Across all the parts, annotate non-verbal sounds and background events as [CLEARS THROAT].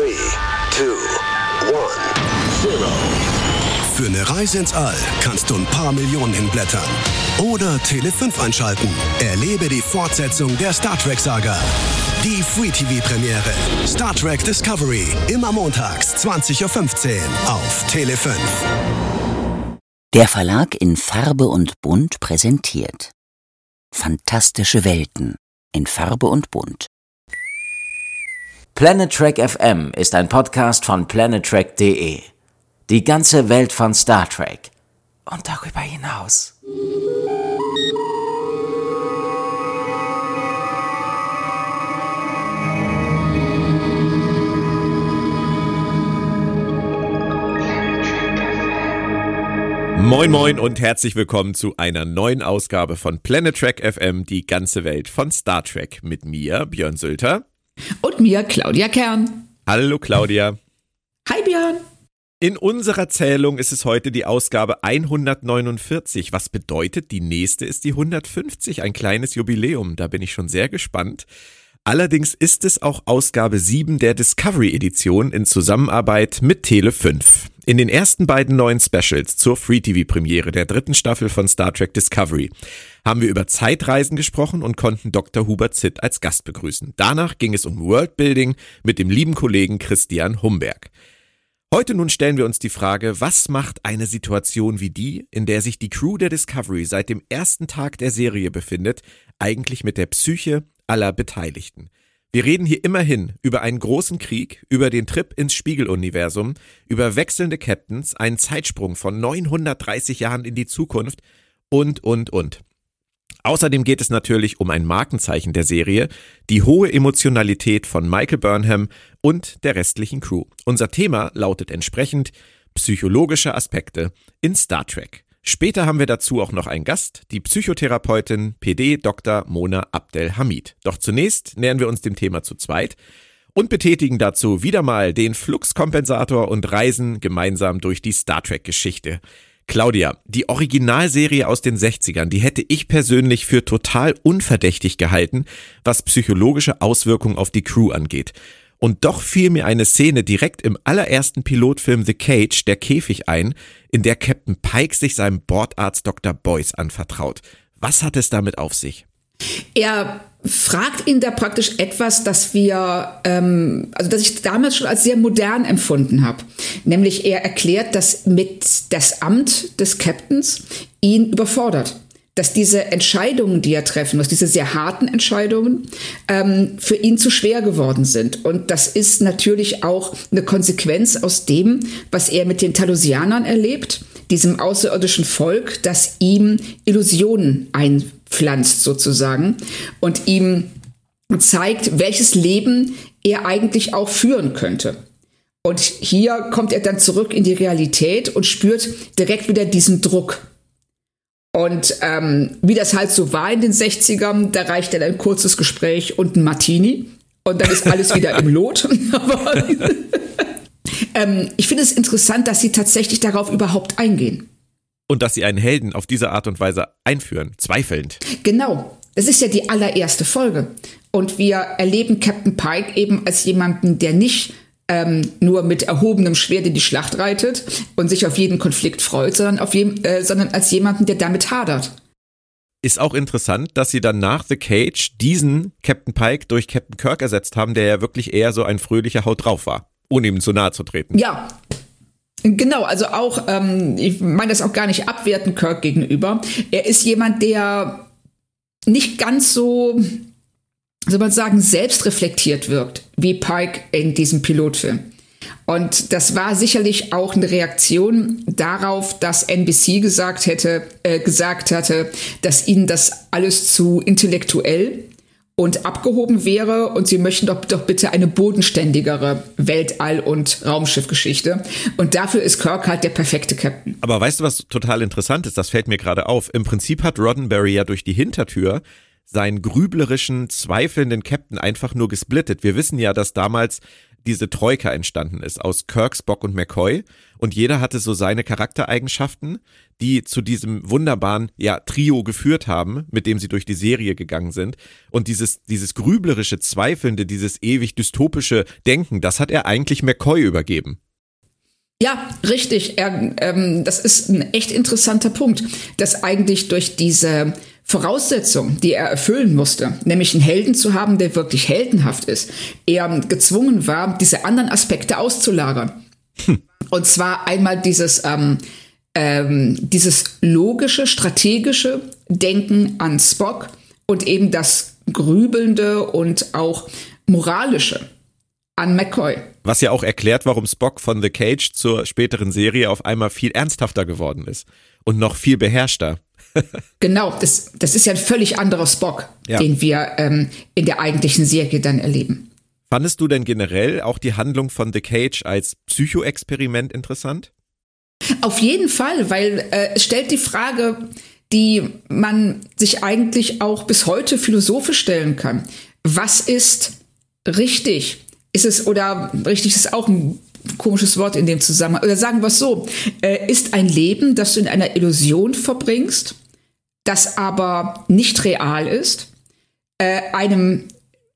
3, 2, 1, 0. Für eine Reise ins All kannst du ein paar Millionen hinblättern. Oder Tele 5 einschalten. Erlebe die Fortsetzung der Star Trek-Saga. Die Free TV-Premiere. Star Trek Discovery. Immer montags, 20.15 Uhr auf Tele 5. Der Verlag in Farbe und Bunt präsentiert Fantastische Welten in Farbe und Bunt. Planet Trek FM ist ein Podcast von planettrek.de. Die ganze Welt von Star Trek und darüber hinaus. Moin moin und herzlich willkommen zu einer neuen Ausgabe von Planet Trek FM, die ganze Welt von Star Trek mit mir, Björn Sülter. Und mir, Claudia Kern. Hallo Claudia. Hi Björn. In unserer Zählung ist es heute die Ausgabe 149, was bedeutet, die nächste ist die 150, ein kleines Jubiläum, da bin ich schon sehr gespannt. Allerdings ist es auch Ausgabe 7 der Discovery Edition in Zusammenarbeit mit Tele 5. In den ersten beiden neuen Specials zur Free TV Premiere der dritten Staffel von Star Trek Discovery haben wir über Zeitreisen gesprochen und konnten Dr. Hubert Zitt als Gast begrüßen. Danach ging es um Worldbuilding mit dem lieben Kollegen Christian Humberg. Heute nun stellen wir uns die Frage, was macht eine Situation wie die, in der sich die Crew der Discovery seit dem ersten Tag der Serie befindet, eigentlich mit der Psyche aller Beteiligten? Wir reden hier immerhin über einen großen Krieg, über den Trip ins Spiegeluniversum, über wechselnde Captains, einen Zeitsprung von 930 Jahren in die Zukunft und, und, und. Außerdem geht es natürlich um ein Markenzeichen der Serie, die hohe Emotionalität von Michael Burnham und der restlichen Crew. Unser Thema lautet entsprechend psychologische Aspekte in Star Trek. Später haben wir dazu auch noch einen Gast, die Psychotherapeutin PD Dr. Mona Abdelhamid. Doch zunächst nähern wir uns dem Thema zu zweit und betätigen dazu wieder mal den Fluxkompensator und reisen gemeinsam durch die Star Trek Geschichte. Claudia, die Originalserie aus den 60ern, die hätte ich persönlich für total unverdächtig gehalten, was psychologische Auswirkungen auf die Crew angeht. Und doch fiel mir eine Szene direkt im allerersten Pilotfilm The Cage, der Käfig ein, in der Captain Pike sich seinem Bordarzt Dr. Boyce anvertraut. Was hat es damit auf sich? Er fragt ihn da praktisch etwas, das wir, ähm, also das ich damals schon als sehr modern empfunden habe. Nämlich er erklärt, dass mit das Amt des Captains ihn überfordert dass diese Entscheidungen, die er treffen muss, diese sehr harten Entscheidungen, ähm, für ihn zu schwer geworden sind. Und das ist natürlich auch eine Konsequenz aus dem, was er mit den Talusianern erlebt, diesem außerirdischen Volk, das ihm Illusionen einpflanzt sozusagen und ihm zeigt, welches Leben er eigentlich auch führen könnte. Und hier kommt er dann zurück in die Realität und spürt direkt wieder diesen Druck. Und ähm, wie das halt so war in den 60ern, da reicht dann ein kurzes Gespräch und ein Martini. Und dann ist alles wieder im Lot. [LAUGHS] Aber [LAUGHS] ähm, ich finde es interessant, dass sie tatsächlich darauf überhaupt eingehen. Und dass sie einen Helden auf diese Art und Weise einführen, zweifelnd. Genau. Das ist ja die allererste Folge. Und wir erleben Captain Pike eben als jemanden, der nicht ähm, nur mit erhobenem Schwert in die Schlacht reitet und sich auf jeden Konflikt freut, sondern, auf je, äh, sondern als jemanden, der damit hadert. Ist auch interessant, dass sie dann nach The Cage diesen Captain Pike durch Captain Kirk ersetzt haben, der ja wirklich eher so ein fröhlicher Haut drauf war, ohne ihm zu nahe zu treten. Ja, Genau, also auch, ähm, ich meine das auch gar nicht abwerten Kirk gegenüber. Er ist jemand, der nicht ganz so soll man sagen, selbst reflektiert wirkt, wie Pike in diesem Pilotfilm. Und das war sicherlich auch eine Reaktion darauf, dass NBC gesagt hätte, äh, gesagt hatte, dass ihnen das alles zu intellektuell und abgehoben wäre und sie möchten doch, doch bitte eine bodenständigere Weltall- und Raumschiffgeschichte. Und dafür ist Kirk halt der perfekte Captain. Aber weißt du, was total interessant ist? Das fällt mir gerade auf. Im Prinzip hat Roddenberry ja durch die Hintertür seinen grüblerischen, zweifelnden Captain einfach nur gesplittet. Wir wissen ja, dass damals diese Troika entstanden ist aus Kirk, Spock und McCoy und jeder hatte so seine Charaktereigenschaften, die zu diesem wunderbaren ja Trio geführt haben, mit dem sie durch die Serie gegangen sind und dieses dieses grüblerische, zweifelnde, dieses ewig dystopische Denken, das hat er eigentlich McCoy übergeben. Ja, richtig. Er, ähm, das ist ein echt interessanter Punkt, dass eigentlich durch diese Voraussetzung, die er erfüllen musste, nämlich einen Helden zu haben, der wirklich heldenhaft ist, er gezwungen war, diese anderen Aspekte auszulagern. Hm. Und zwar einmal dieses, ähm, ähm, dieses logische, strategische Denken an Spock und eben das grübelnde und auch moralische an McCoy. Was ja auch erklärt, warum Spock von The Cage zur späteren Serie auf einmal viel ernsthafter geworden ist und noch viel beherrschter. Genau, das, das ist ja ein völlig anderer Spock, ja. den wir ähm, in der eigentlichen Serie dann erleben. Fandest du denn generell auch die Handlung von The Cage als Psychoexperiment interessant? Auf jeden Fall, weil äh, es stellt die Frage, die man sich eigentlich auch bis heute philosophisch stellen kann. Was ist richtig? Ist es, oder richtig ist auch ein komisches Wort in dem Zusammenhang, oder sagen wir es so, äh, ist ein Leben, das du in einer Illusion verbringst, das aber nicht real ist, äh, einem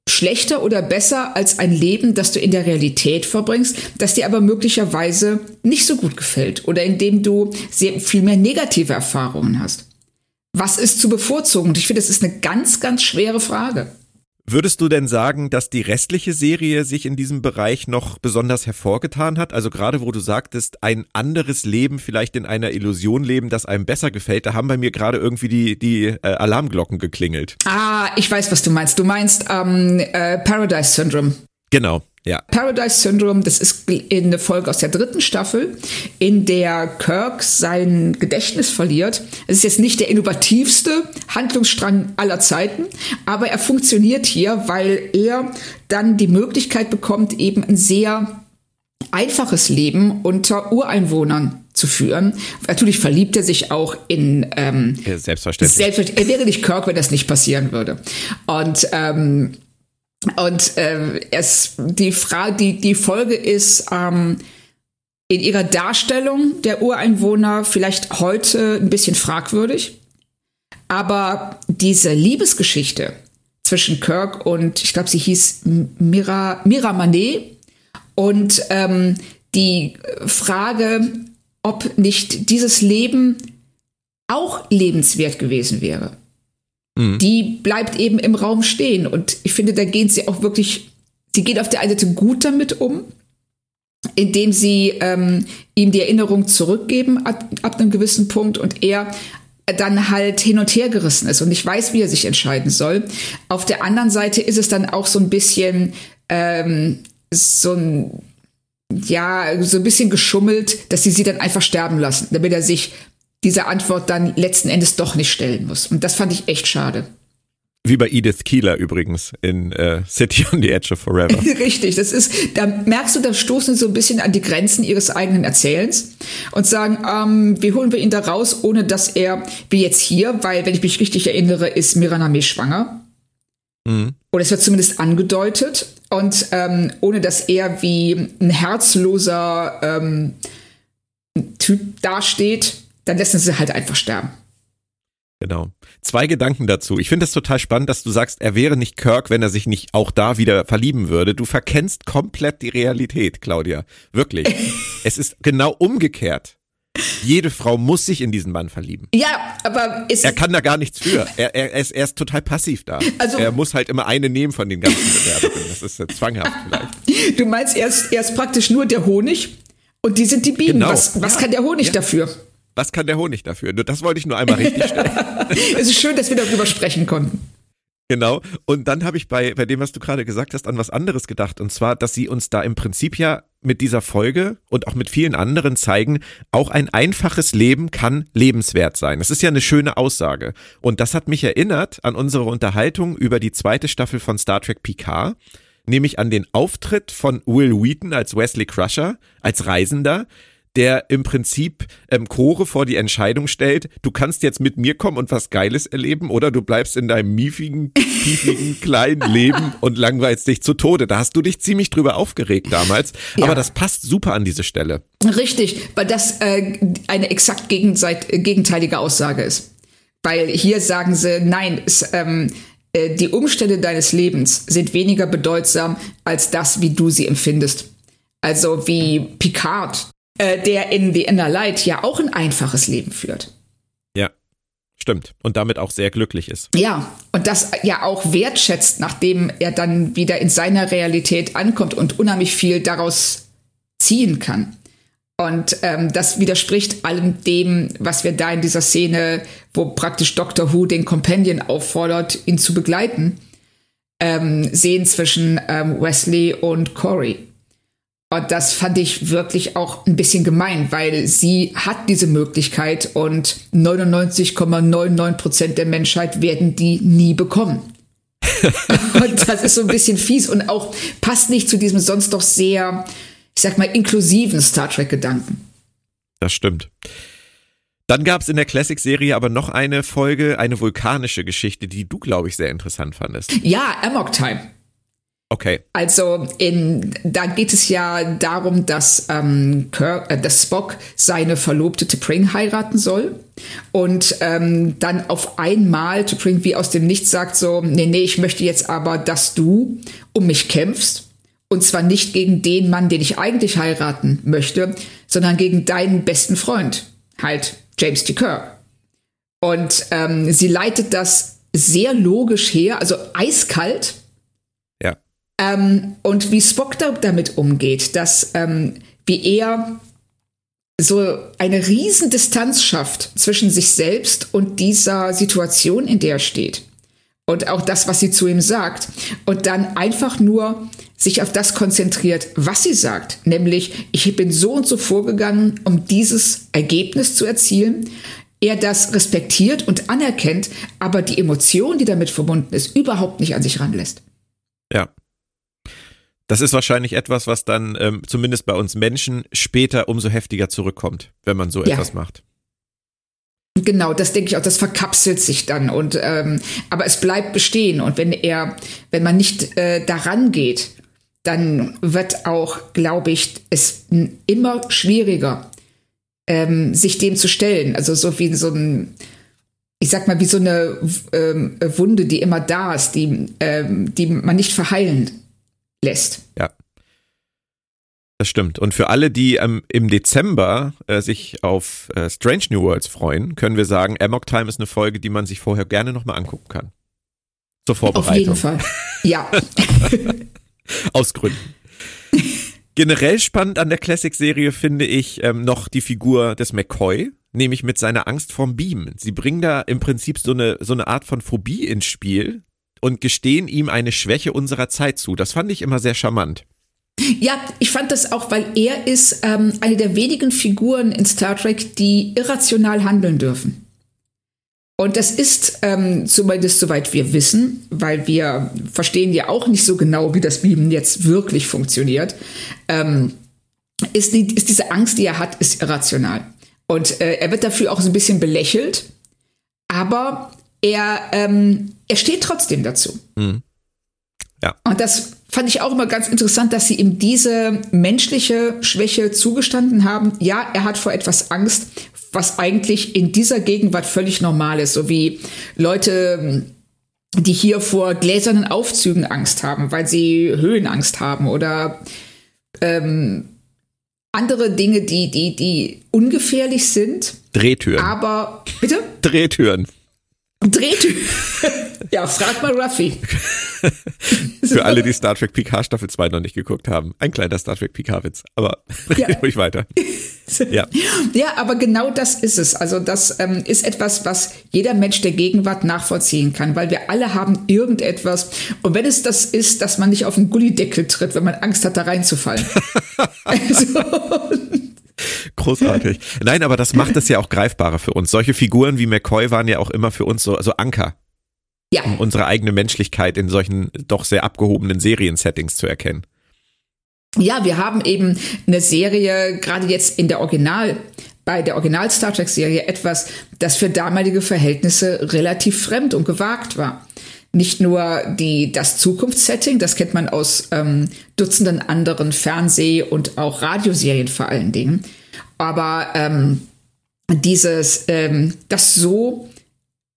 schlechter oder besser als ein Leben, das du in der Realität verbringst, das dir aber möglicherweise nicht so gut gefällt oder in dem du sehr viel mehr negative Erfahrungen hast. Was ist zu bevorzugen? Und ich finde, das ist eine ganz, ganz schwere Frage. Würdest du denn sagen, dass die restliche Serie sich in diesem Bereich noch besonders hervorgetan hat? Also gerade wo du sagtest, ein anderes Leben, vielleicht in einer Illusion leben, das einem besser gefällt, da haben bei mir gerade irgendwie die, die äh, Alarmglocken geklingelt. Ah, ich weiß, was du meinst. Du meinst ähm, äh, Paradise Syndrome. Genau. Ja. Paradise Syndrome, das ist in der Folge aus der dritten Staffel, in der Kirk sein Gedächtnis verliert. Es ist jetzt nicht der innovativste Handlungsstrang aller Zeiten, aber er funktioniert hier, weil er dann die Möglichkeit bekommt, eben ein sehr einfaches Leben unter Ureinwohnern zu führen. Natürlich verliebt er sich auch in ähm, selbstverständlich. selbstverständlich. Er wäre nicht Kirk, wenn das nicht passieren würde. Und ähm, und äh, es, die, Frage, die, die Folge ist ähm, in ihrer Darstellung der Ureinwohner vielleicht heute ein bisschen fragwürdig. Aber diese Liebesgeschichte zwischen Kirk und, ich glaube, sie hieß Mira, Mira Manet und ähm, die Frage, ob nicht dieses Leben auch lebenswert gewesen wäre. Mhm. die bleibt eben im Raum stehen. Und ich finde, da gehen sie auch wirklich, sie geht auf der einen Seite gut damit um, indem sie ähm, ihm die Erinnerung zurückgeben ab, ab einem gewissen Punkt und er dann halt hin und her gerissen ist und nicht weiß, wie er sich entscheiden soll. Auf der anderen Seite ist es dann auch so ein bisschen ähm, so ein ja, so ein bisschen geschummelt, dass sie sie dann einfach sterben lassen, damit er sich diese Antwort dann letzten Endes doch nicht stellen muss. Und das fand ich echt schade. Wie bei Edith Keeler übrigens in äh, City on the Edge of Forever. [LAUGHS] Richtig, das ist, da merkst du, da stoßen sie so ein bisschen an die Grenzen ihres eigenen Erzählens und sagen, ähm, wie holen wir ihn da raus, ohne dass er, wie jetzt hier, weil, wenn ich mich richtig erinnere, ist Miraname schwanger. Mhm. Oder es wird zumindest angedeutet. Und ähm, ohne dass er wie ein herzloser ähm, Typ dasteht, dann lassen sie halt einfach sterben. Genau. Zwei Gedanken dazu. Ich finde es total spannend, dass du sagst, er wäre nicht Kirk, wenn er sich nicht auch da wieder verlieben würde. Du verkennst komplett die Realität, Claudia. Wirklich. [LAUGHS] es ist genau umgekehrt. Jede Frau muss sich in diesen Mann verlieben. Ja, aber er kann da gar nichts für. Er, er, er, ist, er ist total passiv da. Also, er muss halt immer eine nehmen von den ganzen Bewerbungen. Das ist zwanghaft vielleicht. [LAUGHS] Du meinst, er ist, er ist praktisch nur der Honig und die sind die Bienen. Genau. Was, was ja. kann der Honig ja. dafür? Was kann der Honig dafür? Das wollte ich nur einmal richtig stellen. [LAUGHS] es ist schön, dass wir darüber sprechen konnten. Genau. Und dann habe ich bei, bei dem, was du gerade gesagt hast, an was anderes gedacht. Und zwar, dass sie uns da im Prinzip ja mit dieser Folge und auch mit vielen anderen zeigen, auch ein einfaches Leben kann lebenswert sein. Das ist ja eine schöne Aussage. Und das hat mich erinnert an unsere Unterhaltung über die zweite Staffel von Star Trek Picard, nämlich an den Auftritt von Will Wheaton als Wesley Crusher, als Reisender, der im Prinzip ähm, Chore vor die Entscheidung stellt, du kannst jetzt mit mir kommen und was Geiles erleben oder du bleibst in deinem miefigen, piefigen, [LAUGHS] kleinen Leben und langweilst dich zu Tode. Da hast du dich ziemlich drüber aufgeregt damals, ja. aber das passt super an diese Stelle. Richtig, weil das äh, eine exakt gegenteilige Aussage ist. Weil hier sagen sie, nein, es, ähm, äh, die Umstände deines Lebens sind weniger bedeutsam als das, wie du sie empfindest. Also wie Picard, äh, der in The Inner Light ja auch ein einfaches Leben führt. Ja, stimmt. Und damit auch sehr glücklich ist. Ja, und das ja auch wertschätzt, nachdem er dann wieder in seiner Realität ankommt und unheimlich viel daraus ziehen kann. Und ähm, das widerspricht allem dem, was wir da in dieser Szene, wo praktisch Doctor Who den Companion auffordert, ihn zu begleiten, ähm, sehen zwischen ähm, Wesley und Corey. Und das fand ich wirklich auch ein bisschen gemein, weil sie hat diese Möglichkeit und 99,99 Prozent der Menschheit werden die nie bekommen. [LAUGHS] und das ist so ein bisschen fies und auch passt nicht zu diesem sonst doch sehr ich sag mal, inklusiven Star Trek-Gedanken. Das stimmt. Dann gab es in der Classic-Serie aber noch eine Folge, eine vulkanische Geschichte, die du, glaube ich, sehr interessant fandest. Ja, Amok Time. Okay. Also in, da geht es ja darum, dass, ähm, Kirk, äh, dass Spock seine Verlobte T'Pring heiraten soll und ähm, dann auf einmal T'Pring wie aus dem Nichts sagt so, nee, nee, ich möchte jetzt aber, dass du um mich kämpfst und zwar nicht gegen den Mann, den ich eigentlich heiraten möchte, sondern gegen deinen besten Freund, halt James T. Kerr. Und ähm, sie leitet das sehr logisch her, also eiskalt. Ähm, und wie Spock da, damit umgeht, dass ähm, wie er so eine riesen Distanz schafft zwischen sich selbst und dieser Situation, in der er steht. Und auch das, was sie zu ihm sagt. Und dann einfach nur sich auf das konzentriert, was sie sagt, nämlich ich bin so und so vorgegangen, um dieses Ergebnis zu erzielen, er das respektiert und anerkennt, aber die Emotion, die damit verbunden ist, überhaupt nicht an sich ranlässt. Ja. Das ist wahrscheinlich etwas, was dann ähm, zumindest bei uns Menschen später umso heftiger zurückkommt, wenn man so ja. etwas macht. Genau, das denke ich auch, das verkapselt sich dann und ähm, aber es bleibt bestehen und wenn er, wenn man nicht äh, daran geht dann wird auch, glaube ich, es immer schwieriger, ähm, sich dem zu stellen. Also so wie so ein, ich sag mal, wie so eine ähm, Wunde, die immer da ist, die, ähm, die man nicht verheilen lässt. Ja. Das stimmt. Und für alle, die ähm, im Dezember äh, sich auf äh, Strange New Worlds freuen, können wir sagen, Amok Time ist eine Folge, die man sich vorher gerne nochmal angucken kann. Zur Vorbereitung. Auf jeden Fall. [LAUGHS] Ja. [LAUGHS] Aus Gründen. Generell spannend an der Classic-Serie finde ich ähm, noch die Figur des McCoy, nämlich mit seiner Angst vorm Beam. Sie bringen da im Prinzip so eine, so eine Art von Phobie ins Spiel und gestehen ihm eine Schwäche unserer Zeit zu. Das fand ich immer sehr charmant. Ja, ich fand das auch, weil er ist ähm, eine der wenigen Figuren in Star Trek, die irrational handeln dürfen. Und das ist ähm, zumindest soweit wir wissen, weil wir verstehen ja auch nicht so genau, wie das Beamen jetzt wirklich funktioniert, ähm, ist, die, ist diese Angst, die er hat, ist irrational. Und äh, er wird dafür auch so ein bisschen belächelt, aber er, ähm, er steht trotzdem dazu. Mhm. Ja. Und das fand ich auch immer ganz interessant, dass sie ihm diese menschliche Schwäche zugestanden haben. Ja, er hat vor etwas Angst, was eigentlich in dieser Gegenwart völlig normal ist, so wie Leute, die hier vor gläsernen Aufzügen Angst haben, weil sie Höhenangst haben oder ähm, andere Dinge, die, die, die ungefährlich sind. Drehtüren. Aber, bitte? Drehtüren. Drehtüren. Ja, frag mal Ruffy. [LAUGHS] Für alle, die Star Trek PK Staffel 2 noch nicht geguckt haben. Ein kleiner Star Trek PK-Witz, aber [LAUGHS] ja. ruhig weiter. Ja. ja, aber genau das ist es. Also das ähm, ist etwas, was jeder Mensch der Gegenwart nachvollziehen kann, weil wir alle haben irgendetwas. Und wenn es das ist, dass man nicht auf den Gullideckel tritt, wenn man Angst hat, da reinzufallen. [LAUGHS] also, Großartig. Nein, aber das macht es ja auch greifbarer für uns. Solche Figuren wie McCoy waren ja auch immer für uns so, so Anker. Ja. Um unsere eigene Menschlichkeit in solchen doch sehr abgehobenen Seriensettings zu erkennen. ja, wir haben eben eine Serie, gerade jetzt in der Original, bei der Original Star Trek Serie etwas, das für damalige Verhältnisse relativ fremd und gewagt war. Nicht nur die, das Zukunftssetting, das kennt man aus ähm, Dutzenden anderen Fernseh- und auch Radioserien vor allen Dingen, aber ähm, dieses, ähm, das so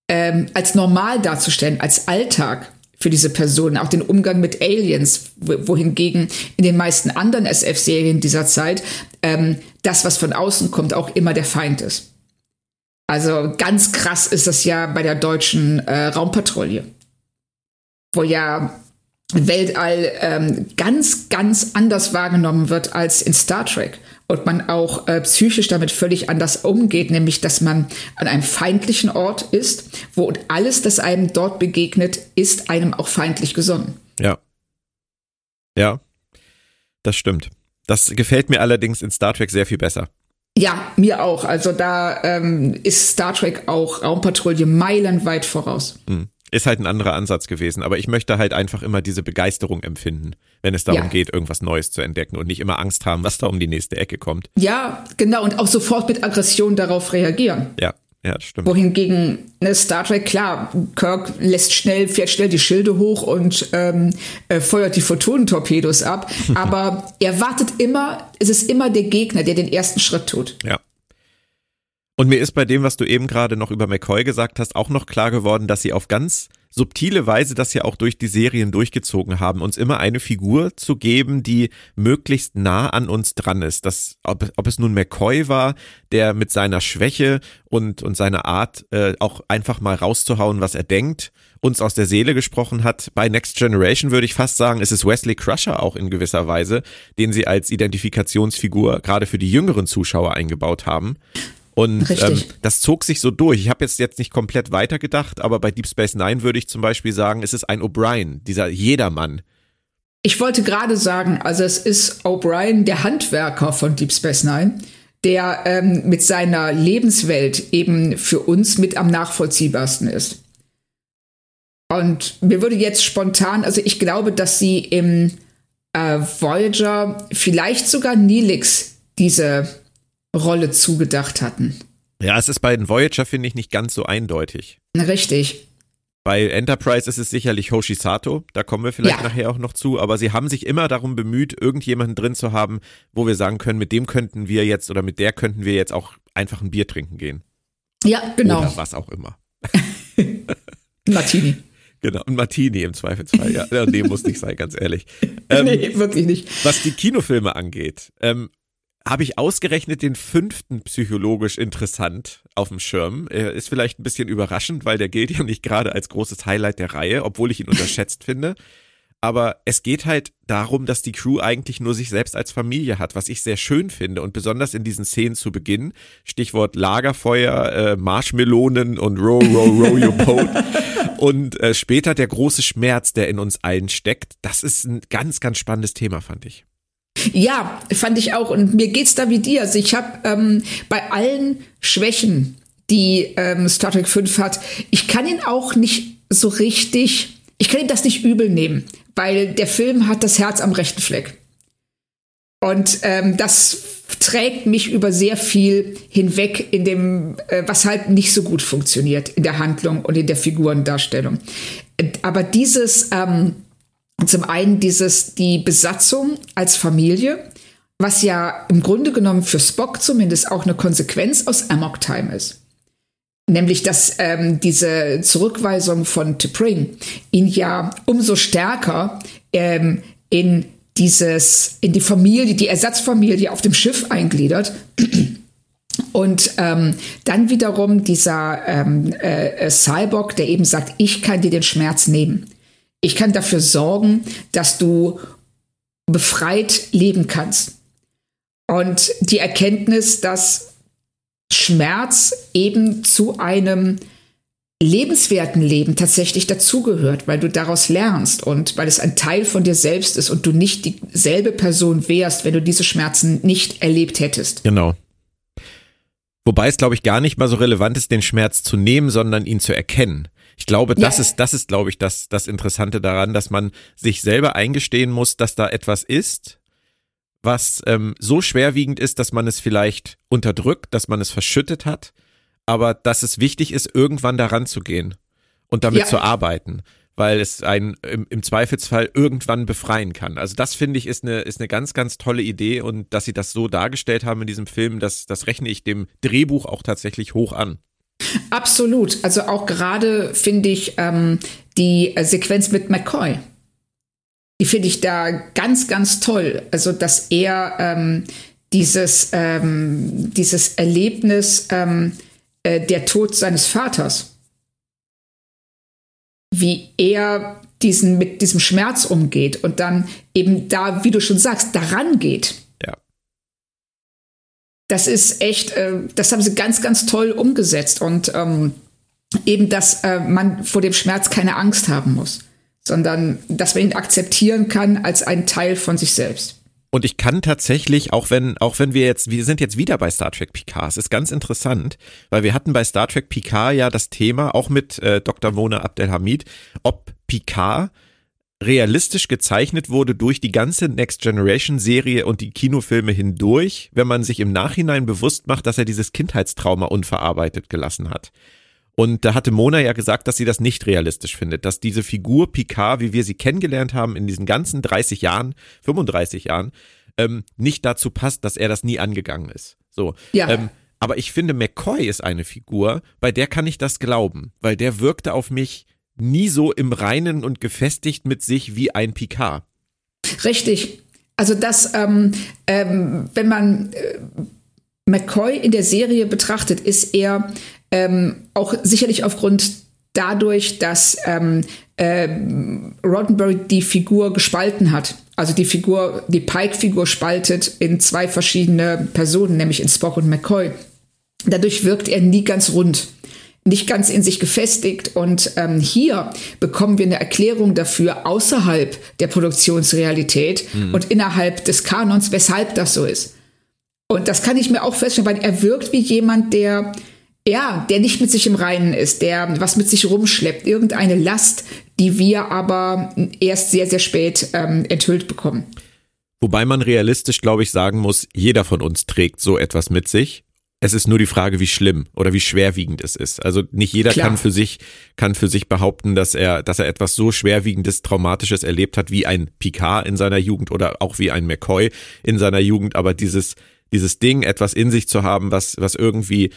ähm, als normal darzustellen, als Alltag für diese Personen, auch den Umgang mit Aliens, wohingegen in den meisten anderen SF-Serien dieser Zeit ähm, das, was von außen kommt, auch immer der Feind ist. Also ganz krass ist das ja bei der deutschen äh, Raumpatrouille, wo ja Weltall ähm, ganz, ganz anders wahrgenommen wird als in Star Trek und man auch äh, psychisch damit völlig anders umgeht, nämlich dass man an einem feindlichen Ort ist, wo alles, das einem dort begegnet, ist einem auch feindlich gesonnen. Ja. Ja, das stimmt. Das gefällt mir allerdings in Star Trek sehr viel besser. Ja, mir auch. Also da ähm, ist Star Trek auch Raumpatrouille meilenweit voraus. Hm. Ist halt ein anderer Ansatz gewesen, aber ich möchte halt einfach immer diese Begeisterung empfinden, wenn es darum ja. geht, irgendwas Neues zu entdecken und nicht immer Angst haben, was da um die nächste Ecke kommt. Ja, genau, und auch sofort mit Aggression darauf reagieren. Ja, ja, das stimmt. Wohingegen ne, Star Trek, klar, Kirk lässt schnell, fährt schnell die Schilde hoch und ähm, äh, feuert die Photonentorpedos ab, [LAUGHS] aber er wartet immer, es ist immer der Gegner, der den ersten Schritt tut. Ja. Und mir ist bei dem, was du eben gerade noch über McCoy gesagt hast, auch noch klar geworden, dass sie auf ganz subtile Weise das ja auch durch die Serien durchgezogen haben, uns immer eine Figur zu geben, die möglichst nah an uns dran ist. Das, ob, ob es nun McCoy war, der mit seiner Schwäche und, und seiner Art äh, auch einfach mal rauszuhauen, was er denkt, uns aus der Seele gesprochen hat. Bei Next Generation würde ich fast sagen, ist es Wesley Crusher auch in gewisser Weise, den sie als Identifikationsfigur gerade für die jüngeren Zuschauer eingebaut haben. Und ähm, das zog sich so durch. Ich habe jetzt jetzt nicht komplett weitergedacht, aber bei Deep Space Nine würde ich zum Beispiel sagen, es ist ein O'Brien, dieser Jedermann. Ich wollte gerade sagen, also es ist O'Brien, der Handwerker von Deep Space Nine, der ähm, mit seiner Lebenswelt eben für uns mit am nachvollziehbarsten ist. Und mir würde jetzt spontan, also ich glaube, dass sie im äh, Voyager vielleicht sogar Nilix diese Rolle zugedacht hatten. Ja, es ist bei den Voyager, finde ich, nicht ganz so eindeutig. Richtig. Bei Enterprise ist es sicherlich Hoshi Sato, da kommen wir vielleicht ja. nachher auch noch zu, aber sie haben sich immer darum bemüht, irgendjemanden drin zu haben, wo wir sagen können, mit dem könnten wir jetzt oder mit der könnten wir jetzt auch einfach ein Bier trinken gehen. Ja, genau. Oder was auch immer. [LAUGHS] Martini. Genau, ein Martini im Zweifelsfall, ja. Nee, muss nicht sein, ganz ehrlich. [LAUGHS] Ähm, nee, wirklich nicht. Was die Kinofilme angeht, ähm, habe ich ausgerechnet den fünften psychologisch interessant auf dem Schirm. Er ist vielleicht ein bisschen überraschend, weil der gilt ja nicht gerade als großes Highlight der Reihe, obwohl ich ihn unterschätzt [LAUGHS] finde. Aber es geht halt darum, dass die Crew eigentlich nur sich selbst als Familie hat, was ich sehr schön finde. Und besonders in diesen Szenen zu Beginn, Stichwort Lagerfeuer, äh, Marshmelonen und Row, Row, Row Your Boat. [LAUGHS] und äh, später der große Schmerz, der in uns allen steckt. Das ist ein ganz, ganz spannendes Thema, fand ich. Ja, fand ich auch. Und mir geht's da wie dir. Also ich habe ähm, bei allen Schwächen, die ähm, Star Trek 5 hat, ich kann ihn auch nicht so richtig, ich kann ihm das nicht übel nehmen, weil der Film hat das Herz am rechten Fleck. Und ähm, das trägt mich über sehr viel hinweg in dem, äh, was halt nicht so gut funktioniert in der Handlung und in der Figurendarstellung. Aber dieses, ähm, zum einen dieses, die Besatzung als Familie, was ja im Grunde genommen für Spock zumindest auch eine Konsequenz aus Amok Time ist. Nämlich, dass ähm, diese Zurückweisung von T'Pring ihn ja umso stärker ähm, in dieses, in die Familie, die Ersatzfamilie auf dem Schiff eingliedert. [CLEARS THROAT] Und ähm, dann wiederum dieser ähm, äh, Cyborg, der eben sagt, ich kann dir den Schmerz nehmen. Ich kann dafür sorgen, dass du befreit leben kannst. Und die Erkenntnis, dass Schmerz eben zu einem lebenswerten Leben tatsächlich dazugehört, weil du daraus lernst und weil es ein Teil von dir selbst ist und du nicht dieselbe Person wärst, wenn du diese Schmerzen nicht erlebt hättest. Genau. Wobei es, glaube ich, gar nicht mal so relevant ist, den Schmerz zu nehmen, sondern ihn zu erkennen. Ich glaube, das ja. ist, das ist, glaube ich, das, das Interessante daran, dass man sich selber eingestehen muss, dass da etwas ist, was ähm, so schwerwiegend ist, dass man es vielleicht unterdrückt, dass man es verschüttet hat, aber dass es wichtig ist, irgendwann daran zu gehen und damit ja. zu arbeiten, weil es einen im, im, Zweifelsfall irgendwann befreien kann. Also das finde ich ist eine, ist eine ganz, ganz tolle Idee und dass sie das so dargestellt haben in diesem Film, das, das rechne ich dem Drehbuch auch tatsächlich hoch an. Absolut. Also auch gerade finde ich ähm, die äh, Sequenz mit McCoy. Die finde ich da ganz, ganz toll. Also, dass er ähm, dieses, ähm, dieses Erlebnis, ähm, äh, der Tod seines Vaters, wie er diesen, mit diesem Schmerz umgeht und dann eben da, wie du schon sagst, daran geht. Ja. Das ist echt, äh, das haben sie ganz, ganz toll umgesetzt und ähm, eben, dass äh, man vor dem Schmerz keine Angst haben muss sondern dass man ihn akzeptieren kann als einen Teil von sich selbst. Und ich kann tatsächlich, auch wenn, auch wenn wir jetzt, wir sind jetzt wieder bei Star Trek Picard, es ist ganz interessant, weil wir hatten bei Star Trek Picard ja das Thema, auch mit äh, Dr. Mona Abdelhamid, ob Picard realistisch gezeichnet wurde durch die ganze Next Generation Serie und die Kinofilme hindurch, wenn man sich im Nachhinein bewusst macht, dass er dieses Kindheitstrauma unverarbeitet gelassen hat. Und da hatte Mona ja gesagt, dass sie das nicht realistisch findet, dass diese Figur Picard, wie wir sie kennengelernt haben in diesen ganzen 30 Jahren, 35 Jahren, ähm, nicht dazu passt, dass er das nie angegangen ist. So. Ja. Ähm, aber ich finde, McCoy ist eine Figur, bei der kann ich das glauben, weil der wirkte auf mich nie so im Reinen und gefestigt mit sich wie ein Picard. Richtig. Also das, ähm, ähm, wenn man äh, McCoy in der Serie betrachtet, ist er ähm, auch sicherlich aufgrund dadurch, dass ähm, äh, Roddenberry die Figur gespalten hat. Also die Figur, die Pike-Figur spaltet in zwei verschiedene Personen, nämlich in Spock und McCoy. Dadurch wirkt er nie ganz rund, nicht ganz in sich gefestigt. Und ähm, hier bekommen wir eine Erklärung dafür außerhalb der Produktionsrealität mhm. und innerhalb des Kanons, weshalb das so ist. Und das kann ich mir auch feststellen, weil er wirkt wie jemand, der ja, der nicht mit sich im Reinen ist, der was mit sich rumschleppt, irgendeine Last, die wir aber erst sehr, sehr spät ähm, enthüllt bekommen. Wobei man realistisch, glaube ich, sagen muss, jeder von uns trägt so etwas mit sich. Es ist nur die Frage, wie schlimm oder wie schwerwiegend es ist. Also nicht jeder Klar. kann für sich, kann für sich behaupten, dass er, dass er etwas so schwerwiegendes, traumatisches erlebt hat wie ein Picard in seiner Jugend oder auch wie ein McCoy in seiner Jugend. Aber dieses, dieses Ding, etwas in sich zu haben, was, was irgendwie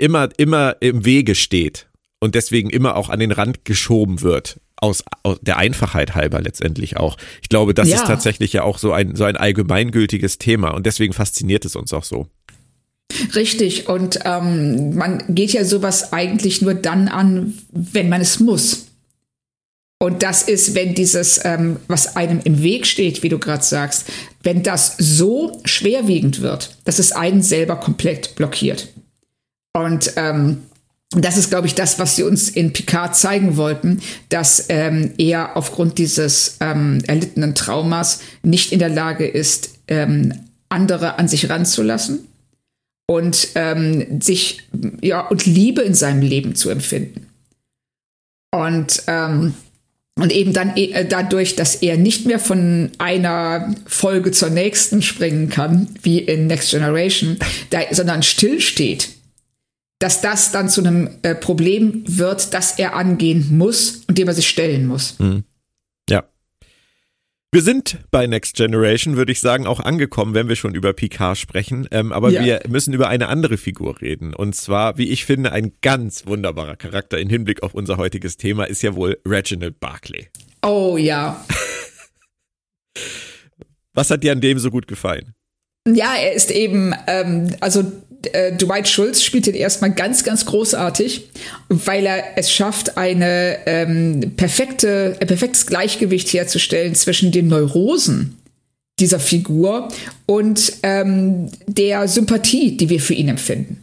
immer, immer im Wege steht und deswegen immer auch an den Rand geschoben wird. Aus, aus der Einfachheit halber letztendlich auch. Ich glaube, das ja. ist tatsächlich ja auch so ein, so ein allgemeingültiges Thema und deswegen fasziniert es uns auch so. Richtig, und ähm, man geht ja sowas eigentlich nur dann an, wenn man es muss. Und das ist, wenn dieses, ähm, was einem im Weg steht, wie du gerade sagst, wenn das so schwerwiegend wird, dass es einen selber komplett blockiert. Und ähm, das ist, glaube ich, das, was sie uns in Picard zeigen wollten, dass ähm, er aufgrund dieses ähm, erlittenen Traumas nicht in der Lage ist, ähm, andere an sich ranzulassen und ähm, sich ja und Liebe in seinem Leben zu empfinden. Und ähm, und eben dann äh, dadurch, dass er nicht mehr von einer Folge zur nächsten springen kann, wie in Next Generation, da, sondern stillsteht dass das dann zu einem äh, Problem wird, das er angehen muss und dem er sich stellen muss. Mhm. Ja. Wir sind bei Next Generation, würde ich sagen, auch angekommen, wenn wir schon über Picard sprechen. Ähm, aber ja. wir müssen über eine andere Figur reden. Und zwar, wie ich finde, ein ganz wunderbarer Charakter im Hinblick auf unser heutiges Thema ist ja wohl Reginald Barclay. Oh ja. [LAUGHS] Was hat dir an dem so gut gefallen? Ja, er ist eben, ähm, also äh, Dwight Schultz spielt ihn erstmal ganz, ganz großartig, weil er es schafft, eine ähm, perfekte, ein perfektes Gleichgewicht herzustellen zwischen den Neurosen dieser Figur und ähm, der Sympathie, die wir für ihn empfinden.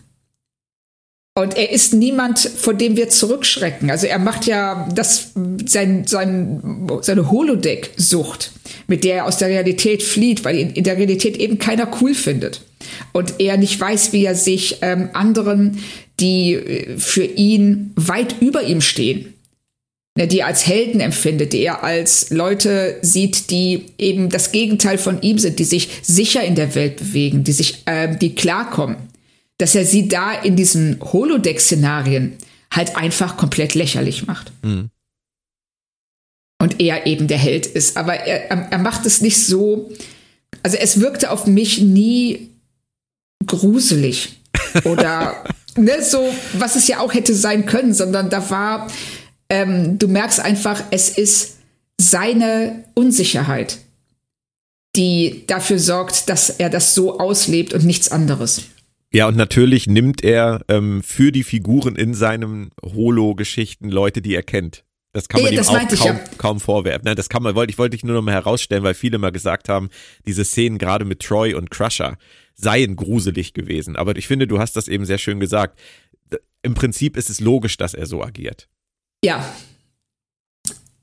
Und er ist niemand, vor dem wir zurückschrecken. Also er macht ja das, sein, sein, seine Holodeck-Sucht, mit der er aus der Realität flieht, weil ihn in der Realität eben keiner cool findet und er nicht weiß, wie er sich ähm, anderen, die äh, für ihn weit über ihm stehen, ne, die er als Helden empfindet, die er als Leute sieht, die eben das Gegenteil von ihm sind, die sich sicher in der Welt bewegen, die sich, äh, die klarkommen, dass er sie da in diesen Holodeck-Szenarien halt einfach komplett lächerlich macht. Mhm. Und er eben der Held ist. Aber er, er macht es nicht so. Also es wirkte auf mich nie gruselig [LAUGHS] oder ne, so, was es ja auch hätte sein können, sondern da war, ähm, du merkst einfach, es ist seine Unsicherheit, die dafür sorgt, dass er das so auslebt und nichts anderes. Ja, und natürlich nimmt er ähm, für die Figuren in seinen Holo-Geschichten Leute, die er kennt. Das kann man ja, ihm auch kaum, ja. kaum vorwerfen. Nein, das kann man, wollte ich, wollte ich nur noch mal herausstellen, weil viele mal gesagt haben, diese Szenen gerade mit Troy und Crusher seien gruselig gewesen. Aber ich finde, du hast das eben sehr schön gesagt. Im Prinzip ist es logisch, dass er so agiert. Ja.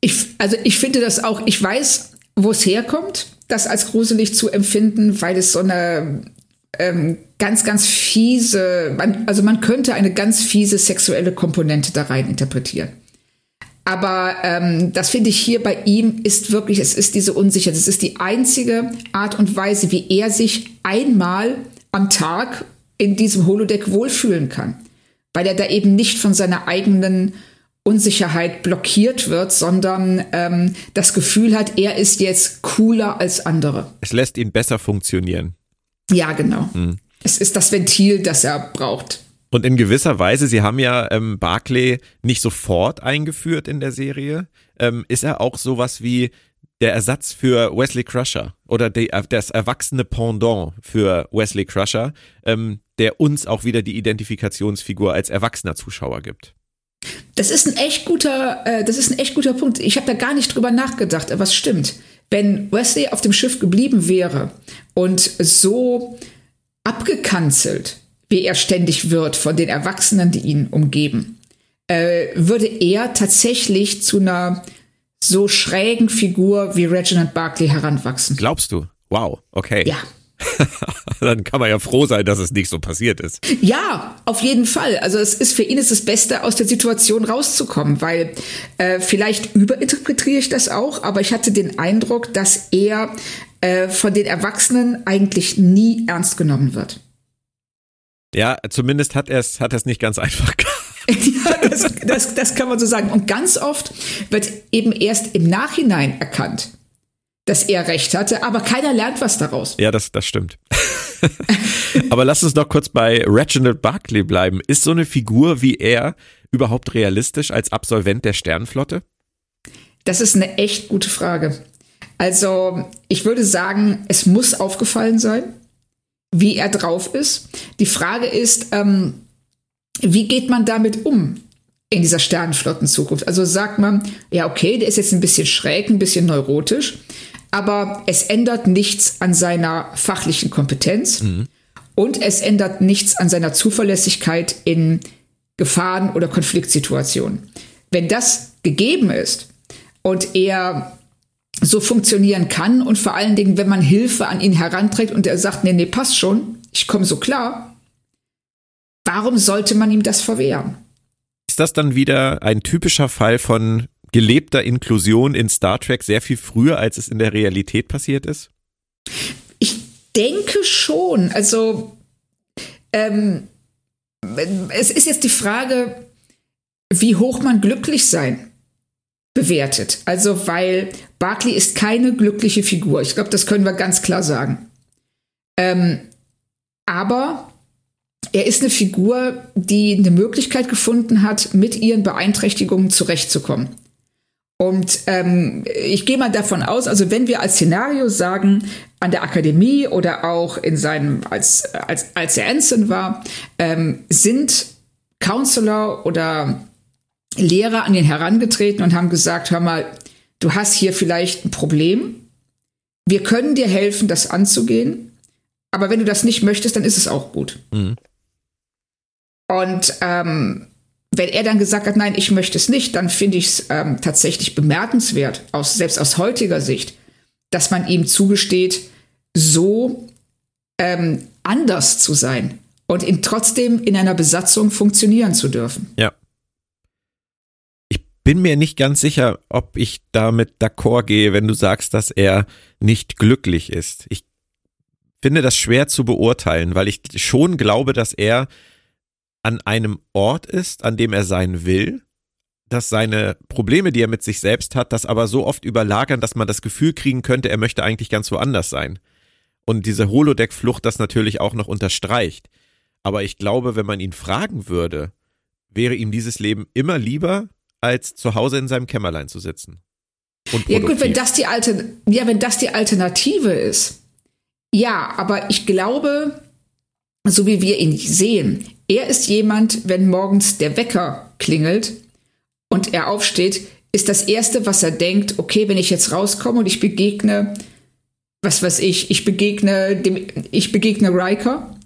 Ich, also ich finde das auch, ich weiß, wo es herkommt, das als gruselig zu empfinden, weil es so eine ähm, ganz, ganz fiese, man, also man könnte eine ganz fiese sexuelle Komponente da rein interpretieren. Aber ähm, das finde ich hier bei ihm ist wirklich, es ist diese Unsicherheit. Es ist die einzige Art und Weise, wie er sich einmal am Tag in diesem Holodeck wohlfühlen kann. Weil er da eben nicht von seiner eigenen Unsicherheit blockiert wird, sondern ähm, das Gefühl hat, er ist jetzt cooler als andere. Es lässt ihn besser funktionieren. Ja, genau. Mhm. Es ist das Ventil, das er braucht. Und in gewisser Weise, Sie haben ja ähm, Barclay nicht sofort eingeführt in der Serie, ähm, ist er auch sowas wie der Ersatz für Wesley Crusher oder die, äh, das erwachsene Pendant für Wesley Crusher, ähm, der uns auch wieder die Identifikationsfigur als erwachsener Zuschauer gibt. Das ist ein echt guter, äh, das ist ein echt guter Punkt. Ich habe da gar nicht drüber nachgedacht, aber es stimmt. Wenn Wesley auf dem Schiff geblieben wäre und so abgekanzelt, wie er ständig wird von den Erwachsenen, die ihn umgeben, äh, würde er tatsächlich zu einer so schrägen Figur wie Reginald Barkley heranwachsen. Glaubst du? Wow, okay. Ja. [LAUGHS] Dann kann man ja froh sein, dass es nicht so passiert ist. Ja, auf jeden Fall. Also es ist für ihn ist das Beste, aus der Situation rauszukommen, weil äh, vielleicht überinterpretiere ich das auch, aber ich hatte den Eindruck, dass er äh, von den Erwachsenen eigentlich nie ernst genommen wird. Ja, zumindest hat er es hat er's nicht ganz einfach [LAUGHS] gehabt. [LAUGHS] ja, das, das, das kann man so sagen. Und ganz oft wird eben erst im Nachhinein erkannt, dass er recht hatte, aber keiner lernt was daraus. Ja, das, das stimmt. [LAUGHS] aber lass uns noch kurz bei Reginald Barclay bleiben. Ist so eine Figur wie er überhaupt realistisch als Absolvent der Sternenflotte? Das ist eine echt gute Frage. Also, ich würde sagen, es muss aufgefallen sein wie er drauf ist. Die Frage ist, ähm, wie geht man damit um in dieser Sternenflottenzukunft? Also sagt man, ja, okay, der ist jetzt ein bisschen schräg, ein bisschen neurotisch, aber es ändert nichts an seiner fachlichen Kompetenz mhm. und es ändert nichts an seiner Zuverlässigkeit in Gefahren- oder Konfliktsituationen. Wenn das gegeben ist und er so funktionieren kann und vor allen Dingen, wenn man Hilfe an ihn heranträgt und er sagt, nee, nee, passt schon, ich komme so klar, warum sollte man ihm das verwehren? Ist das dann wieder ein typischer Fall von gelebter Inklusion in Star Trek sehr viel früher, als es in der Realität passiert ist? Ich denke schon. Also ähm, es ist jetzt die Frage, wie hoch man glücklich sein bewertet. Also weil Barclay ist keine glückliche Figur. Ich glaube, das können wir ganz klar sagen. Ähm, aber er ist eine Figur, die eine Möglichkeit gefunden hat, mit ihren Beeinträchtigungen zurechtzukommen. Und ähm, ich gehe mal davon aus, also wenn wir als Szenario sagen, an der Akademie oder auch in seinem, als, als, als er Ensign war, ähm, sind Counselor oder Lehrer an ihn herangetreten und haben gesagt, hör mal, du hast hier vielleicht ein Problem. Wir können dir helfen, das anzugehen. Aber wenn du das nicht möchtest, dann ist es auch gut. Mhm. Und ähm, wenn er dann gesagt hat, nein, ich möchte es nicht, dann finde ich es ähm, tatsächlich bemerkenswert, aus, selbst aus heutiger Sicht, dass man ihm zugesteht, so ähm, anders zu sein und ihn trotzdem in einer Besatzung funktionieren zu dürfen. Ja bin mir nicht ganz sicher, ob ich damit d'accord gehe, wenn du sagst, dass er nicht glücklich ist. Ich finde das schwer zu beurteilen, weil ich schon glaube, dass er an einem Ort ist, an dem er sein will, dass seine Probleme, die er mit sich selbst hat, das aber so oft überlagern, dass man das Gefühl kriegen könnte, er möchte eigentlich ganz woanders sein. Und diese Holodeck-Flucht das natürlich auch noch unterstreicht. Aber ich glaube, wenn man ihn fragen würde, wäre ihm dieses Leben immer lieber, als zu Hause in seinem Kämmerlein zu sitzen. ja gut, wenn das die alte, ja, wenn das die Alternative ist. Ja, aber ich glaube, so wie wir ihn sehen, er ist jemand, wenn morgens der Wecker klingelt und er aufsteht, ist das erste, was er denkt, okay, wenn ich jetzt rauskomme und ich begegne, was weiß ich, ich begegne dem, ich begegne Riker,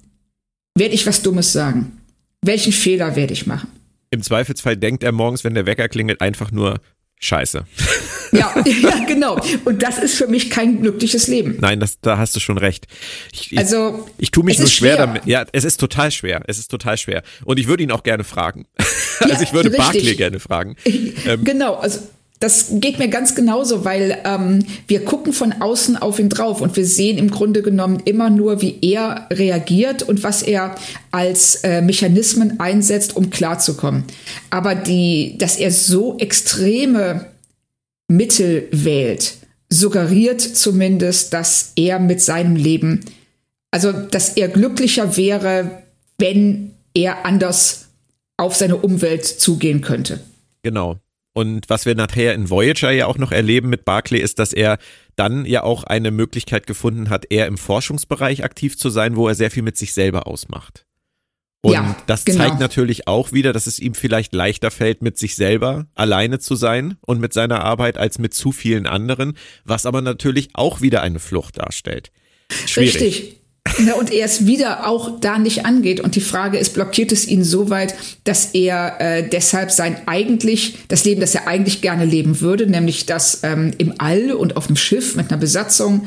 werde ich was Dummes sagen. Welchen Fehler werde ich machen? Im Zweifelsfall denkt er morgens, wenn der Wecker klingelt, einfach nur Scheiße. Ja, [LAUGHS] ja, genau. Und das ist für mich kein glückliches Leben. Nein, das, da hast du schon recht. Ich, also, ich, tue mich nur schwer, schwer, damit. Ja, es ist total schwer. Es ist total schwer. Und ich würde ihn auch gerne fragen. [LAUGHS] also ja, ich würde richtig. Barclay gerne fragen. Ähm, genau, also das geht mir ganz genauso, weil ähm, wir gucken von außen auf ihn drauf und wir sehen im Grunde genommen immer nur, wie er reagiert und was er als äh, Mechanismen einsetzt, um klarzukommen. Aber die, dass er so extreme Mittel wählt, suggeriert zumindest, dass er mit seinem Leben, also dass er glücklicher wäre, wenn er anders auf seine Umwelt zugehen könnte. Genau. Und was wir nachher in Voyager ja auch noch erleben mit Barclay, ist, dass er dann ja auch eine Möglichkeit gefunden hat, eher im Forschungsbereich aktiv zu sein, wo er sehr viel mit sich selber ausmacht. Und ja, das genau. zeigt natürlich auch wieder, dass es ihm vielleicht leichter fällt, mit sich selber alleine zu sein und mit seiner Arbeit als mit zu vielen anderen, was aber natürlich auch wieder eine Flucht darstellt. Schwierig. Richtig. Na, und er es wieder auch da nicht angeht. Und die Frage ist, blockiert es ihn so weit, dass er äh, deshalb sein eigentlich, das Leben, das er eigentlich gerne leben würde, nämlich das ähm, im All und auf dem Schiff mit einer Besatzung,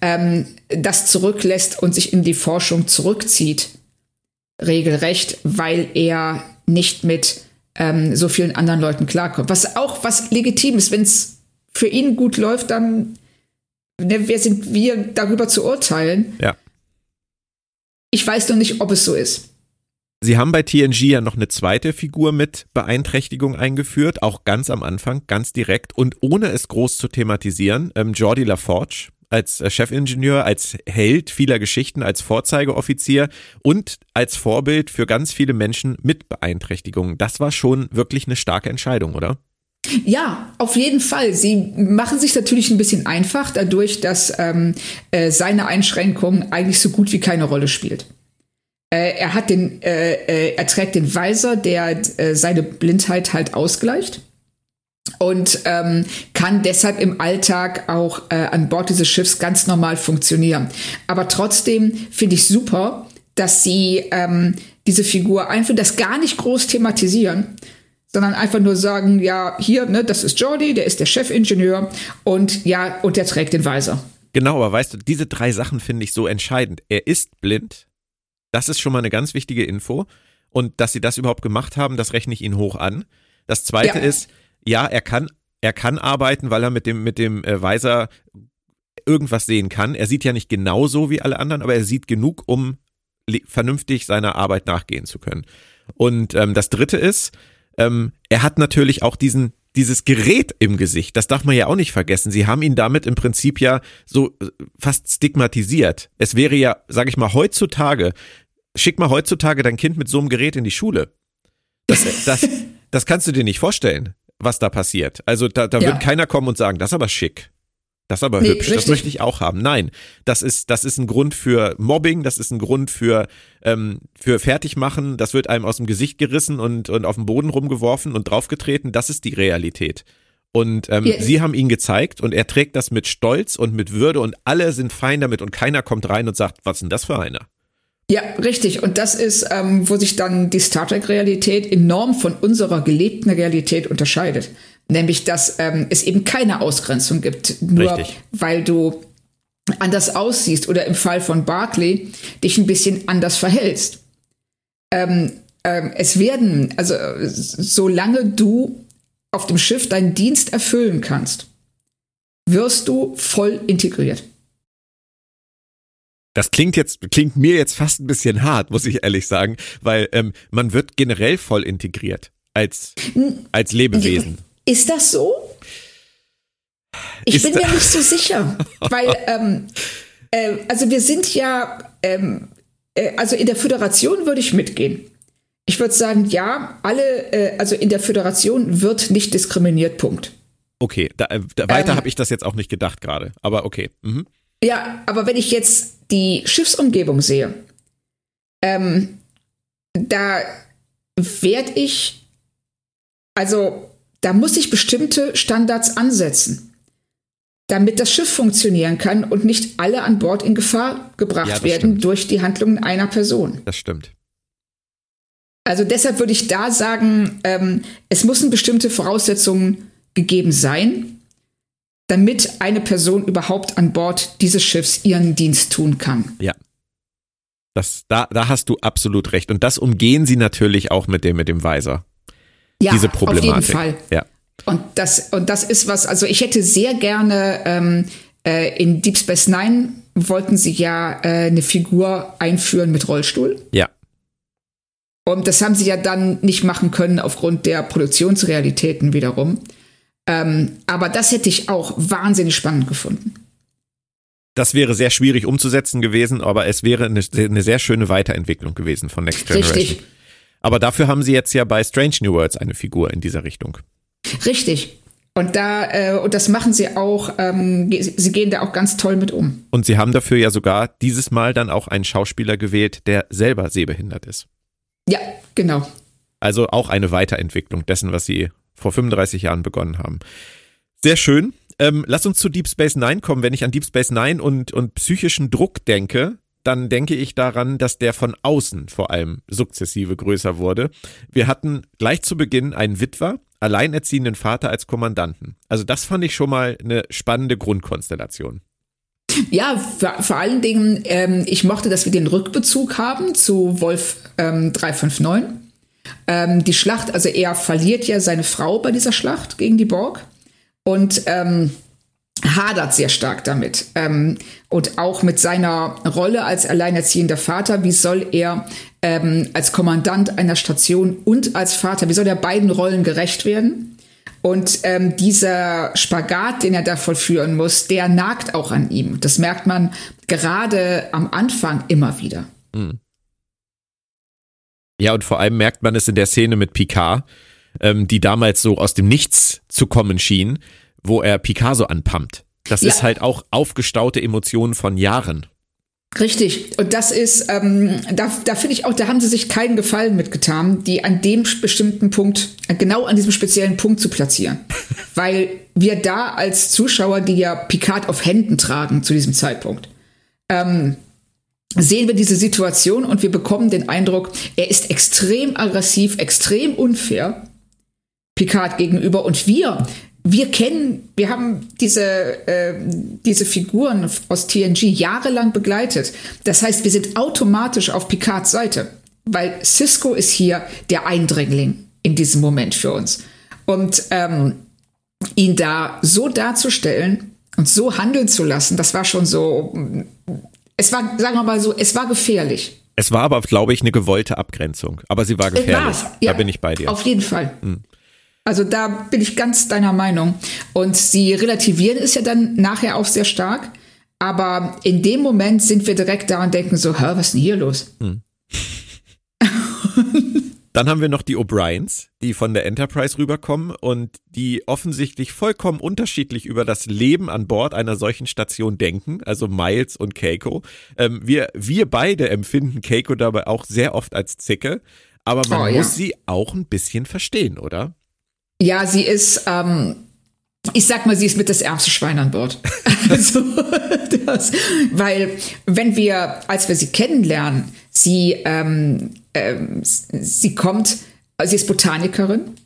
ähm, das zurücklässt und sich in die Forschung zurückzieht, regelrecht, weil er nicht mit ähm, so vielen anderen Leuten klarkommt. Was auch was legitim ist, wenn es für ihn gut läuft, dann ne, wer sind wir darüber zu urteilen? Ja. Ich weiß noch nicht, ob es so ist. Sie haben bei TNG ja noch eine zweite Figur mit Beeinträchtigung eingeführt, auch ganz am Anfang, ganz direkt und ohne es groß zu thematisieren. Ähm, Jordi LaForge als äh, Chefingenieur, als Held vieler Geschichten, als Vorzeigeoffizier und als Vorbild für ganz viele Menschen mit Beeinträchtigungen. Das war schon wirklich eine starke Entscheidung, oder? Ja, auf jeden Fall. Sie machen sich natürlich ein bisschen einfach dadurch, dass ähm, äh, seine Einschränkung eigentlich so gut wie keine Rolle spielt. Äh, er hat den, äh, äh er trägt den Weiser, der äh, seine Blindheit halt ausgleicht und ähm, kann deshalb im Alltag auch äh, an Bord dieses Schiffs ganz normal funktionieren. Aber trotzdem finde ich super, dass sie ähm, diese Figur einfach das gar nicht groß thematisieren, sondern einfach nur sagen, ja, hier, ne, das ist Jordi, der ist der Chefingenieur und ja, und der trägt den Weiser. Genau, aber weißt du, diese drei Sachen finde ich so entscheidend. Er ist blind. Das ist schon mal eine ganz wichtige Info. Und dass sie das überhaupt gemacht haben, das rechne ich ihnen hoch an. Das zweite ja. ist, ja, er kann, er kann arbeiten, weil er mit dem, mit dem äh, Weiser irgendwas sehen kann. Er sieht ja nicht genauso wie alle anderen, aber er sieht genug, um vernünftig seiner Arbeit nachgehen zu können. Und ähm, das dritte ist, ähm, er hat natürlich auch diesen, dieses Gerät im Gesicht, das darf man ja auch nicht vergessen. Sie haben ihn damit im Prinzip ja so äh, fast stigmatisiert. Es wäre ja, sag ich mal, heutzutage, schick mal heutzutage dein Kind mit so einem Gerät in die Schule. Das, das, [LAUGHS] das kannst du dir nicht vorstellen, was da passiert. Also da, da ja. wird keiner kommen und sagen, das ist aber schick. Das ist aber nee, hübsch, richtig. das möchte ich auch haben. Nein, das ist, das ist ein Grund für Mobbing, das ist ein Grund für, ähm, für Fertigmachen, das wird einem aus dem Gesicht gerissen und, und auf den Boden rumgeworfen und draufgetreten, das ist die Realität. Und ähm, ja. sie haben ihn gezeigt und er trägt das mit Stolz und mit Würde und alle sind fein damit und keiner kommt rein und sagt, was ist denn das für einer? Ja, richtig. Und das ist, ähm, wo sich dann die Star Trek-Realität enorm von unserer gelebten Realität unterscheidet. Nämlich, dass ähm, es eben keine Ausgrenzung gibt, nur Richtig. weil du anders aussiehst oder im Fall von Barclay dich ein bisschen anders verhältst. Ähm, ähm, es werden, also solange du auf dem Schiff deinen Dienst erfüllen kannst, wirst du voll integriert. Das klingt jetzt, klingt mir jetzt fast ein bisschen hart, muss ich ehrlich sagen, weil ähm, man wird generell voll integriert als, als Lebewesen. Ist das so? Ich ist bin mir nicht so sicher, weil [LAUGHS] ähm, äh, also wir sind ja, ähm, äh, also in der Föderation würde ich mitgehen. Ich würde sagen, ja, alle, äh, also in der Föderation wird nicht diskriminiert, Punkt. Okay, da, äh, da weiter ähm, habe ich das jetzt auch nicht gedacht gerade, aber okay. Mhm. Ja, aber wenn ich jetzt die Schiffsumgebung sehe, ähm, da werde ich, also da muss ich bestimmte Standards ansetzen, damit das Schiff funktionieren kann und nicht alle an Bord in Gefahr gebracht ja, werden stimmt. durch die Handlungen einer Person. Das stimmt. Also deshalb würde ich da sagen, ähm, es müssen bestimmte Voraussetzungen gegeben sein, damit eine Person überhaupt an Bord dieses Schiffs ihren Dienst tun kann. Ja. Das, da, da hast du absolut recht. Und das umgehen sie natürlich auch mit dem, mit dem Weiser. Ja, Diese Problematik. auf jeden Fall. Ja. Und das, und das ist was, also ich hätte sehr gerne ähm, äh, in Deep Space Nine wollten sie ja äh, eine Figur einführen mit Rollstuhl. Ja. Und das haben sie ja dann nicht machen können aufgrund der Produktionsrealitäten wiederum. Ähm, aber das hätte ich auch wahnsinnig spannend gefunden. Das wäre sehr schwierig umzusetzen gewesen, aber es wäre eine, eine sehr schöne Weiterentwicklung gewesen von Next Generation. Richtig. Aber dafür haben sie jetzt ja bei Strange New Worlds eine Figur in dieser Richtung. Richtig. Und da, äh, und das machen sie auch, ähm, sie gehen da auch ganz toll mit um. Und sie haben dafür ja sogar dieses Mal dann auch einen Schauspieler gewählt, der selber sehbehindert ist. Ja, genau. Also auch eine Weiterentwicklung dessen, was sie vor 35 Jahren begonnen haben. Sehr schön. Ähm, lass uns zu Deep Space Nine kommen. Wenn ich an Deep Space Nine und, und psychischen Druck denke, dann denke ich daran, dass der von außen vor allem sukzessive größer wurde. Wir hatten gleich zu Beginn einen Witwer, alleinerziehenden Vater als Kommandanten. Also das fand ich schon mal eine spannende Grundkonstellation. Ja, vor, allen Dingen, ähm, ich mochte, dass wir den Rückbezug haben zu Wolf ähm, 359. Ähm, die Schlacht, also er verliert ja seine Frau bei dieser Schlacht gegen die Borg und ähm, hadert sehr stark damit. Ähm, und auch mit seiner Rolle als alleinerziehender Vater, wie soll er ähm, als Kommandant einer Station und als Vater, wie soll er beiden Rollen gerecht werden? Und ähm, dieser Spagat, den er da vollführen muss, der nagt auch an ihm. Das merkt man gerade am Anfang immer wieder. Mhm. Ja, und vor allem merkt man es in der Szene mit Picard, ähm, die damals so aus dem Nichts zu kommen schien, wo er Picard so anpumpt. Das ja. ist halt auch aufgestaute Emotionen von Jahren. Richtig. Und das ist, ähm, da, da finde ich auch, da haben sie sich keinen Gefallen mitgetan, die an dem bestimmten Punkt, genau an diesem speziellen Punkt zu platzieren. [LAUGHS] Weil wir da als Zuschauer, die ja Picard auf Händen tragen zu diesem Zeitpunkt, ähm, sehen wir diese Situation und wir bekommen den Eindruck, er ist extrem aggressiv, extrem unfair Picard gegenüber und wir wir kennen, wir haben diese, äh, diese Figuren aus TNG jahrelang begleitet. Das heißt, wir sind automatisch auf Picards Seite, weil Cisco ist hier der Eindringling in diesem Moment für uns. Und ähm, ihn da so darzustellen und so handeln zu lassen, das war schon so es war, sagen wir mal so, es war gefährlich. Es war aber, glaube ich, eine gewollte Abgrenzung. Aber sie war gefährlich. Ja, da bin ich bei dir. Auf jeden Fall. Hm. Also da bin ich ganz deiner Meinung. Und sie relativieren es ja dann nachher auch sehr stark. Aber in dem Moment sind wir direkt da und denken so, hör, was ist denn hier los? Hm. [LAUGHS] Dann haben wir noch die O'Briens, die von der Enterprise rüberkommen und die offensichtlich vollkommen unterschiedlich über das Leben an Bord einer solchen Station denken, also Miles und Keiko. Ähm, wir, wir beide empfinden Keiko dabei auch sehr oft als Zicke, aber man oh, ja. muss sie auch ein bisschen verstehen, oder? Ja, sie ist, ähm, ich sag mal, sie ist mit das ärmste Schwein an Bord. [LAUGHS] also, das, weil, wenn wir, als wir sie kennenlernen, sie, ähm, ähm, sie kommt, sie ist Botanikerin.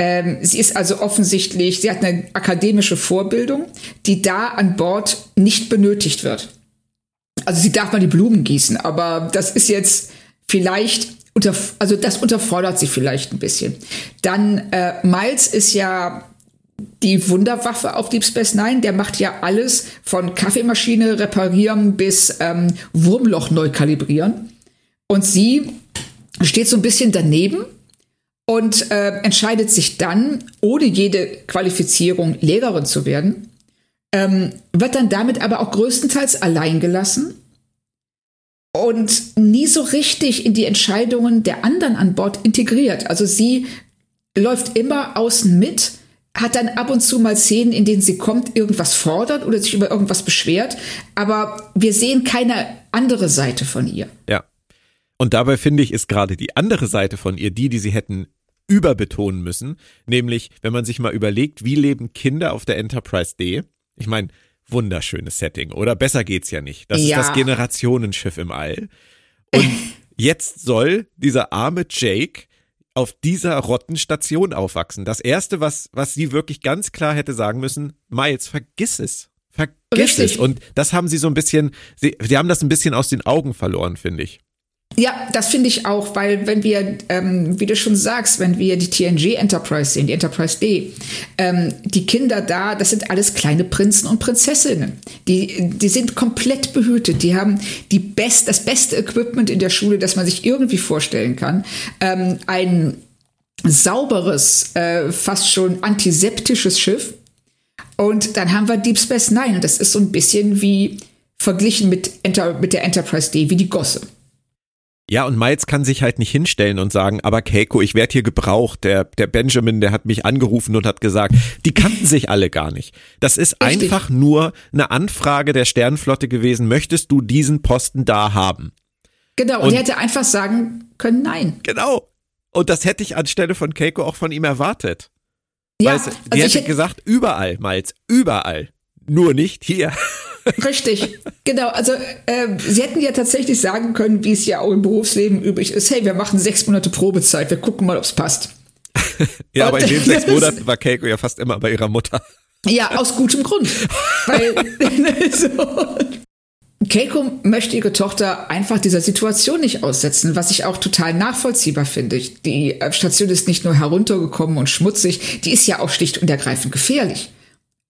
Ähm, sie ist also offensichtlich, sie hat eine akademische Vorbildung, die da an Bord nicht benötigt wird. Also sie darf mal die Blumen gießen, aber das ist jetzt vielleicht unter, also das unterfordert sie vielleicht ein bisschen. Dann äh, Miles ist ja die Wunderwaffe auf Deep Space Nine. Der macht ja alles von Kaffeemaschine reparieren bis ähm, Wurmloch neu kalibrieren. Und sie steht so ein bisschen daneben und äh, entscheidet sich dann, ohne jede Qualifizierung Lehrerin zu werden, ähm, wird dann damit aber auch größtenteils allein gelassen und nie so richtig in die Entscheidungen der anderen an Bord integriert. Also sie läuft immer außen mit, hat dann ab und zu mal Szenen, in denen sie kommt, irgendwas fordert oder sich über irgendwas beschwert, aber wir sehen keine andere Seite von ihr. Ja. Und dabei finde ich, ist gerade die andere Seite von ihr die, die sie hätten überbetonen müssen, nämlich wenn man sich mal überlegt, wie leben Kinder auf der Enterprise D. Ich meine, wunderschönes Setting, oder? Besser geht's ja nicht. Das ja. ist das Generationenschiff im All. Und [LAUGHS] jetzt soll dieser arme Jake auf dieser Rottenstation aufwachsen. Das erste, was, was sie wirklich ganz klar hätte sagen müssen, Miles, vergiss es. Vergiss Richtig. es. Und das haben sie so ein bisschen, sie, sie haben das ein bisschen aus den Augen verloren, finde ich. Ja, das finde ich auch, weil wenn wir, ähm, wie du schon sagst, wenn wir die TNG Enterprise sehen, die Enterprise D, ähm, die Kinder da, das sind alles kleine Prinzen und Prinzessinnen. Die, die sind komplett behütet. Die haben die best, das beste Equipment in der Schule, das man sich irgendwie vorstellen kann. Ähm, ein sauberes, äh, fast schon antiseptisches Schiff. Und dann haben wir Deep Space Nine. Das ist so ein bisschen wie verglichen mit, Enter mit der Enterprise D, wie die Gosse. Ja, und Miles kann sich halt nicht hinstellen und sagen, aber Keiko, ich werde hier gebraucht. Der, der Benjamin, der hat mich angerufen und hat gesagt, die kannten sich alle gar nicht. Das ist Richtig. einfach nur eine Anfrage der Sternflotte gewesen, möchtest du diesen Posten da haben? Genau, und, und er hätte einfach sagen können, nein. Genau. Und das hätte ich anstelle von Keiko auch von ihm erwartet. Ja, Weißt, die also hätte gesagt, überall, Miles, überall. Nur nicht hier. Richtig, genau. Also äh, sie hätten ja tatsächlich sagen können, wie es ja auch im Berufsleben üblich ist, hey, wir machen sechs Monate Probezeit, wir gucken mal, ob es passt. [LAUGHS] ja, Und, aber in den [LAUGHS] sechs Monaten war Keiko ja fast immer bei ihrer Mutter. Ja, aus gutem Grund. Weil [LAUGHS] so, Keiko möchte ihre Tochter einfach dieser Situation nicht aussetzen, was ich auch total nachvollziehbar finde. Die Station ist nicht nur heruntergekommen und schmutzig, die ist ja auch schlicht und ergreifend gefährlich.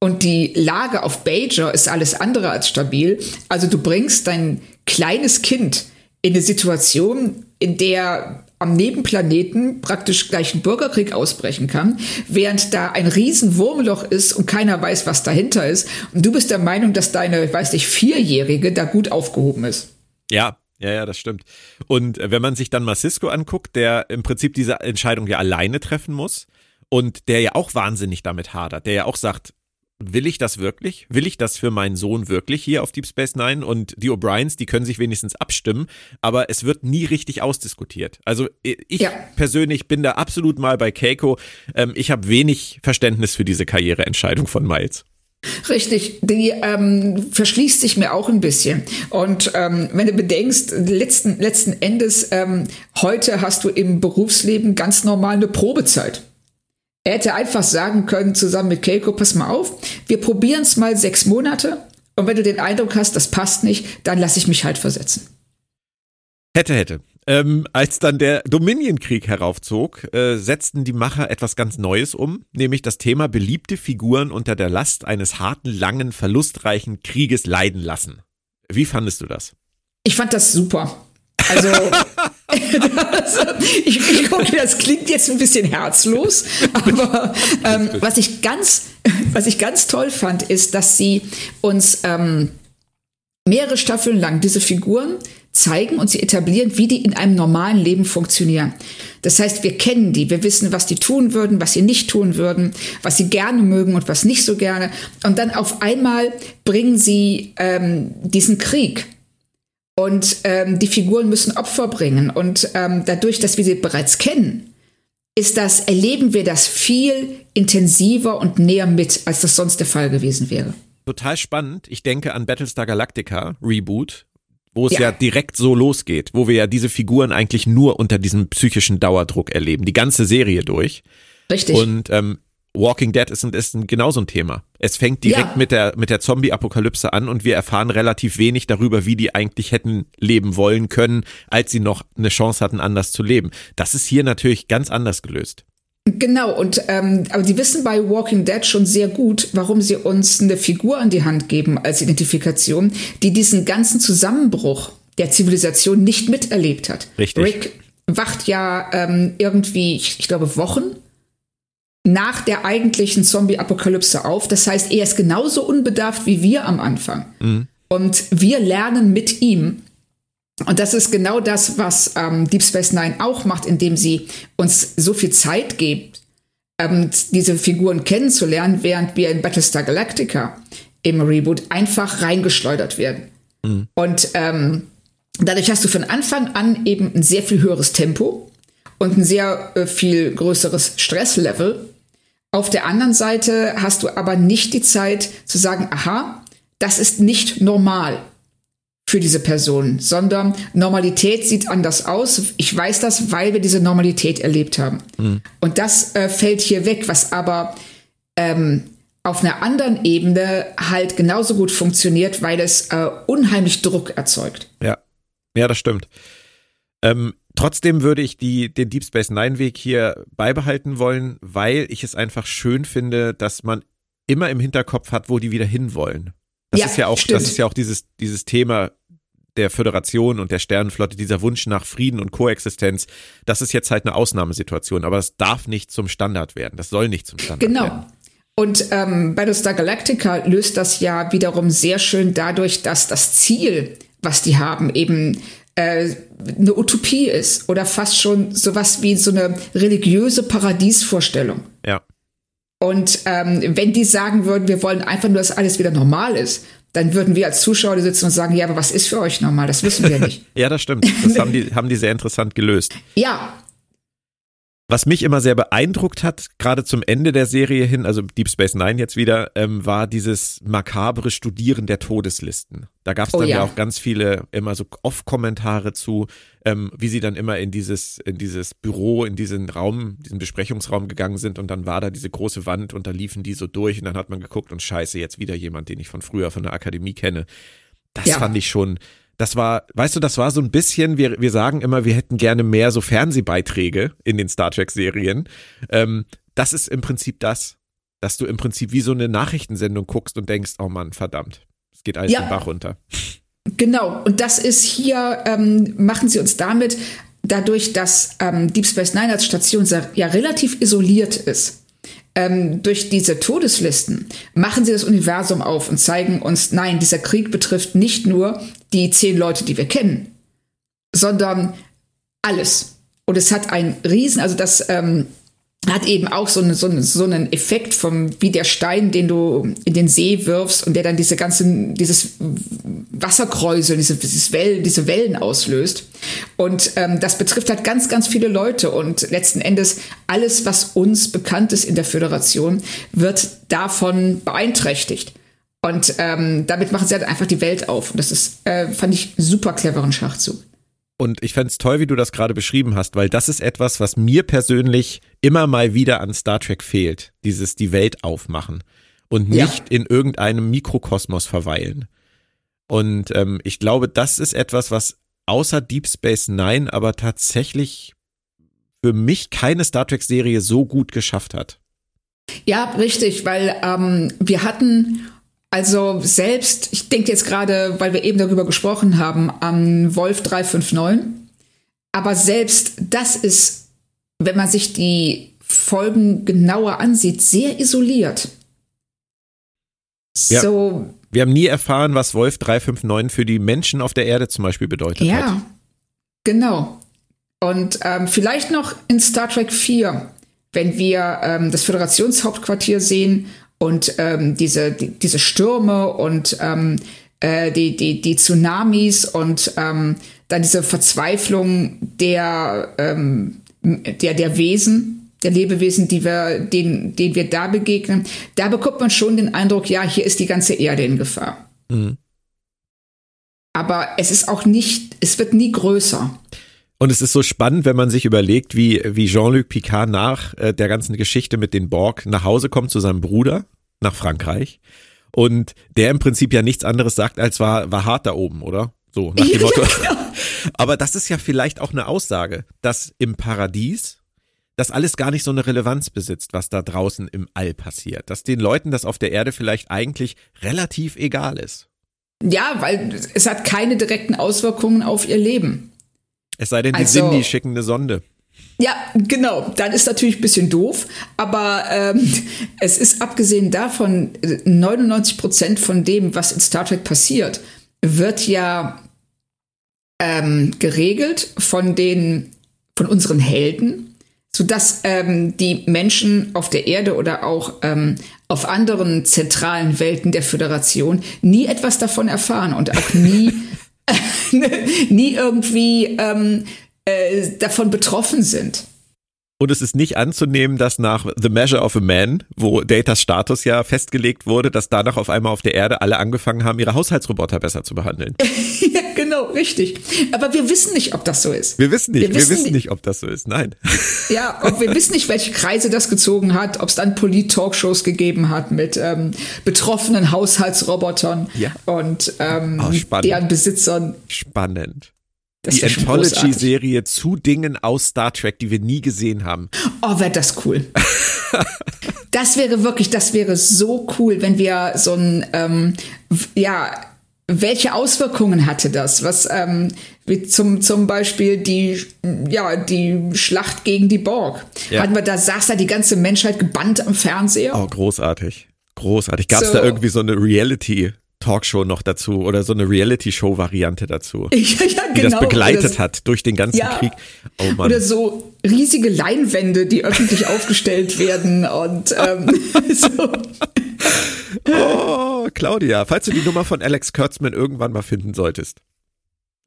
Und die Lage auf Bajor ist alles andere als stabil. Also du bringst dein kleines Kind in eine Situation, in der am Nebenplaneten praktisch gleich ein Bürgerkrieg ausbrechen kann, während da ein riesen Wurmloch ist und keiner weiß, was dahinter ist. Und du bist der Meinung, dass deine, weiß nicht, Vierjährige da gut aufgehoben ist. Ja, ja, ja, das stimmt. Und wenn man sich dann mal Cisco anguckt, der im Prinzip diese Entscheidung ja alleine treffen muss und der ja auch wahnsinnig damit hadert, der ja auch sagt, will ich das wirklich? Will ich das für meinen Sohn wirklich hier auf Deep Space Nine? Und die O'Briens, die können sich wenigstens abstimmen, aber es wird nie richtig ausdiskutiert. Also ich ja. persönlich bin da absolut mal bei Keiko. Ähm, ich habe wenig Verständnis für diese Karriereentscheidung von Miles. Richtig, die ähm, verschließt sich mir auch ein bisschen. Und ähm, wenn du bedenkst, letzten, letzten Endes, ähm, heute hast du im Berufsleben ganz normal eine Probezeit. Er hätte einfach sagen können, zusammen mit Keiko, pass mal auf, wir probieren es mal sechs Monate und wenn du den Eindruck hast, das passt nicht, dann lasse ich mich halt versetzen. Hätte, hätte. Ähm, als dann der Dominion-Krieg heraufzog, äh, setzten die Macher etwas ganz Neues um, nämlich das Thema beliebte Figuren unter der Last eines harten, langen, verlustreichen Krieges leiden lassen. Wie fandest du das? Ich fand das super. Also, [LAUGHS] das, [LAUGHS] ich, ich gucke, das klingt jetzt ein bisschen herzlos, aber ähm, was ich ganz, was ich ganz toll fand, ist, dass sie uns ähm, mehrere Staffeln lang diese Figuren zeigen und sie etablieren, wie die in einem normalen Leben funktionieren. Das heißt, wir kennen die, wir wissen, was die tun würden, was sie nicht tun würden, was sie gerne mögen und was nicht so gerne. Und dann auf einmal bringen sie ähm, diesen Krieg und ähm, die Figuren müssen Opfer bringen. Und ähm, dadurch, dass wir sie bereits kennen, ist das, erleben wir das viel intensiver und näher mit, als das sonst der Fall gewesen wäre. Total spannend. Ich denke an Battlestar Galactica Reboot, wo es ja. ja. direkt so losgeht, wo wir ja diese Figuren eigentlich nur unter diesem psychischen Dauerdruck erleben, die ganze Serie durch. Richtig. Und ähm, Walking Dead ist, ist ein, genauso ein Thema. Es fängt direkt ja. mit der, mit der Zombie-Apokalypse an und wir erfahren relativ wenig darüber, wie die eigentlich hätten leben wollen können, als sie noch eine Chance hatten, anders zu leben. Das ist hier natürlich ganz anders gelöst. Genau, und ähm, aber die wissen bei Walking Dead schon sehr gut, warum sie uns eine Figur an die Hand geben als Identifikation, die diesen ganzen Zusammenbruch der Zivilisation nicht miterlebt hat. Richtig. Rick wacht ja ähm, irgendwie, ich, ich glaube, Wochen nach der eigentlichen Zombie-Apokalypse auf. Das heißt, er ist genauso unbedarft wie wir am Anfang. Mhm. Und wir lernen mit ihm. Und das ist genau das, was ähm, Deep Space Nine auch macht, indem sie uns so viel Zeit gibt, ähm, diese Figuren kennenzulernen, während wir in Battlestar Galactica im Reboot einfach reingeschleudert werden. Mhm. Und ähm, dadurch hast du von Anfang an eben ein sehr viel höheres Tempo und ein sehr äh, viel größeres Stresslevel. Auf der anderen Seite hast du aber nicht die Zeit zu sagen, aha, das ist nicht normal für diese Person, sondern Normalität sieht anders aus. Ich weiß das, weil wir diese Normalität erlebt haben. Mhm. Und das äh, fällt hier weg, was aber ähm, auf einer anderen Ebene halt genauso gut funktioniert, weil es äh, unheimlich Druck erzeugt. Ja, ja, das stimmt. Ähm, Trotzdem würde ich die, den Deep Space Nine Weg hier beibehalten wollen, weil ich es einfach schön finde, dass man immer im Hinterkopf hat, wo die wieder hinwollen. Das ja, ist ja auch, stimmt. das ist ja auch dieses, dieses Thema der Föderation und der Sternenflotte, dieser Wunsch nach Frieden und Koexistenz. Das ist jetzt halt eine Ausnahmesituation, aber das darf nicht zum Standard werden. Das soll nicht zum Standard genau. werden. Genau. Und ähm, Battlestar Galactica löst das ja wiederum sehr schön dadurch, dass das Ziel, was die haben, eben äh, eine Utopie ist oder fast schon sowas wie so eine religiöse Paradiesvorstellung. Ja. Und ähm, wenn die sagen würden, wir wollen einfach nur, dass alles wieder normal ist, dann würden wir als Zuschauer sitzen und sagen, ja, aber was ist für euch normal? Das wissen wir nicht. [LAUGHS] ja, das stimmt. Das haben die, haben die sehr interessant gelöst. Ja, was mich immer sehr beeindruckt hat, gerade zum Ende der Serie hin, also Deep Space Nine jetzt wieder, ähm, war dieses makabre Studieren der Todeslisten. Da gab es oh dann oh, ja. ja. auch ganz viele immer so Off-Kommentare zu, ähm, wie sie dann immer in dieses, in dieses Büro, in diesen Raum, diesen Besprechungsraum gegangen sind und dann war da diese große Wand und da liefen die so durch und dann hat man geguckt und scheiße, jetzt wieder jemand, den ich von früher von der Akademie kenne. Das ja. fand ich schon, das war, weißt du, das war so ein bisschen, wir, wir sagen immer, wir hätten gerne mehr so Fernsehbeiträge in den Star Trek-Serien. Ähm, das ist im Prinzip das, dass du im Prinzip wie so eine Nachrichtensendung guckst und denkst, oh Mann, verdammt, es geht alles ja. den Bach runter. Genau, und das ist hier, ähm, machen sie uns damit, dadurch, dass ähm, Deep Space Nine als Station ja relativ isoliert ist ähm, durch diese Todeslisten machen sie das Universum auf und zeigen uns, nein, dieser Krieg betrifft nicht nur die zehn Leute, die wir kennen, sondern alles. Und es hat einen Riesen, also das ähm, hat eben auch so, eine, so, eine, so einen Effekt vom, wie der Stein, den du in den See wirfst und der dann diese ganzen, dieses Wasserkräuseln, diese, dieses Wellen, diese Wellen auslöst. Und ähm, das betrifft halt ganz, ganz viele Leute und letzten Endes alles, was uns bekannt ist in der Föderation, wird davon beeinträchtigt. Und ähm, damit machen sie halt einfach die Welt auf. Und das ist, äh, fand ich, super cleveren Schachzug. Und ich fände es toll, wie du das gerade beschrieben hast, weil das ist etwas, was mir persönlich immer mal wieder an Star Trek fehlt. Dieses die Welt aufmachen und nicht ja. in irgendeinem Mikrokosmos verweilen. Und ähm, ich glaube, das ist etwas, was außer Deep Space Nine aber tatsächlich für mich keine Star Trek-Serie so gut geschafft hat. Ja, richtig, weil ähm, wir hatten also selbst, ich denke jetzt gerade, weil wir eben darüber gesprochen haben, an Wolf 359. Aber selbst das ist, wenn man sich die Folgen genauer ansieht, sehr isoliert. Ja. So. Wir haben nie erfahren, was Wolf 359 für die Menschen auf der Erde zum Beispiel bedeutet ja, hat. Ja, genau. Und ähm, vielleicht noch in Star Trek 4, wenn wir ähm, das Föderationshauptquartier sehen und ähm, diese, die, diese Stürme und ähm, äh, die, die, die Tsunamis und ähm, dann diese Verzweiflung der, ähm, der, der Wesen, der Lebewesen, die wir, denen, denen wir da begegnen, da bekommt man schon den Eindruck, ja, hier ist die ganze Erde in Gefahr. Mhm. Aber es ist auch nicht, es wird nie größer. Und es ist so spannend, wenn man sich überlegt, wie, wie Jean-Luc Picard nach äh, der ganzen Geschichte mit den Borg nach Hause kommt zu seinem Bruder nach Frankreich. Und der im Prinzip ja nichts anderes sagt, als war, war hart da oben, oder? So, nach dem [LAUGHS] Motto. Genau. Aber das ist ja vielleicht auch eine Aussage, dass im Paradies das alles gar nicht so eine Relevanz besitzt, was da draußen im All passiert. Dass den Leuten das auf der Erde vielleicht eigentlich relativ egal ist. Ja, weil es hat keine direkten Auswirkungen auf ihr Leben. Es sei denn, die also, Cindy schicken eine Sonde. Ja, genau. Dann ist natürlich ein bisschen doof, aber ähm, [LAUGHS] es ist abgesehen davon 99 Prozent von dem, was in Star Trek passiert, wird ja ähm, geregelt von den von unseren Helden, sodass ähm, die Menschen auf der Erde oder auch ähm, auf anderen zentralen Welten der Föderation nie etwas davon erfahren und auch nie, [LAUGHS] [LAUGHS] nie irgendwie ähm, äh, davon betroffen sind. Und es ist nicht anzunehmen, dass nach The Measure of a Man, wo Datas Status ja festgelegt wurde, dass danach auf einmal auf der Erde alle angefangen haben, ihre Haushaltsroboter besser zu behandeln. ja, [LAUGHS] genau, richtig. Aber wir wissen nicht, ob das so ist. Wir wissen nicht, wir wissen, wir wissen nicht, ob das so ist. Nein. [LAUGHS] Ja, und wir wissen nicht, welche Kreise das gezogen hat, ob es dann Polit-Talkshows gegeben hat mit ähm, betroffenen Haushaltsrobotern ja. und ähm, oh, deren Besitzern. Spannend. Das die Anthology-Serie zu Dingen aus Star Trek, die wir nie gesehen haben. Oh, wäre das cool. [LAUGHS] das wäre wirklich, das wäre so cool, wenn wir so ein, ähm, ja, welche Auswirkungen hatte das? Was, ähm, wie zum, zum Beispiel die, ja, die Schlacht gegen die Borg. Ja. Hatten wir, da saß da die ganze Menschheit gebannt am Fernseher. Oh, großartig. Großartig. Gab es so. da irgendwie so eine Reality? Talkshow noch dazu oder so eine Reality-Show-Variante dazu, [LAUGHS] ja, ja, die genau. das begleitet das, hat durch den ganzen ja, Krieg. Oh. Oder so riesige Leinwände, die öffentlich [LAUGHS] aufgestellt werden und ähm, [LAUGHS] so. Oh, Claudia, falls du die Nummer von Alex Kurtzman irgendwann mal finden solltest.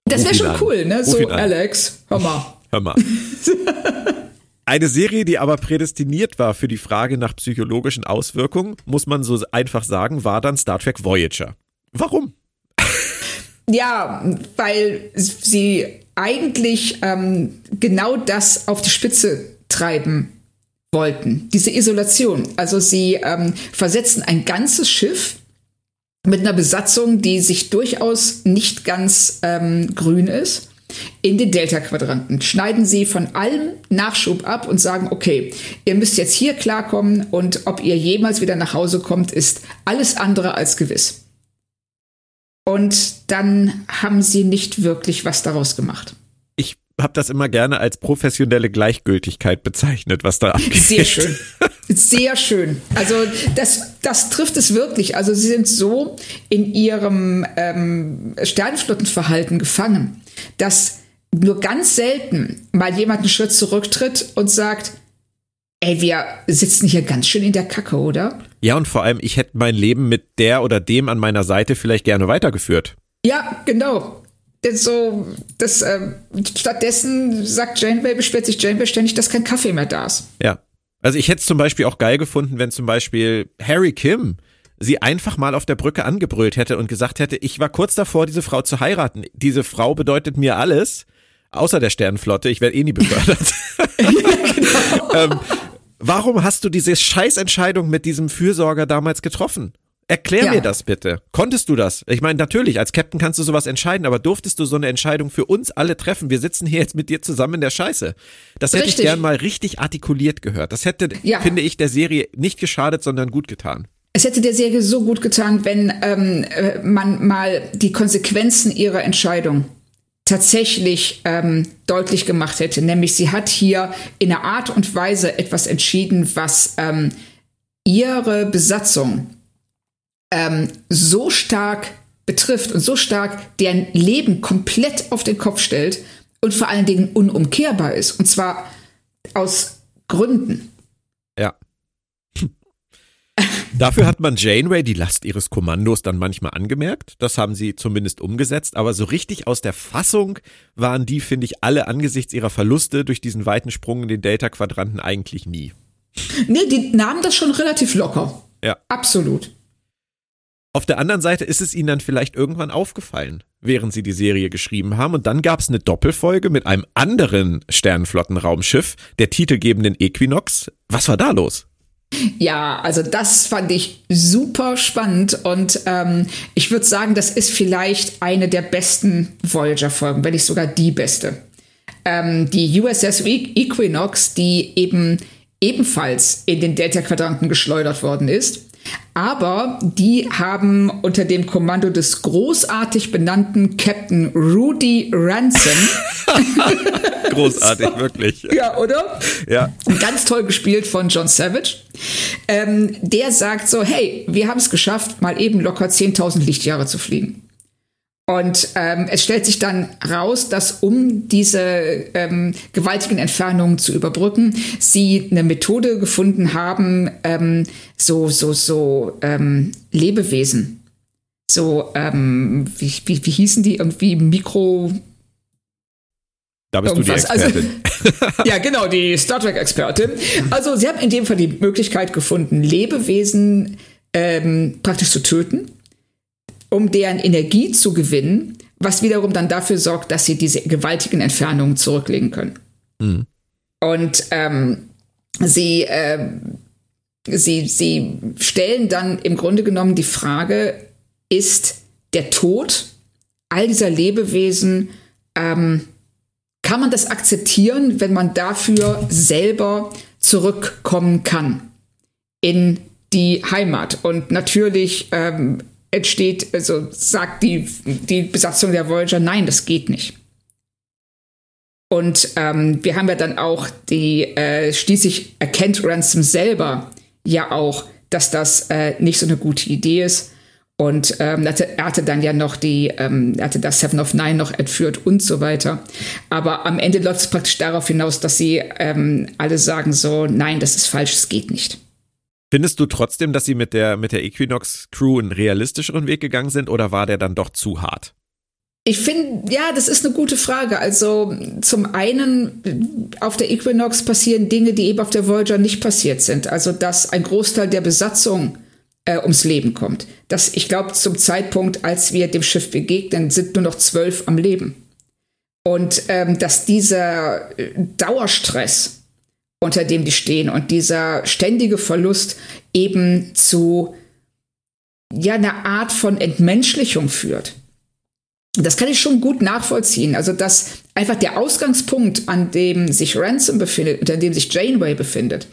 Das wäre schon an. cool, ne? so, Alex, hör mal. Hör mal. Eine Serie, die aber prädestiniert war für die Frage nach psychologischen Auswirkungen, muss man so einfach sagen, war dann Star Trek Voyager. Warum? Ja, weil sie eigentlich ähm, genau das auf die Spitze treiben wollten, diese Isolation. Also sie ähm, versetzen ein ganzes Schiff mit einer Besatzung, die sich durchaus nicht ganz ähm, grün ist in den Delta-Quadranten, schneiden sie von allem Nachschub ab und sagen, okay, ihr müsst jetzt hier klarkommen und ob ihr jemals wieder nach Hause kommt, ist alles andere als gewiss. Und dann haben sie nicht wirklich was daraus gemacht. Ich habe das immer gerne als professionelle Gleichgültigkeit bezeichnet, was da abgeht. Sehr [LAUGHS] schön. Sehr schön. Also das, das trifft es wirklich. Also sie sind so in ihrem ähm, Sternflottenverhalten gefangen, dass nur ganz selten mal jemand einen Schritt zurücktritt und sagt, ey, wir sitzen hier ganz schön in der Kacke, oder? Ja, und vor allem, ich hätte mein Leben mit der oder dem an meiner Seite vielleicht gerne weitergeführt. Ja, genau. So, das, äh, stattdessen sagt Janeway, beschwert sich Janeway ständig, dass kein Kaffee mehr da ist. Ja. Also ich hätte es zum Beispiel auch geil gefunden, wenn zum Beispiel Harry Kim sie einfach mal auf der Brücke angebrüllt hätte und gesagt hätte, ich war kurz davor, diese Frau zu heiraten. Diese Frau bedeutet mir alles, außer der Sternenflotte. Ich werde eh nie befördert. [LAUGHS] [LAUGHS] genau. ähm, warum hast du diese Scheißentscheidung mit diesem Fürsorger damals getroffen? Erklär ja. mir das bitte. Konntest du das? Ich meine, natürlich, als Captain kannst du sowas entscheiden, aber durftest du so eine Entscheidung für uns alle treffen? Wir sitzen hier jetzt mit dir zusammen in der Scheiße. Das hätte richtig. ich gern mal richtig artikuliert gehört. Das hätte, ja. finde ich, der Serie nicht geschadet, sondern gut getan. Es hätte der Serie so gut getan, wenn ähm, äh, man mal die Konsequenzen ihrer Entscheidung tatsächlich ähm, deutlich gemacht hätte. Nämlich sie hat hier in einer Art und Weise etwas entschieden, was ähm, ihre Besatzung ähm, so stark betrifft und so stark deren Leben komplett auf den Kopf stellt und vor allen Dingen unumkehrbar ist. Und zwar aus Gründen. Dafür hat man Janeway die Last ihres Kommandos dann manchmal angemerkt. Das haben sie zumindest umgesetzt. Aber so richtig aus der Fassung waren die, finde ich, alle angesichts ihrer Verluste durch diesen weiten Sprung in den Delta-Quadranten eigentlich nie. Nee, die nahmen das schon relativ locker. Ja. Absolut. Auf der anderen Seite ist es ihnen dann vielleicht irgendwann aufgefallen, während sie die Serie geschrieben haben. Und dann gab es eine Doppelfolge mit einem anderen Sternenflottenraumschiff, der titelgebenden Equinox. Was war da los? Ja, also das fand ich super spannend und ähm, ich würde sagen, das ist vielleicht eine der besten Voyager-Folgen, wenn nicht sogar die beste. Ähm, die USS Equinox, die eben ebenfalls in den Delta-Quadranten geschleudert worden ist aber die haben unter dem Kommando des großartig benannten Captain Rudy Ransom. [LAUGHS] großartig, [LAUGHS] wirklich. Ja, oder? Ja. Ganz toll gespielt von John Savage. Ähm, der sagt so: Hey, wir haben es geschafft, mal eben locker 10.000 Lichtjahre zu fliegen. Und ähm, es stellt sich dann raus, dass um diese ähm, gewaltigen Entfernungen zu überbrücken, sie eine Methode gefunden haben, ähm, so, so, so ähm, Lebewesen. So, ähm, wie, wie, wie hießen die? Irgendwie Mikro. Da bist Irgendwas. du die also, Expertin. Also, [LAUGHS] ja, genau, die Star Trek-Expertin. Also, sie haben in dem Fall die Möglichkeit gefunden, Lebewesen ähm, praktisch zu töten um deren Energie zu gewinnen, was wiederum dann dafür sorgt, dass sie diese gewaltigen Entfernungen zurücklegen können. Mhm. Und ähm, sie, äh, sie, sie stellen dann im Grunde genommen die Frage, ist der Tod all dieser Lebewesen, ähm, kann man das akzeptieren, wenn man dafür selber zurückkommen kann in die Heimat? Und natürlich ähm, entsteht, also sagt die, die Besatzung der Voyager, nein, das geht nicht. Und ähm, wir haben ja dann auch die, äh, schließlich erkennt Ransom selber ja auch, dass das äh, nicht so eine gute Idee ist. Und ähm, er hatte dann ja noch die, ähm, er hatte das Seven of Nine noch entführt und so weiter. Aber am Ende läuft es praktisch darauf hinaus, dass sie ähm, alle sagen so, nein, das ist falsch, es geht nicht. Findest du trotzdem, dass sie mit der, mit der Equinox Crew einen realistischeren Weg gegangen sind oder war der dann doch zu hart? Ich finde, ja, das ist eine gute Frage. Also zum einen, auf der Equinox passieren Dinge, die eben auf der Voyager nicht passiert sind. Also dass ein Großteil der Besatzung äh, ums Leben kommt. Das, ich glaube, zum Zeitpunkt, als wir dem Schiff begegnen, sind nur noch zwölf am Leben. Und ähm, dass dieser äh, Dauerstress unter dem die stehen. Und dieser ständige Verlust eben zu ja, einer Art von Entmenschlichung führt. Das kann ich schon gut nachvollziehen. Also, dass einfach der Ausgangspunkt, an dem sich Ransom befindet und an dem sich Janeway befindet,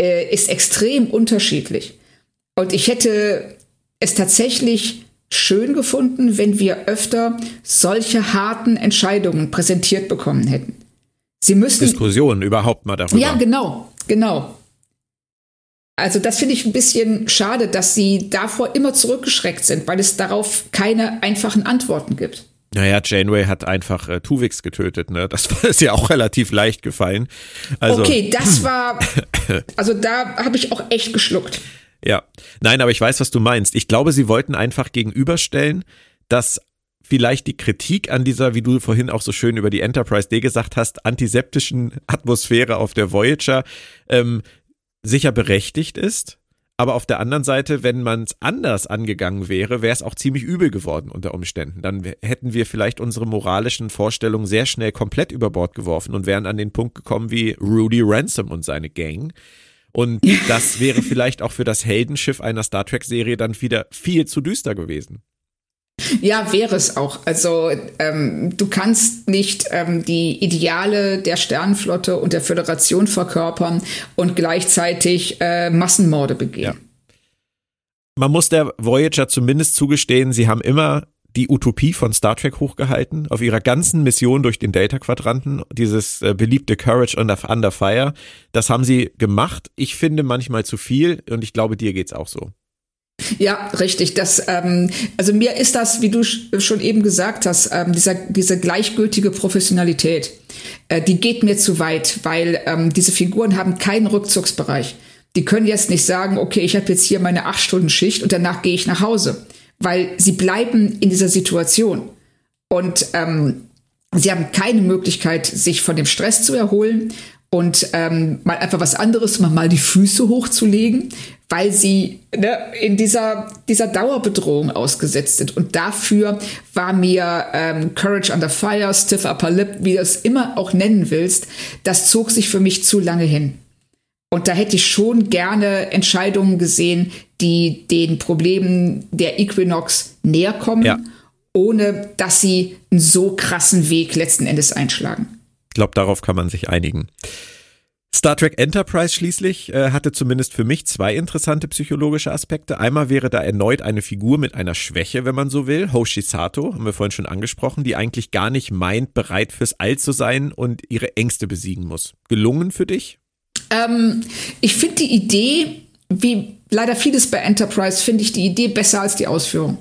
äh, ist extrem unterschiedlich. Und ich hätte es tatsächlich schön gefunden, wenn wir öfter solche harten Entscheidungen präsentiert bekommen hätten. Sie müssen. Diskussionen überhaupt mal darüber. Ja, genau, genau. Also das finde ich ein bisschen schade, dass sie davor immer zurückgeschreckt sind, weil es darauf keine einfachen Antworten gibt. Naja, Janeway hat einfach äh, Tuvix getötet, ne? Das [LAUGHS] war ist ja auch relativ leicht gefallen. Also, okay, das [CLEARS THROAT] war, also da habe ich auch echt geschluckt. Ja, nein, aber ich weiß, was du meinst. Ich glaube, sie wollten einfach gegenüberstellen, dass vielleicht die Kritik an dieser, wie du vorhin auch so schön über die Enterprise D gesagt hast, antiseptischen Atmosphäre auf der Voyager ähm, sicher berechtigt ist. Aber auf der anderen Seite, wenn man es anders angegangen wäre, wäre es auch ziemlich übel geworden unter Umständen. Dann hätten wir vielleicht unsere moralischen Vorstellungen sehr schnell komplett über Bord geworfen und wären an den Punkt gekommen wie Rudy Ransom und seine Gang. Und [LAUGHS] das wäre vielleicht auch für das Heldenschiff einer Star Trek-Serie dann wieder viel zu düster gewesen. Ja, wäre es auch. Also ähm, du kannst nicht ähm, die Ideale der Sternenflotte und der Föderation verkörpern und gleichzeitig äh, Massenmorde begehen. Ja. Man muss der Voyager zumindest zugestehen, sie haben immer die Utopie von Star Trek hochgehalten, auf ihrer ganzen Mission durch den Delta-Quadranten, dieses äh, beliebte Courage under, under Fire, das haben sie gemacht. Ich finde manchmal zu viel und ich glaube, dir geht's auch so. Ja, richtig. Das, ähm, also mir ist das, wie du schon eben gesagt hast, ähm, dieser, diese gleichgültige Professionalität, äh, die geht mir zu weit, weil ähm, diese Figuren haben keinen Rückzugsbereich. Die können jetzt nicht sagen, okay, ich habe jetzt hier meine acht Stunden Schicht und danach gehe ich nach Hause, weil sie bleiben in dieser Situation und ähm, sie haben keine Möglichkeit, sich von dem Stress zu erholen und ähm, mal einfach was anderes, mal, mal die Füße hochzulegen, weil sie ne, in dieser, dieser Dauerbedrohung ausgesetzt sind. Und dafür war mir ähm, Courage Under Fire, Stiff Upper Lip, wie du es immer auch nennen willst, das zog sich für mich zu lange hin. Und da hätte ich schon gerne Entscheidungen gesehen, die den Problemen der Equinox näher kommen, ja. ohne dass sie einen so krassen Weg letzten Endes einschlagen. Ich glaube, darauf kann man sich einigen. Star Trek Enterprise schließlich äh, hatte zumindest für mich zwei interessante psychologische Aspekte. Einmal wäre da erneut eine Figur mit einer Schwäche, wenn man so will, Hoshi Sato, haben wir vorhin schon angesprochen, die eigentlich gar nicht meint, bereit fürs All zu sein und ihre Ängste besiegen muss. Gelungen für dich? Ähm, ich finde die Idee, wie leider vieles bei Enterprise, finde ich die Idee besser als die Ausführung.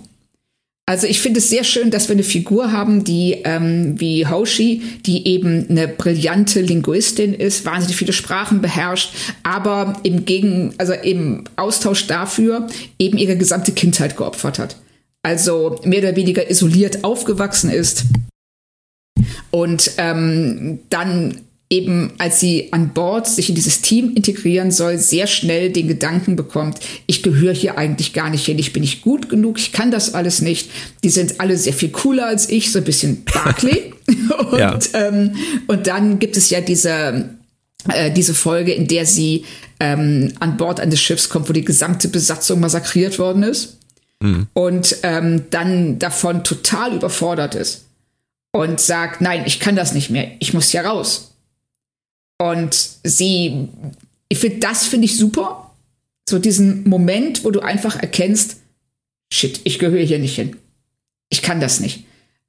Also ich finde es sehr schön, dass wir eine Figur haben, die ähm, wie Hoshi, die eben eine brillante Linguistin ist, wahnsinnig viele Sprachen beherrscht, aber im Gegen, also im Austausch dafür eben ihre gesamte Kindheit geopfert hat. Also mehr oder weniger isoliert aufgewachsen ist und ähm, dann eben, als sie an Bord sich in dieses Team integrieren soll, sehr schnell den Gedanken bekommt, ich gehöre hier eigentlich gar nicht hin, ich bin nicht gut genug, ich kann das alles nicht. Die sind alle sehr viel cooler als ich, so ein bisschen Barclay. [LAUGHS] und, ja. ähm, und dann gibt es ja diese, äh, diese Folge, in der sie ähm, an Bord eines Schiffs kommt, wo die gesamte Besatzung massakriert worden ist. Mhm. Und ähm, dann davon total überfordert ist und sagt, nein, ich kann das nicht mehr, ich muss hier raus. Und sie, ich finde, das finde ich super. So diesen Moment, wo du einfach erkennst, shit, ich gehöre hier nicht hin. Ich kann das nicht.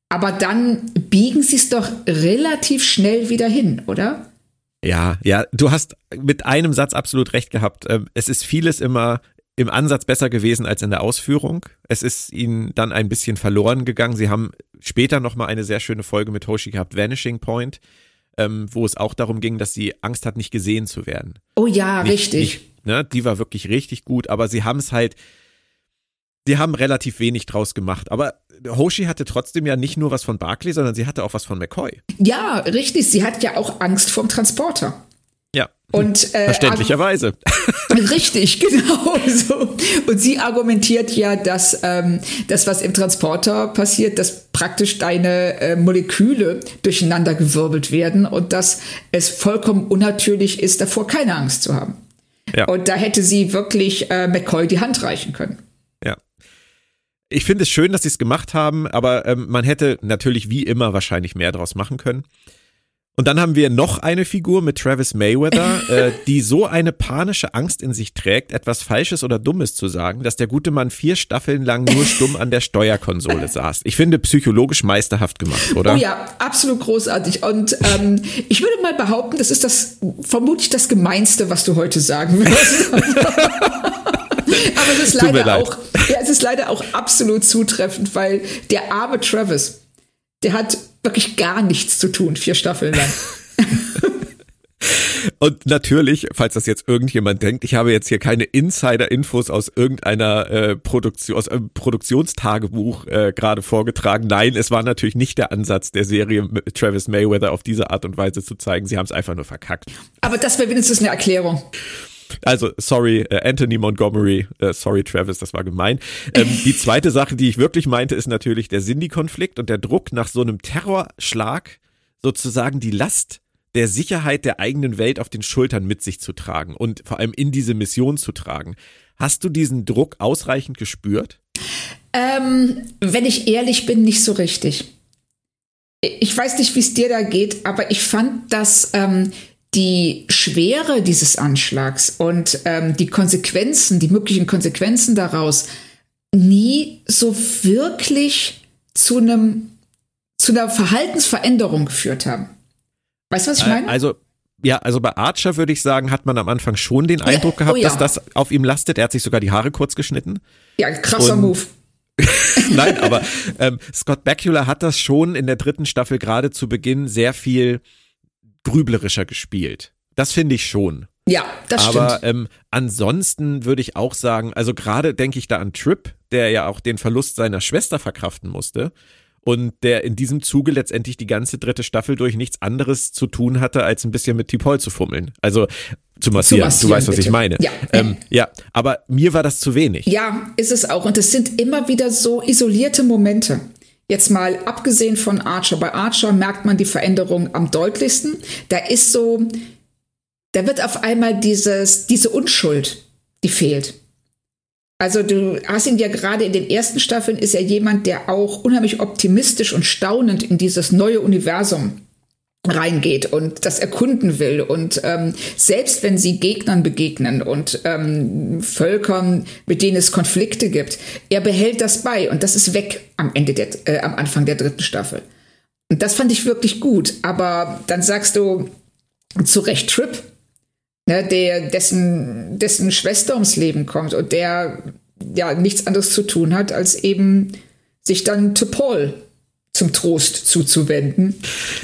Aber dann biegen sie es doch relativ schnell wieder hin, oder? Ja, ja, du hast mit einem Satz absolut recht gehabt. Ähm, es ist vieles immer im Ansatz besser gewesen als in der Ausführung. Es ist ihnen dann ein bisschen verloren gegangen. Sie haben später nochmal eine sehr schöne Folge mit Hoshi gehabt, Vanishing Point, ähm, wo es auch darum ging, dass sie Angst hat, nicht gesehen zu werden. Oh ja, nicht, richtig. Nicht, ne, die war wirklich richtig gut, aber sie haben es halt, sie haben relativ wenig draus gemacht. Aber Hoshi hatte trotzdem ja nicht nur was von Barclay, sondern sie hatte auch was von McCoy. Ja, richtig. Sie hat ja auch Angst vom Transporter. Und, äh, Verständlicherweise. Richtig, [LAUGHS] genau so. Und sie argumentiert ja, dass ähm, das, was im Transporter passiert, dass praktisch deine äh, Moleküle durcheinander gewirbelt werden und dass es vollkommen unnatürlich ist, davor keine Angst zu haben. Ja. Und da hätte sie wirklich äh, McCoy die Hand reichen können. Ja. Ich finde es schön, dass sie es gemacht haben, aber ähm, man hätte natürlich wie immer wahrscheinlich mehr draus machen können. Und dann haben wir noch eine Figur mit Travis Mayweather, [LAUGHS] äh, die so eine panische Angst in sich trägt, etwas Falsches oder Dummes zu sagen, dass der gute Mann vier Staffeln lang nur [LAUGHS] stumm an der Steuerkonsole saß. Ich finde psychologisch meisterhaft gemacht, oder? Oh ja, absolut großartig. Und ähm, ich würde mal behaupten, das ist das vermutlich das Gemeinste, was du heute sagen wirst. [LAUGHS] Aber es ist leider auch, ja, es ist leider auch absolut zutreffend, weil der arme Travis, der hat wirklich gar nichts zu tun, vier Staffeln lang. [LAUGHS] Und natürlich, falls das jetzt irgendjemand denkt, ich habe jetzt hier keine Insider-Infos aus irgendeiner äh, Produktion, aus einem Produktionstagebuch äh, gerade vorgetragen. Nein, es war natürlich nicht der Ansatz der Serie Travis Mayweather auf diese Art und Weise zu zeigen. Sie haben es einfach nur verkackt. Aber das wäre wenigstens eine Erklärung. Also, sorry, äh, Anthony Montgomery, äh, sorry, Travis, das war gemein. Ähm, die zweite Sache, die ich wirklich meinte, ist natürlich der Cindy-Konflikt und der Druck nach so einem Terrorschlag sozusagen die Last der Sicherheit der eigenen Welt auf den Schultern mit sich zu tragen und vor allem in diese Mission zu tragen. Hast du diesen Druck ausreichend gespürt? Ähm, wenn ich ehrlich bin, nicht so richtig. Ich weiß nicht, wie es dir da geht, aber ich fand, dass ähm, die Schwere dieses Anschlags und ähm, die Konsequenzen, die möglichen Konsequenzen daraus nie so wirklich zu einem zu einer Verhaltensveränderung geführt haben. Weißt du, was ich meine? Also ja, also bei Archer würde ich sagen, hat man am Anfang schon den Eindruck gehabt, oh ja. dass das auf ihm lastet. Er hat sich sogar die Haare kurz geschnitten. Ja, krasser Und Move. [LAUGHS] Nein, aber [LAUGHS] ähm, Scott Bakula hat das schon in der dritten Staffel gerade zu Beginn sehr viel grüblerischer gespielt. Das finde ich schon. Ja, das Aber, stimmt. Aber ähm, ansonsten würde ich auch sagen, also gerade denke ich da an Trip, der ja auch den Verlust seiner Schwester verkraften musste. und der in diesem Zuge letztendlich die ganze dritte Staffel durch nichts anderes zu tun hatte, als ein bisschen mit T'Pol zu fummeln. Also zu massieren. Zu massieren du weißt, was bitte. ich meine. Ja. Ähm, ja, aber mir war das zu wenig. Ja, ist es auch. Und es sind immer wieder so isolierte Momente. Jetzt mal abgesehen von Archer. Bei Archer merkt man die Veränderung am deutlichsten. Da ist so, da wird auf einmal dieses, diese Unschuld, die fehlt. Also du hast ihn ja gerade in den ersten Staffeln ist er jemand, der auch unheimlich optimistisch und staunend in dieses neue Universum reingeht und das erkunden will. Und ähm, selbst wenn sie Gegnern begegnen und ähm, Völkern, mit denen es Konflikte gibt, er behält das bei und das ist weg am Ende der, äh, am Anfang der dritten Staffel. Und das fand ich wirklich gut. Aber dann sagst du zu Recht Trip, ne, der, dessen, dessen Schwester ums Leben kommt und der ja nichts anderes zu tun hat, als eben sich dann zu Paul zum Trost zuzuwenden.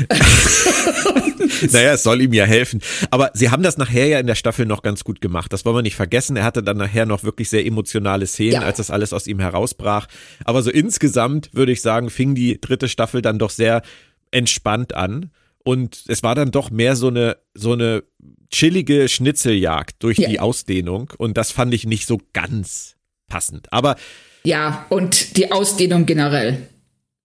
[LAUGHS] naja, es soll ihm ja helfen. Aber sie haben das nachher ja in der Staffel noch ganz gut gemacht. Das wollen wir nicht vergessen. Er hatte dann nachher noch wirklich sehr emotionale Szenen, ja. als das alles aus ihm herausbrach. Aber so insgesamt würde ich sagen, fing die dritte Staffel dann doch sehr entspannt an. Und es war dann doch mehr so eine, so eine chillige Schnitzeljagd durch ja. die Ausdehnung. Und das fand ich nicht so ganz passend. Aber. Ja, und die Ausdehnung generell.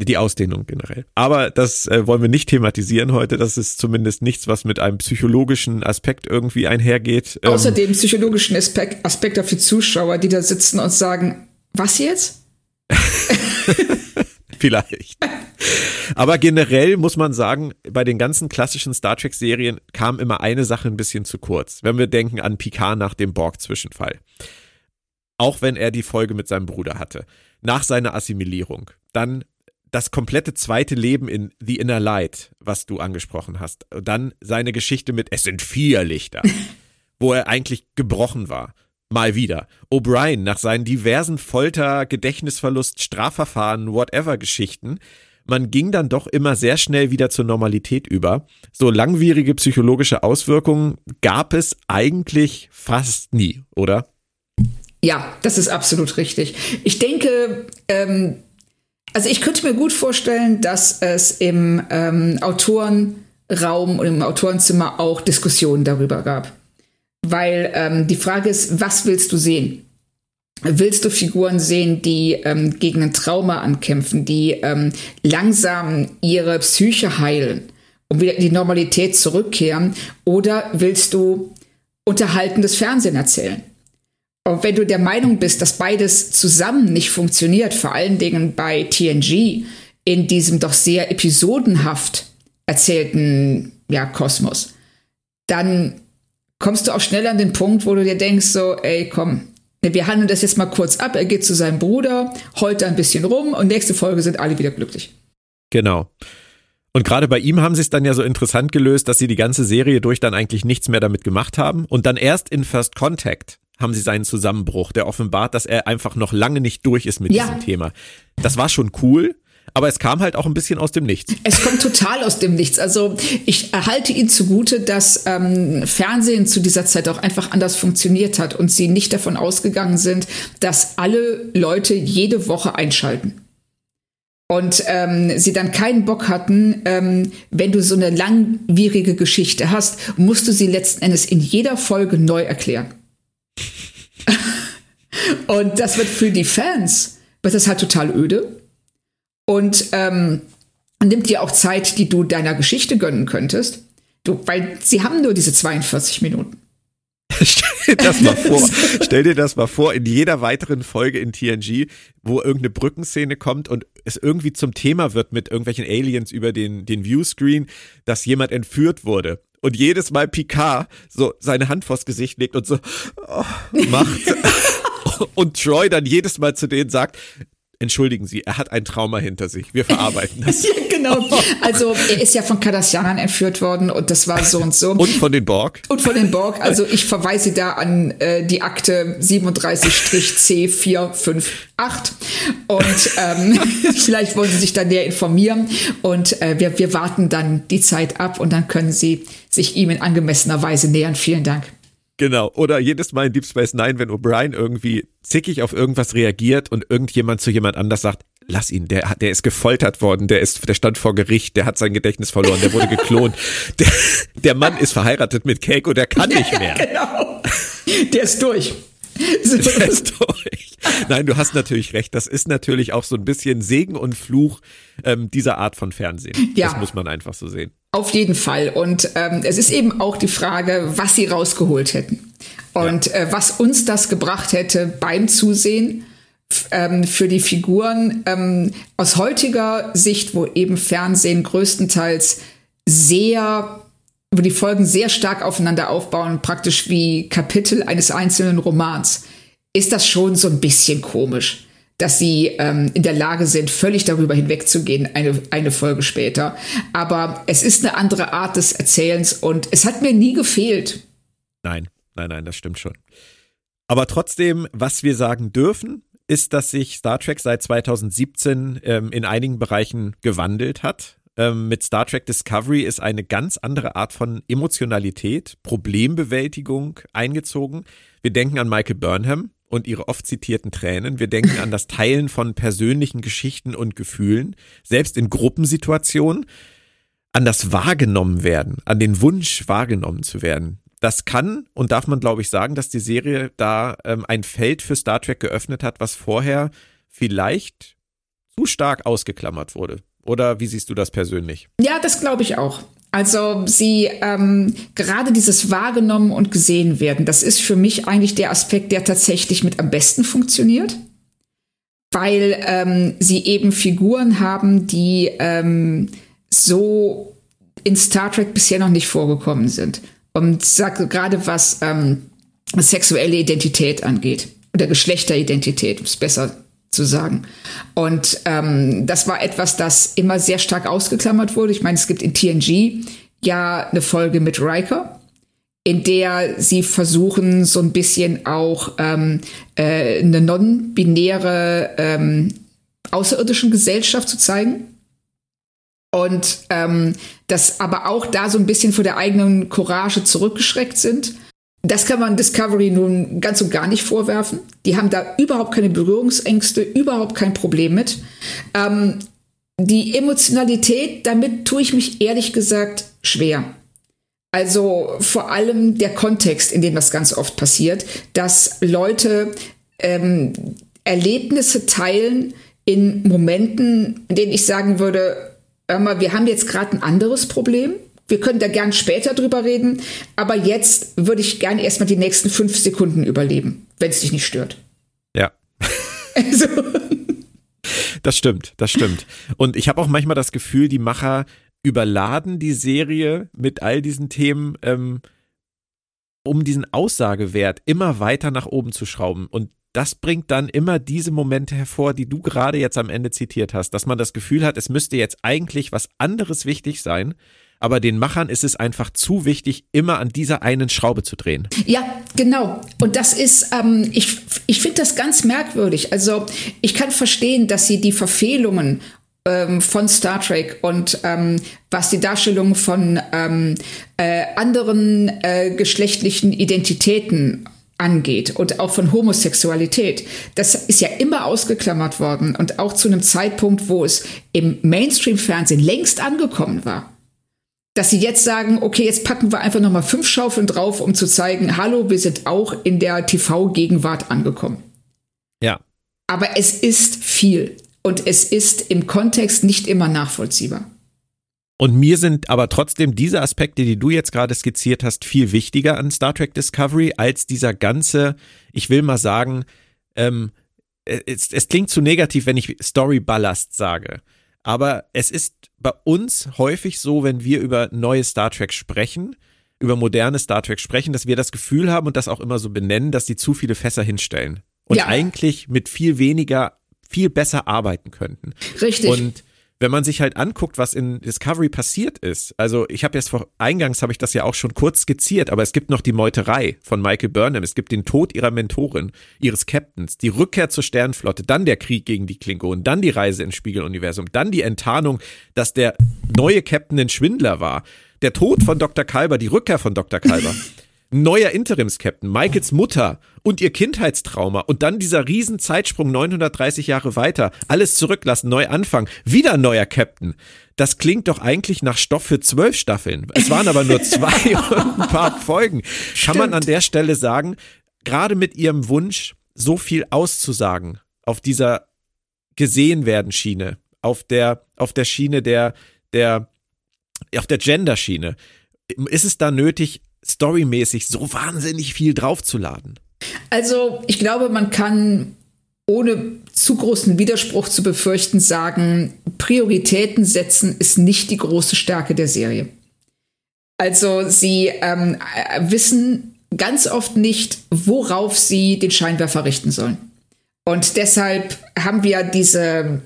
Die Ausdehnung generell. Aber das äh, wollen wir nicht thematisieren heute. Das ist zumindest nichts, was mit einem psychologischen Aspekt irgendwie einhergeht. Ähm, Außerdem psychologischen Aspekt, Aspekt die Zuschauer, die da sitzen und sagen, was jetzt? [LAUGHS] Vielleicht. Aber generell muss man sagen, bei den ganzen klassischen Star Trek-Serien kam immer eine Sache ein bisschen zu kurz. Wenn wir denken an Picard nach dem Borg-Zwischenfall. Auch wenn er die Folge mit seinem Bruder hatte. Nach seiner Assimilierung. Dann das komplette zweite Leben in The Inner Light, was du angesprochen hast. Dann seine Geschichte mit Es sind vier Lichter, [LAUGHS] wo er eigentlich gebrochen war. Mal wieder. O'Brien nach seinen diversen Folter, Gedächtnisverlust, Strafverfahren, whatever Geschichten. Man ging dann doch immer sehr schnell wieder zur Normalität über. So langwierige psychologische Auswirkungen gab es eigentlich fast nie, oder? Ja, das ist absolut richtig. Ich denke, ähm, also ich könnte mir gut vorstellen, dass es im ähm, Autorenraum und im Autorenzimmer auch Diskussionen darüber gab. Weil ähm, die Frage ist, was willst du sehen? Willst du Figuren sehen, die ähm, gegen ein Trauma ankämpfen, die ähm, langsam ihre Psyche heilen und wieder in die Normalität zurückkehren? Oder willst du unterhaltendes Fernsehen erzählen? Und wenn du der Meinung bist, dass beides zusammen nicht funktioniert, vor allen Dingen bei TNG, in diesem doch sehr episodenhaft erzählten ja, Kosmos, dann kommst du auch schnell an den Punkt, wo du dir denkst, so, ey, komm, wir handeln das jetzt mal kurz ab. Er geht zu seinem Bruder, heult ein bisschen rum und nächste Folge sind alle wieder glücklich. Genau. Und gerade bei ihm haben sie es dann ja so interessant gelöst, dass sie die ganze Serie durch dann eigentlich nichts mehr damit gemacht haben und dann erst in First Contact haben sie seinen Zusammenbruch, der offenbart, dass er einfach noch lange nicht durch ist mit ja. diesem Thema. Das war schon cool, aber es kam halt auch ein bisschen aus dem Nichts. Es kommt total aus dem Nichts. Also ich erhalte ihn zugute, dass ähm, Fernsehen zu dieser Zeit auch einfach anders funktioniert hat und sie nicht davon ausgegangen sind, dass alle Leute jede Woche einschalten. Und ähm, sie dann keinen Bock hatten, ähm, wenn du so eine langwierige Geschichte hast, musst du sie letzten Endes in jeder Folge neu erklären. [LAUGHS] und das wird für die Fans, wird das halt total öde. Und ähm, nimmt dir auch Zeit, die du deiner Geschichte gönnen könntest. Du, weil sie haben nur diese 42 Minuten. Stell dir das mal vor. [LAUGHS] Stell dir das mal vor, in jeder weiteren Folge in TNG, wo irgendeine Brückenszene kommt und es irgendwie zum Thema wird mit irgendwelchen Aliens über den, den Viewscreen, dass jemand entführt wurde und jedes Mal Picard so seine Hand vors Gesicht legt und so oh, macht. [LAUGHS] und Troy dann jedes Mal zu denen sagt, entschuldigen Sie, er hat ein Trauma hinter sich. Wir verarbeiten das. [LAUGHS] ja, genau. Also er ist ja von Cardassianern entführt worden und das war so und so. Und von den Borg. Und von den Borg. Also ich verweise da an äh, die Akte 37-C458. Und ähm, [LAUGHS] vielleicht wollen Sie sich da näher informieren. Und äh, wir, wir warten dann die Zeit ab und dann können Sie sich ihm in angemessener Weise nähern. Vielen Dank. Genau. Oder jedes Mal in Deep Space Nine, wenn O'Brien irgendwie zickig auf irgendwas reagiert und irgendjemand zu jemand anders sagt, lass ihn, der, der ist gefoltert worden, der ist, der stand vor Gericht, der hat sein Gedächtnis verloren, der wurde geklont. [LAUGHS] Der, der Mann ist verheiratet mit Keiko, der kann [LAUGHS] nicht mehr. genau. Der ist durch. [LAUGHS] Der ist durch. Nein, du hast natürlich recht. Das ist natürlich auch so ein bisschen Segen und Fluch ähm, dieser Art von Fernsehen. Ja. Das muss man einfach so sehen. Auf jeden Fall. Und ähm, es ist eben auch die Frage, was sie rausgeholt hätten. Und ja. äh, was uns das gebracht hätte beim Zusehen ähm, für die Figuren ähm, aus heutiger Sicht, wo eben Fernsehen größtenteils sehr wo die Folgen sehr stark aufeinander aufbauen, praktisch wie Kapitel eines einzelnen Romans, ist das schon so ein bisschen komisch, dass sie ähm, in der Lage sind, völlig darüber hinwegzugehen, eine, eine Folge später. Aber es ist eine andere Art des Erzählens und es hat mir nie gefehlt. Nein, nein, nein, das stimmt schon. Aber trotzdem, was wir sagen dürfen, ist, dass sich Star Trek seit 2017 ähm, in einigen Bereichen gewandelt hat ähm, mit Star Trek Discovery ist eine ganz andere Art von Emotionalität, Problembewältigung eingezogen. Wir denken an Michael Burnham und ihre oft zitierten Tränen. Wir denken an das Teilen von persönlichen Geschichten und Gefühlen, selbst in Gruppensituationen, an das Wahrgenommen werden, an den Wunsch wahrgenommen zu werden. Das kann und darf man, glaube ich, sagen, dass die Serie da ähm, ein Feld für Star Trek geöffnet hat, was vorher vielleicht zu stark ausgeklammert wurde. Oder wie siehst du das persönlich? Ja, das glaube ich auch. Also sie ähm, gerade dieses wahrgenommen und gesehen werden, das ist für mich eigentlich der Aspekt, der tatsächlich mit am besten funktioniert, weil ähm, sie eben Figuren haben, die ähm, so in Star Trek bisher noch nicht vorgekommen sind. Und sage gerade was ähm, sexuelle Identität angeht oder Geschlechteridentität, ist besser zu sagen. Und ähm, das war etwas, das immer sehr stark ausgeklammert wurde. Ich meine, es gibt in TNG ja eine Folge mit Riker, in der sie versuchen, so ein bisschen auch ähm, äh, eine non-binäre ähm, außerirdischen Gesellschaft zu zeigen. Und ähm, dass aber auch da so ein bisschen vor der eigenen Courage zurückgeschreckt sind das kann man Discovery nun ganz und gar nicht vorwerfen. Die haben da überhaupt keine Berührungsängste, überhaupt kein Problem mit. Ähm, die Emotionalität, damit tue ich mich ehrlich gesagt schwer. Also vor allem der Kontext, in dem das ganz oft passiert, dass Leute ähm, Erlebnisse teilen in Momenten, in denen ich sagen würde, hör mal, wir haben jetzt gerade ein anderes Problem wir können da gern später drüber reden, aber jetzt würde ich gerne erstmal die nächsten fünf Sekunden überleben, wenn es dich nicht stört. Ja. [LAUGHS] Also. Das stimmt, das stimmt. Und ich habe auch manchmal das Gefühl, die Macher überladen die Serie mit all diesen Themen, ähm, um diesen Aussagewert immer weiter nach oben zu schrauben. Und das bringt dann immer diese Momente hervor, die du gerade jetzt am Ende zitiert hast, dass man das Gefühl hat, es müsste jetzt eigentlich was anderes wichtig sein, aber den Machern ist es einfach zu wichtig, immer an dieser einen Schraube zu drehen. Ja, genau. Und das ist, ähm, ich, ich finde das ganz merkwürdig. Also ich kann verstehen, dass sie die Verfehlungen ähm, von Star Trek und ähm, was die Darstellung von ähm, äh, anderen äh, geschlechtlichen Identitäten angeht und auch von Homosexualität. Das ist ja immer ausgeklammert worden und auch zu einem Zeitpunkt, wo es im Mainstream-Fernsehen längst angekommen war dass sie jetzt sagen, okay, jetzt packen wir einfach nochmal fünf Schaufeln drauf, um zu zeigen, hallo, wir sind auch in der TV-Gegenwart angekommen. Ja. Aber es ist viel und es ist im Kontext nicht immer nachvollziehbar. Und mir sind aber trotzdem diese Aspekte, die du jetzt gerade skizziert hast, viel wichtiger an Star Trek Discovery als dieser ganze, ich will mal sagen, ähm, es, es klingt zu negativ, wenn ich Story Ballast sage. Aber es ist bei uns häufig so, wenn wir über neue Star Trek sprechen, über moderne Star Trek sprechen, dass wir das Gefühl haben und das auch immer so benennen, dass sie zu viele Fässer hinstellen und ja. eigentlich mit viel weniger viel besser arbeiten könnten. Richtig. Und wenn man sich halt anguckt, was in Discovery passiert ist, also ich habe jetzt vor eingangs habe ich das ja auch schon kurz skizziert, aber es gibt noch die Meuterei von Michael Burnham, es gibt den Tod ihrer Mentorin, ihres Captains, die Rückkehr zur Sternflotte, dann der Krieg gegen die Klingonen, dann die Reise ins Spiegeluniversum, dann die Enttarnung, dass der neue Captain ein Schwindler war, der Tod von Dr. Kalber, die Rückkehr von Dr. Kalber. [LAUGHS] neuer Interims-Captain, Michaels Mutter und ihr Kindheitstrauma und dann dieser riesen Zeitsprung 930 Jahre weiter, alles zurücklassen, neu anfangen, wieder neuer Captain. Das klingt doch eigentlich nach Stoff für zwölf Staffeln. Es waren aber nur zwei [LAUGHS] und ein paar Folgen. Kann man an der Stelle sagen, gerade mit ihrem Wunsch, so viel auszusagen auf dieser gesehen werden Schiene, auf der, auf der Schiene der, der, auf der Gender-Schiene, ist es da nötig, storymäßig so wahnsinnig viel draufzuladen? Also, ich glaube, man kann ohne zu großen Widerspruch zu befürchten sagen, Prioritäten setzen ist nicht die große Stärke der Serie. Also sie ähm, wissen ganz oft nicht, worauf sie den Scheinwerfer richten sollen. Und deshalb haben wir diese,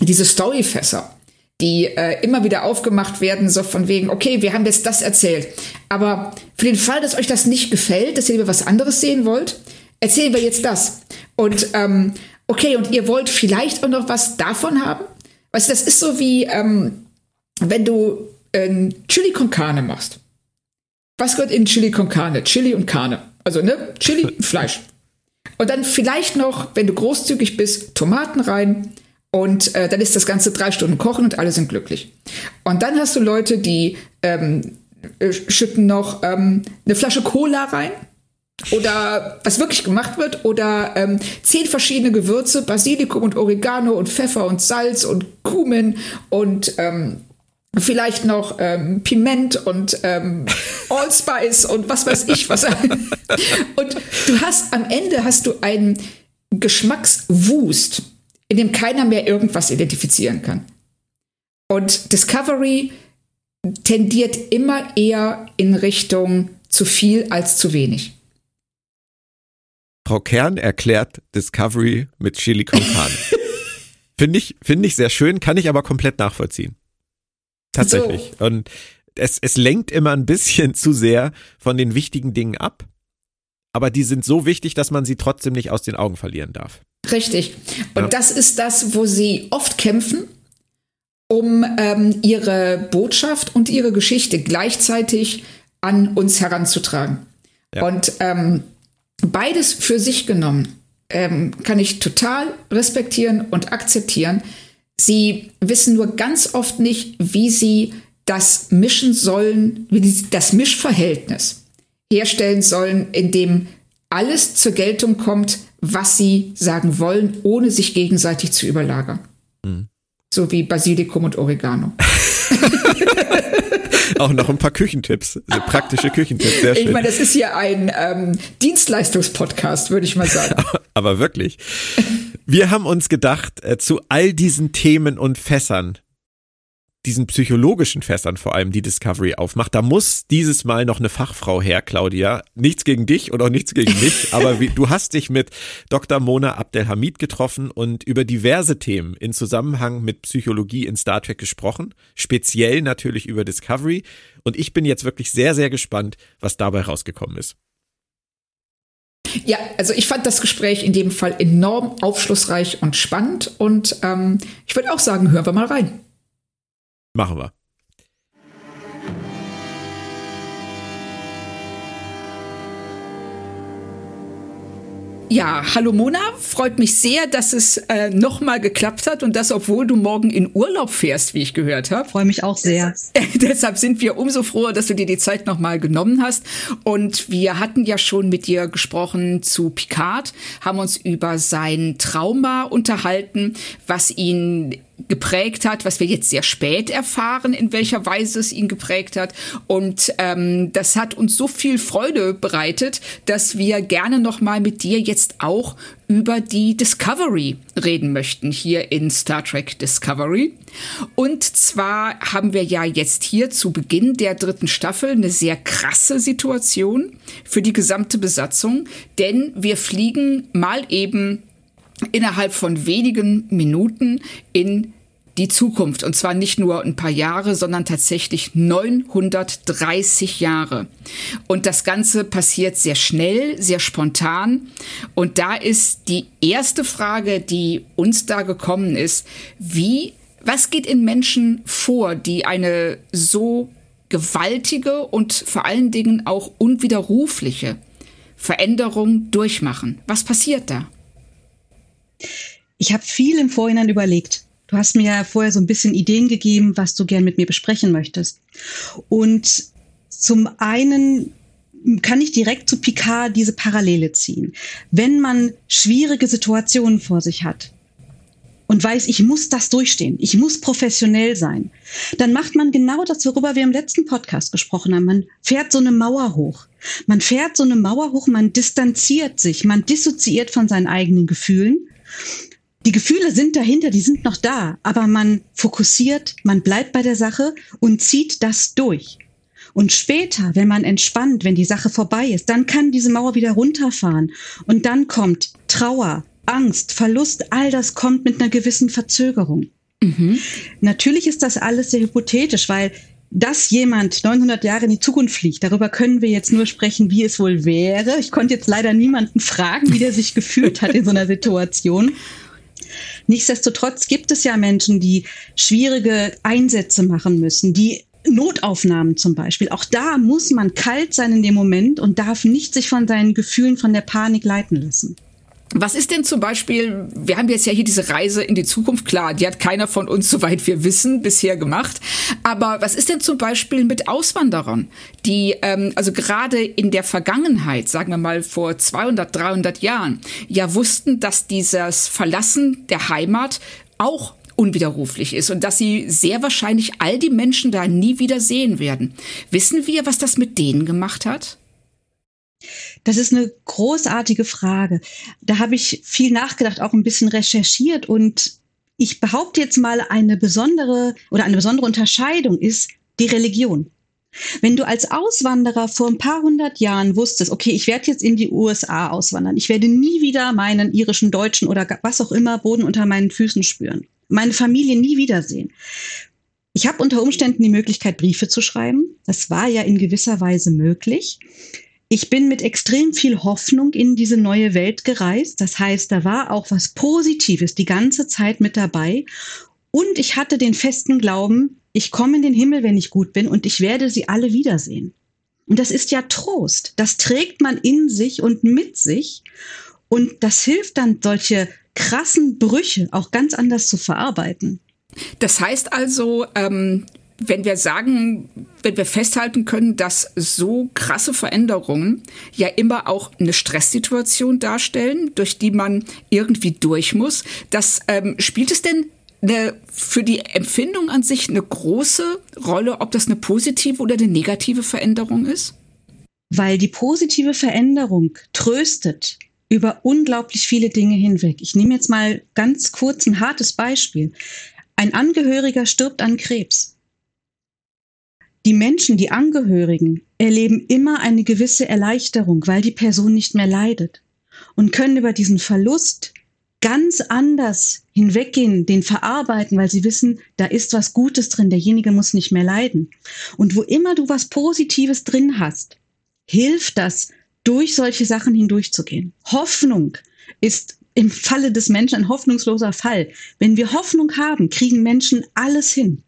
diese Storyfässer die äh, immer wieder aufgemacht werden, so von wegen, okay, wir haben jetzt das erzählt. Aber für den Fall, dass euch das nicht gefällt, dass ihr lieber was anderes sehen wollt, erzählen wir jetzt das. Und ähm, okay, und ihr wollt vielleicht auch noch was davon haben? Weißt du, das ist so wie, ähm, wenn du äh, Chili con Carne machst. Was gehört in Chili con Carne? Chili und Carne. Also, ne? Chili und [LAUGHS] Fleisch. Und dann vielleicht noch, wenn du großzügig bist, Tomaten rein, und äh, dann ist das Ganze drei Stunden kochen und alle sind glücklich. Und dann hast du Leute, die ähm, äh, schütten noch ähm, eine Flasche Cola rein. Oder was wirklich gemacht wird, oder ähm, zehn verschiedene Gewürze, Basilikum und Oregano und Pfeffer und Salz und Kumin und ähm, vielleicht noch ähm, Piment und ähm, [LAUGHS] Allspice und was weiß ich was. [LAUGHS] und du hast am Ende hast du einen Geschmackswust in dem keiner mehr irgendwas identifizieren kann. Und Discovery tendiert immer eher in Richtung zu viel als zu wenig. Frau Kern erklärt Discovery mit Chili con Carne. [LAUGHS] Finde ich, finde ich sehr schön, kann ich aber komplett nachvollziehen. Tatsächlich. So. Und es, es lenkt immer ein bisschen zu sehr von den wichtigen Dingen ab. Aber die sind so wichtig, dass man sie trotzdem nicht aus den Augen verlieren darf. Richtig. Und ja. das ist das, wo sie oft kämpfen, um ähm, ihre Botschaft und ihre Geschichte gleichzeitig an uns heranzutragen. Ja. Und ähm, beides für sich genommen ähm, kann ich total respektieren und akzeptieren. Sie wissen nur ganz oft nicht, wie sie das mischen sollen, wie sie das Mischverhältnis herstellen sollen, in dem alles zur Geltung kommt, was sie sagen wollen, ohne sich gegenseitig zu überlagern. Mhm. So wie Basilikum und Oregano. [LAUGHS] Auch noch ein paar Küchentipps, also praktische Küchentipps. Sehr schön. Ich meine, das ist hier ein ähm, Dienstleistungspodcast, würde ich mal sagen. [LAUGHS] Aber wirklich. Wir haben uns gedacht, äh, zu all diesen Themen und Fässern, diesen psychologischen Fässern vor allem die Discovery aufmacht. Da muss dieses Mal noch eine Fachfrau her, Claudia. Nichts gegen dich und auch nichts gegen mich, [LAUGHS] aber wie, du hast dich mit Dr. Mona Abdelhamid getroffen und über diverse Themen in Zusammenhang mit Psychologie in Star Trek gesprochen, speziell natürlich über Discovery. Und ich bin jetzt wirklich sehr, sehr gespannt, was dabei rausgekommen ist. Ja, also ich fand das Gespräch in dem Fall enorm aufschlussreich und spannend und ähm, ich würde auch sagen, hören wir mal rein. Machen wir. Ja, hallo Mona, freut mich sehr, dass es äh, nochmal geklappt hat und das, obwohl du morgen in Urlaub fährst, wie ich gehört habe. Freue mich auch sehr. [LAUGHS] Deshalb sind wir umso froher, dass du dir die Zeit nochmal genommen hast. Und wir hatten ja schon mit dir gesprochen zu Picard, haben uns über sein Trauma unterhalten, was ihn geprägt hat, was wir jetzt sehr spät erfahren, in welcher Weise es ihn geprägt hat. Und ähm, das hat uns so viel Freude bereitet, dass wir gerne noch mal mit dir jetzt auch über die Discovery reden möchten hier in Star Trek Discovery. Und zwar haben wir ja jetzt hier zu Beginn der dritten Staffel eine sehr krasse Situation für die gesamte Besatzung, denn wir fliegen mal eben innerhalb von wenigen Minuten in die Zukunft. Und zwar nicht nur ein paar Jahre, sondern tatsächlich 930 Jahre. Und das Ganze passiert sehr schnell, sehr spontan. Und da ist die erste Frage, die uns da gekommen ist, wie, was geht in Menschen vor, die eine so gewaltige und vor allen Dingen auch unwiderrufliche Veränderung durchmachen. Was passiert da? Ich habe viel im Vorhinein überlegt. Du hast mir ja vorher so ein bisschen Ideen gegeben, was du gern mit mir besprechen möchtest. Und zum einen kann ich direkt zu Picard diese Parallele ziehen. Wenn man schwierige Situationen vor sich hat, und weiß, ich muss das durchstehen, ich muss professionell sein, dann macht man genau das, worüber wir im letzten Podcast gesprochen haben. Man fährt so eine Mauer hoch. Man fährt so eine Mauer hoch, man distanziert sich, man dissoziiert von seinen eigenen Gefühlen. Die Gefühle sind dahinter, die sind noch da, aber man fokussiert, man bleibt bei der Sache und zieht das durch. Und später, wenn man entspannt, wenn die Sache vorbei ist, dann kann diese Mauer wieder runterfahren. Und dann kommt Trauer, Angst, Verlust, all das kommt mit einer gewissen Verzögerung. Mhm. Natürlich ist das alles sehr hypothetisch, weil dass jemand 900 Jahre in die Zukunft fliegt, darüber können wir jetzt nur sprechen, wie es wohl wäre. Ich konnte jetzt leider niemanden fragen, wie der sich gefühlt hat in so einer Situation. Nichtsdestotrotz gibt es ja Menschen, die schwierige Einsätze machen müssen, die Notaufnahmen zum Beispiel. Auch da muss man kalt sein in dem Moment und darf nicht sich von seinen Gefühlen, von der Panik leiten lassen. Was ist denn zum Beispiel, wir haben jetzt ja hier diese Reise in die Zukunft, klar, die hat keiner von uns, [LAUGHS] soweit wir wissen, bisher gemacht. Aber was ist denn zum Beispiel mit Auswanderern, die ähm, also gerade in der Vergangenheit, sagen wir mal vor 200, 300 Jahren, ja wussten, dass dieses Verlassen der Heimat auch unwiderruflich ist und dass sie sehr wahrscheinlich all die Menschen da nie wieder sehen werden. Wissen wir, was das mit denen gemacht hat? Das ist eine großartige Frage. Da habe ich viel nachgedacht, auch ein bisschen recherchiert und ich behaupte jetzt mal eine besondere oder eine besondere Unterscheidung ist die Religion. Wenn du als Auswanderer vor ein paar hundert Jahren wusstest, okay, ich werde jetzt in die USA auswandern, ich werde nie wieder meinen irischen, deutschen oder was auch immer Boden unter meinen Füßen spüren, meine Familie nie wiedersehen. Ich habe unter Umständen die Möglichkeit, Briefe zu schreiben. Das war ja in gewisser Weise möglich. Ich bin mit extrem viel Hoffnung in diese neue Welt gereist. Das heißt, da war auch was Positives die ganze Zeit mit dabei. Und ich hatte den festen Glauben, ich komme in den Himmel, wenn ich gut bin und ich werde sie alle wiedersehen. Und das ist ja Trost. Das trägt man in sich und mit sich. Und das hilft dann, solche krassen Brüche auch ganz anders zu verarbeiten. Das heißt also, ähm, wenn wir sagen, wenn wir festhalten können, dass so krasse Veränderungen ja immer auch eine Stresssituation darstellen, durch die man irgendwie durch muss, das ähm, spielt es denn eine, für die Empfindung an sich eine große Rolle, ob das eine positive oder eine negative Veränderung ist? Weil die positive Veränderung tröstet über unglaublich viele Dinge hinweg. Ich nehme jetzt mal ganz kurz ein hartes Beispiel. Ein Angehöriger stirbt an Krebs die Menschen, die Angehörigen, erleben immer eine gewisse Erleichterung, weil die Person nicht mehr leidet und können über diesen Verlust ganz anders hinweggehen, den verarbeiten, weil sie wissen, da ist was Gutes drin, derjenige muss nicht mehr leiden. Und wo immer du was Positives drin hast, hilft das, durch solche Sachen hindurchzugehen. Hoffnung ist im Falle des Menschen ein hoffnungsloser Fall. Wenn wir Hoffnung haben, kriegen Menschen alles hin.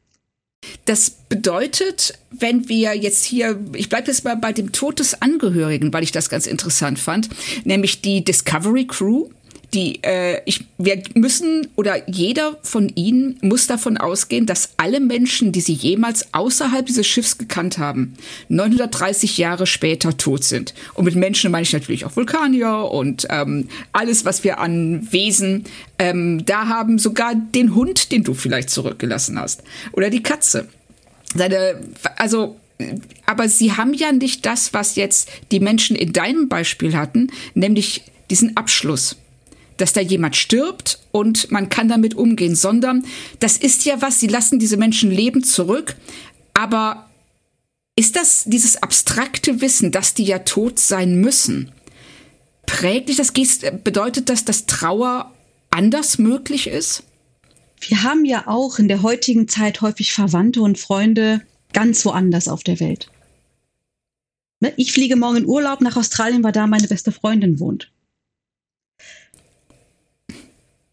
Das bedeutet, wenn wir jetzt hier, ich bleibe jetzt mal bei dem Tod des Angehörigen, weil ich das ganz interessant fand, nämlich die Discovery Crew die äh, ich, wir müssen oder jeder von ihnen muss davon ausgehen, dass alle Menschen, die sie jemals außerhalb dieses Schiffs gekannt haben, 930 Jahre später tot sind. Und mit Menschen meine ich natürlich auch Vulkanier und ähm, alles, was wir an Wesen ähm, da haben, sogar den Hund, den du vielleicht zurückgelassen hast, oder die Katze. Seine, also aber sie haben ja nicht das, was jetzt die Menschen in deinem Beispiel hatten, nämlich diesen Abschluss dass da jemand stirbt und man kann damit umgehen, sondern das ist ja was, sie lassen diese Menschen leben zurück, aber ist das dieses abstrakte Wissen, dass die ja tot sein müssen? Prägt dich das? Bedeutet das, dass Trauer anders möglich ist? Wir haben ja auch in der heutigen Zeit häufig Verwandte und Freunde ganz woanders auf der Welt. Ne, ich fliege morgen in Urlaub nach Australien, weil da meine beste Freundin wohnt.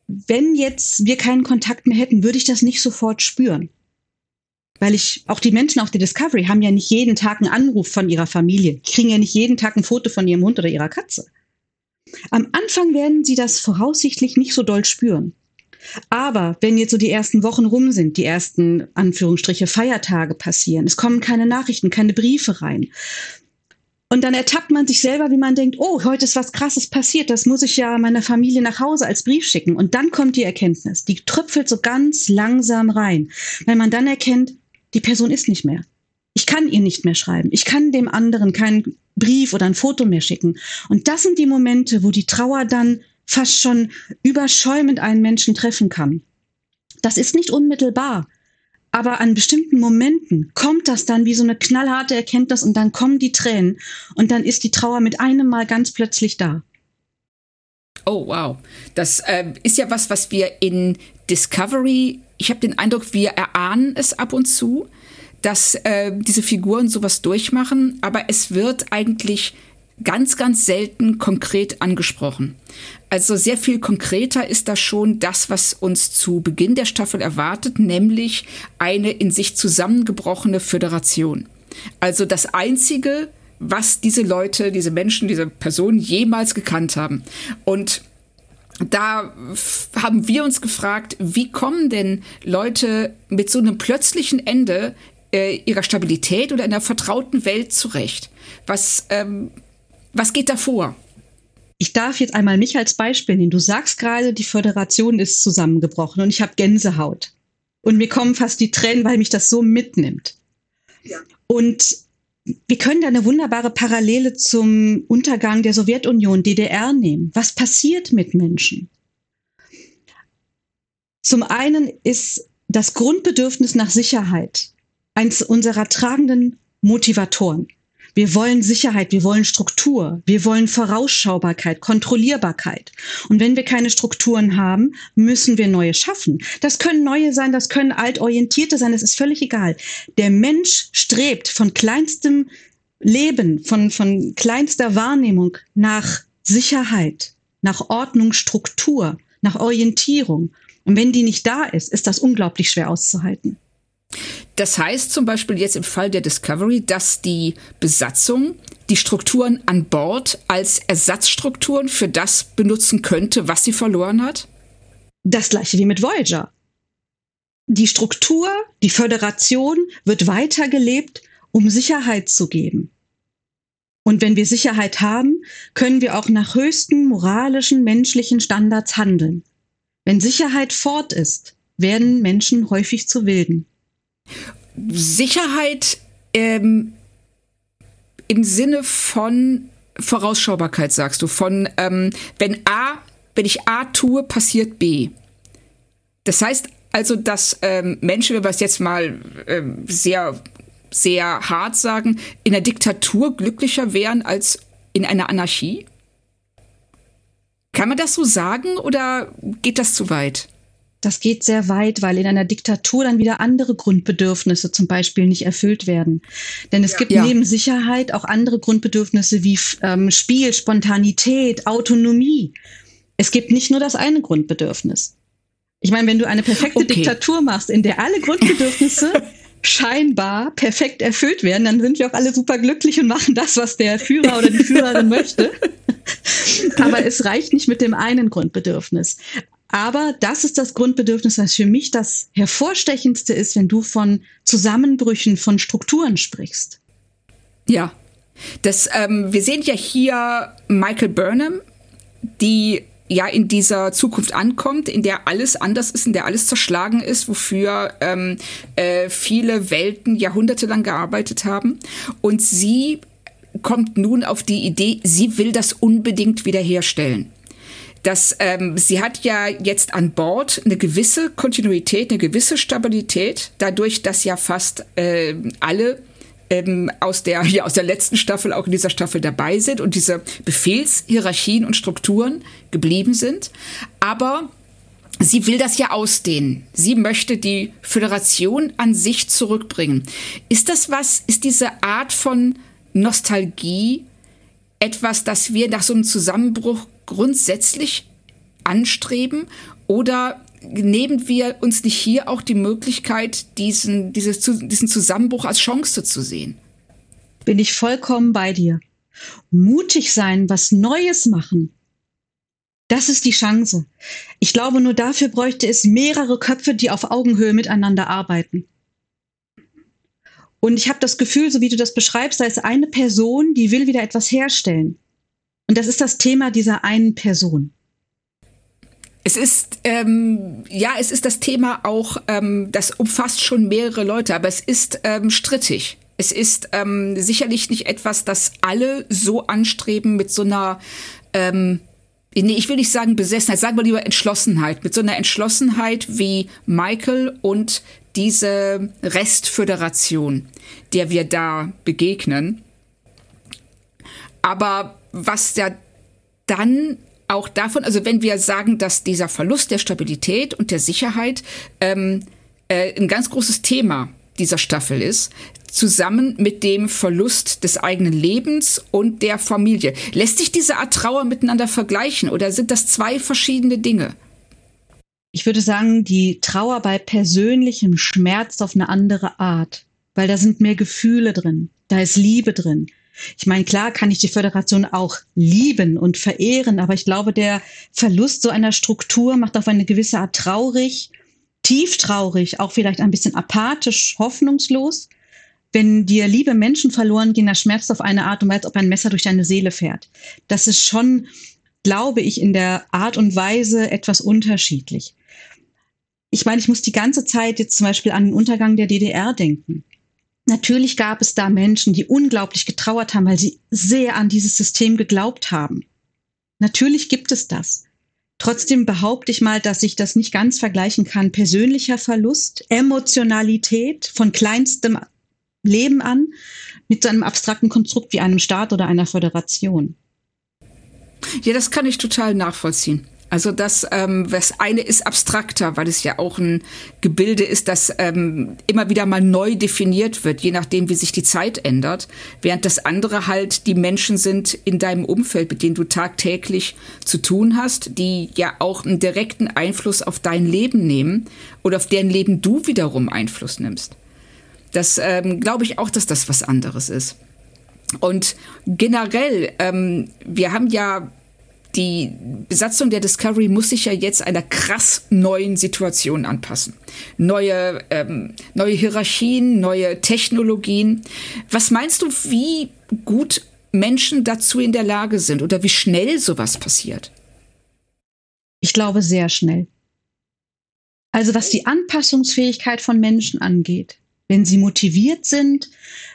Wenn jetzt wir keinen Kontakt mehr hätten, würde ich das nicht sofort spüren. weil ich, auch die Menschen auf der Discovery haben ja nicht jeden Tag einen Anruf von ihrer Familie, kriegen ja nicht jeden Tag ein Foto von ihrem Hund oder ihrer Katze. Am Anfang werden sie das voraussichtlich nicht so doll spüren. Aber wenn jetzt so die ersten Wochen rum sind, die ersten Anführungsstriche Feiertage passieren, es kommen keine Nachrichten, keine Briefe rein. Und dann ertappt man sich selber, wie man denkt, oh, heute ist was Krasses passiert, das muss ich ja meiner Familie nach Hause als Brief schicken. Und dann kommt die Erkenntnis, die tröpfelt so ganz langsam rein, weil man dann erkennt, die Person ist nicht mehr. Ich kann ihr nicht mehr schreiben. Ich kann dem anderen keinen Brief oder ein Foto mehr schicken. Und das sind die Momente, wo die Trauer dann fast schon überschäumend einen Menschen treffen kann. Das ist nicht unmittelbar, aber an bestimmten Momenten kommt das dann wie so eine knallharte Erkenntnis und dann kommen die Tränen und dann ist die Trauer mit einem Mal ganz plötzlich da. Oh, wow. Das äh, ist ja was, was wir in Discovery, ich habe den Eindruck, wir erahnen es ab und zu, dass äh, diese Figuren sowas durchmachen, aber es wird eigentlich ganz, ganz selten konkret angesprochen. Also sehr viel konkreter ist da schon das, was uns zu Beginn der Staffel erwartet, nämlich eine in sich zusammengebrochene Föderation. Also das Einzige, was diese Leute, diese Menschen, diese Personen jemals gekannt haben. Und da haben wir uns gefragt, wie kommen denn Leute mit so einem plötzlichen Ende äh, ihrer Stabilität oder einer vertrauten Welt zurecht? Was ähm, was geht da vor? Ich darf jetzt einmal mich als Beispiel nehmen. Du sagst gerade, die Föderation ist zusammengebrochen und ich habe Gänsehaut. Und mir kommen fast die Tränen, weil mich das so mitnimmt. Ja. Und wir können da eine wunderbare Parallele zum Untergang der Sowjetunion, DDR nehmen. Was passiert mit Menschen? Zum einen ist das Grundbedürfnis nach Sicherheit eins unserer tragenden Motivatoren. Wir wollen Sicherheit, wir wollen Struktur, wir wollen Vorausschaubarkeit, Kontrollierbarkeit. Und wenn wir keine Strukturen haben, müssen wir neue schaffen. Das können neue sein, das können altorientierte sein, das ist völlig egal. Der Mensch strebt von kleinstem Leben, von, von kleinster Wahrnehmung nach Sicherheit, nach Ordnung, Struktur, nach Orientierung. Und wenn die nicht da ist, ist das unglaublich schwer auszuhalten. Das heißt zum Beispiel jetzt im Fall der Discovery, dass die Besatzung die Strukturen an Bord als Ersatzstrukturen für das benutzen könnte, was sie verloren hat? Das gleiche wie mit Voyager. Die Struktur, die Föderation wird weitergelebt, um Sicherheit zu geben. Und wenn wir Sicherheit haben, können wir auch nach höchsten moralischen, menschlichen Standards handeln. Wenn Sicherheit fort ist, werden Menschen häufig zu Wilden. Sicherheit ähm, im Sinne von Vorausschaubarkeit, sagst du, von ähm, wenn A, wenn ich A tue, passiert B. Das heißt also, dass ähm, Menschen, wenn wir es jetzt mal ähm, sehr, sehr hart sagen, in der Diktatur glücklicher wären als in einer Anarchie? Kann man das so sagen oder geht das zu weit? Das geht sehr weit, weil in einer Diktatur dann wieder andere Grundbedürfnisse zum Beispiel nicht erfüllt werden. Denn es ja, gibt ja. neben Sicherheit auch andere Grundbedürfnisse wie ähm, Spiel, Spontanität, Autonomie. Es gibt nicht nur das eine Grundbedürfnis. Ich meine, wenn du eine perfekte okay. Diktatur machst, in der alle Grundbedürfnisse [LAUGHS] scheinbar perfekt erfüllt werden, dann sind wir auch alle super glücklich und machen das, was der Führer oder die Führerin möchte. [LAUGHS] Aber es reicht nicht mit dem einen Grundbedürfnis. Aber das ist das Grundbedürfnis, was für mich das hervorstechendste ist, wenn du von Zusammenbrüchen von Strukturen sprichst. Ja, das, ähm, wir sehen ja hier Michael Burnham, die ja in dieser Zukunft ankommt, in der alles anders ist, in der alles zerschlagen ist, wofür ähm, äh, viele Welten jahrhundertelang gearbeitet haben. Und sie kommt nun auf die Idee, sie will das unbedingt wiederherstellen dass ähm, sie hat ja jetzt an Bord eine gewisse Kontinuität, eine gewisse Stabilität, dadurch, dass ja fast äh, alle ähm, aus der [LAUGHS] ja, aus der letzten Staffel auch in dieser Staffel dabei sind und diese Befehlshierarchien und Strukturen geblieben sind. Aber sie will das ja ausdehnen. Sie möchte die Föderation an sich zurückbringen. Ist das was? Ist diese Art von Nostalgie etwas, das wir nach so einem Zusammenbruch grundsätzlich anstreben? Oder nehmen wir uns nicht hier auch die Möglichkeit, diesen, dieses, diesen Zusammenbruch als Chance zu sehen? Bin ich vollkommen bei dir. Mutig sein, was Neues machen. Das ist die Chance. Ich glaube, nur dafür bräuchte es mehrere Köpfe, die auf Augenhöhe miteinander arbeiten. Und ich habe das Gefühl, so wie du das beschreibst, da ist eine Person, die will wieder etwas herstellen. Und das ist das Thema dieser einen Person. Es ist, ähm, ja, es ist das Thema auch, ähm, das umfasst schon mehrere Leute, aber es ist ähm, strittig. Es ist ähm, sicherlich nicht etwas, das alle so anstreben mit so einer, ähm, nee, ich will nicht sagen Besessenheit, sagen wir lieber Entschlossenheit, mit so einer Entschlossenheit wie Michael und diese Restföderation, der wir da begegnen. Aber was ja dann auch davon, also wenn wir sagen, dass dieser Verlust der Stabilität und der Sicherheit ähm, äh, ein ganz großes Thema dieser Staffel ist, zusammen mit dem Verlust des eigenen Lebens und der Familie. Lässt sich diese Art Trauer miteinander vergleichen oder sind das zwei verschiedene Dinge? Ich würde sagen, die Trauer bei persönlichem Schmerz auf eine andere Art, weil da sind mehr Gefühle drin, da ist Liebe drin, ich meine, klar kann ich die Föderation auch lieben und verehren, aber ich glaube, der Verlust so einer Struktur macht auf eine gewisse Art traurig, tief traurig, auch vielleicht ein bisschen apathisch, hoffnungslos. Wenn dir liebe Menschen verloren gehen, das schmerzt auf eine Art und Weise, als ob ein Messer durch deine Seele fährt. Das ist schon, glaube ich, in der Art und Weise etwas unterschiedlich. Ich meine, ich muss die ganze Zeit jetzt zum Beispiel an den Untergang der DDR denken. Natürlich gab es da Menschen, die unglaublich getrauert haben, weil sie sehr an dieses System geglaubt haben. Natürlich gibt es das. Trotzdem behaupte ich mal, dass ich das nicht ganz vergleichen kann. Persönlicher Verlust, Emotionalität von kleinstem Leben an mit so einem abstrakten Konstrukt wie einem Staat oder einer Föderation. Ja, das kann ich total nachvollziehen. Also das, ähm, das eine ist abstrakter, weil es ja auch ein Gebilde ist, das ähm, immer wieder mal neu definiert wird, je nachdem, wie sich die Zeit ändert, während das andere halt die Menschen sind in deinem Umfeld, mit denen du tagtäglich zu tun hast, die ja auch einen direkten Einfluss auf dein Leben nehmen oder auf deren Leben du wiederum Einfluss nimmst. Das ähm, glaube ich auch, dass das was anderes ist. Und generell, ähm, wir haben ja die Besatzung der Discovery muss sich ja jetzt einer krass neuen Situation anpassen. Neue, ähm, neue Hierarchien, neue Technologien. Was meinst du, wie gut Menschen dazu in der Lage sind oder wie schnell sowas passiert? Ich glaube sehr schnell. Also was die Anpassungsfähigkeit von Menschen angeht, wenn sie motiviert sind,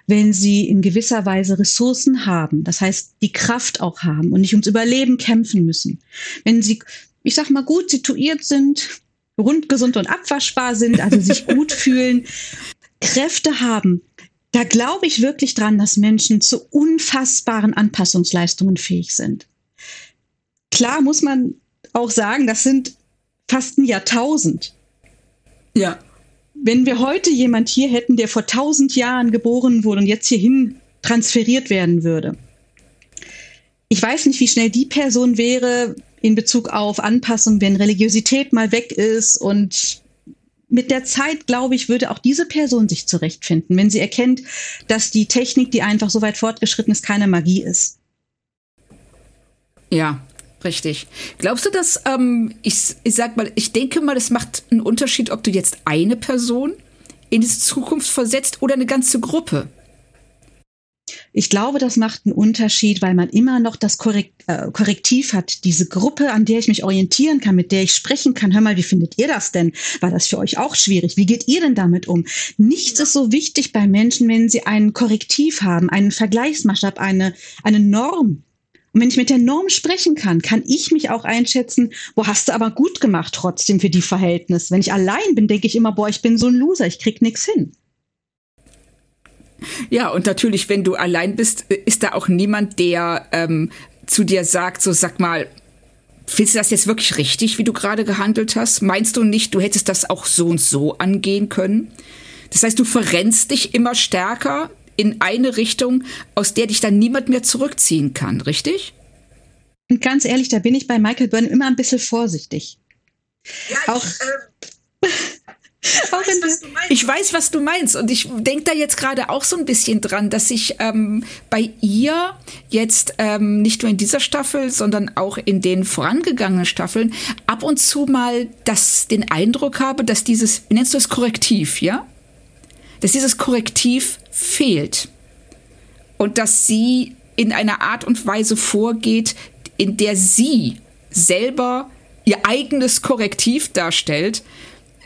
wenn sie in gewisser Weise Ressourcen haben, das heißt die Kraft auch haben und nicht ums Überleben kämpfen müssen. Wenn sie, ich sag mal, gut situiert sind, rund, gesund und abwaschbar sind, also sich [LAUGHS] gut fühlen, Kräfte haben, da glaube ich wirklich dran, dass Menschen zu unfassbaren Anpassungsleistungen fähig sind. Klar muss man auch sagen, das sind fast ein Jahrtausend. Ja wenn wir heute jemand hier hätten, der vor tausend Jahren geboren wurde und jetzt hierhin transferiert werden würde, ich weiß nicht, wie schnell die Person wäre in Bezug auf Anpassung, wenn Religiosität mal weg ist. Und mit der Zeit, glaube ich, würde auch diese Person sich zurechtfinden, wenn sie erkennt, dass die Technik, die einfach so weit fortgeschritten ist, keine Magie ist. Ja, Richtig. Glaubst du, dass, ähm, ich, ich sag mal, ich denke mal, es macht einen Unterschied, ob du jetzt eine Person in die Zukunft versetzt oder eine ganze Gruppe? Ich glaube, das macht einen Unterschied, weil man immer noch das Korrekt, äh, Korrektiv hat, diese Gruppe, an der ich mich orientieren kann, mit der ich sprechen kann. Hör mal, wie findet ihr das denn? War das für euch auch schwierig? Wie geht ihr denn damit um? Nichts ist so wichtig bei Menschen, wenn sie ein Korrektiv haben, einen Vergleichsmaßstab, eine, eine Norm, und wenn ich mit der Norm sprechen kann, kann ich mich auch einschätzen, wo hast du aber gut gemacht trotzdem für die Verhältnisse. Wenn ich allein bin, denke ich immer, boah, ich bin so ein Loser, ich krieg nichts hin. Ja, und natürlich, wenn du allein bist, ist da auch niemand, der ähm, zu dir sagt, so sag mal, findest du das jetzt wirklich richtig, wie du gerade gehandelt hast? Meinst du nicht, du hättest das auch so und so angehen können? Das heißt, du verrennst dich immer stärker in eine Richtung, aus der dich dann niemand mehr zurückziehen kann, richtig? Und ganz ehrlich, da bin ich bei Michael Byrne immer ein bisschen vorsichtig. Ja, auch, ich, äh, [LAUGHS] ich, weiß, was ich weiß, was du meinst. Und ich denke da jetzt gerade auch so ein bisschen dran, dass ich ähm, bei ihr jetzt ähm, nicht nur in dieser Staffel, sondern auch in den vorangegangenen Staffeln ab und zu mal das, den Eindruck habe, dass dieses, wie nennst du es, Korrektiv, ja? Dass dieses Korrektiv fehlt. Und dass sie in einer Art und Weise vorgeht, in der sie selber ihr eigenes Korrektiv darstellt,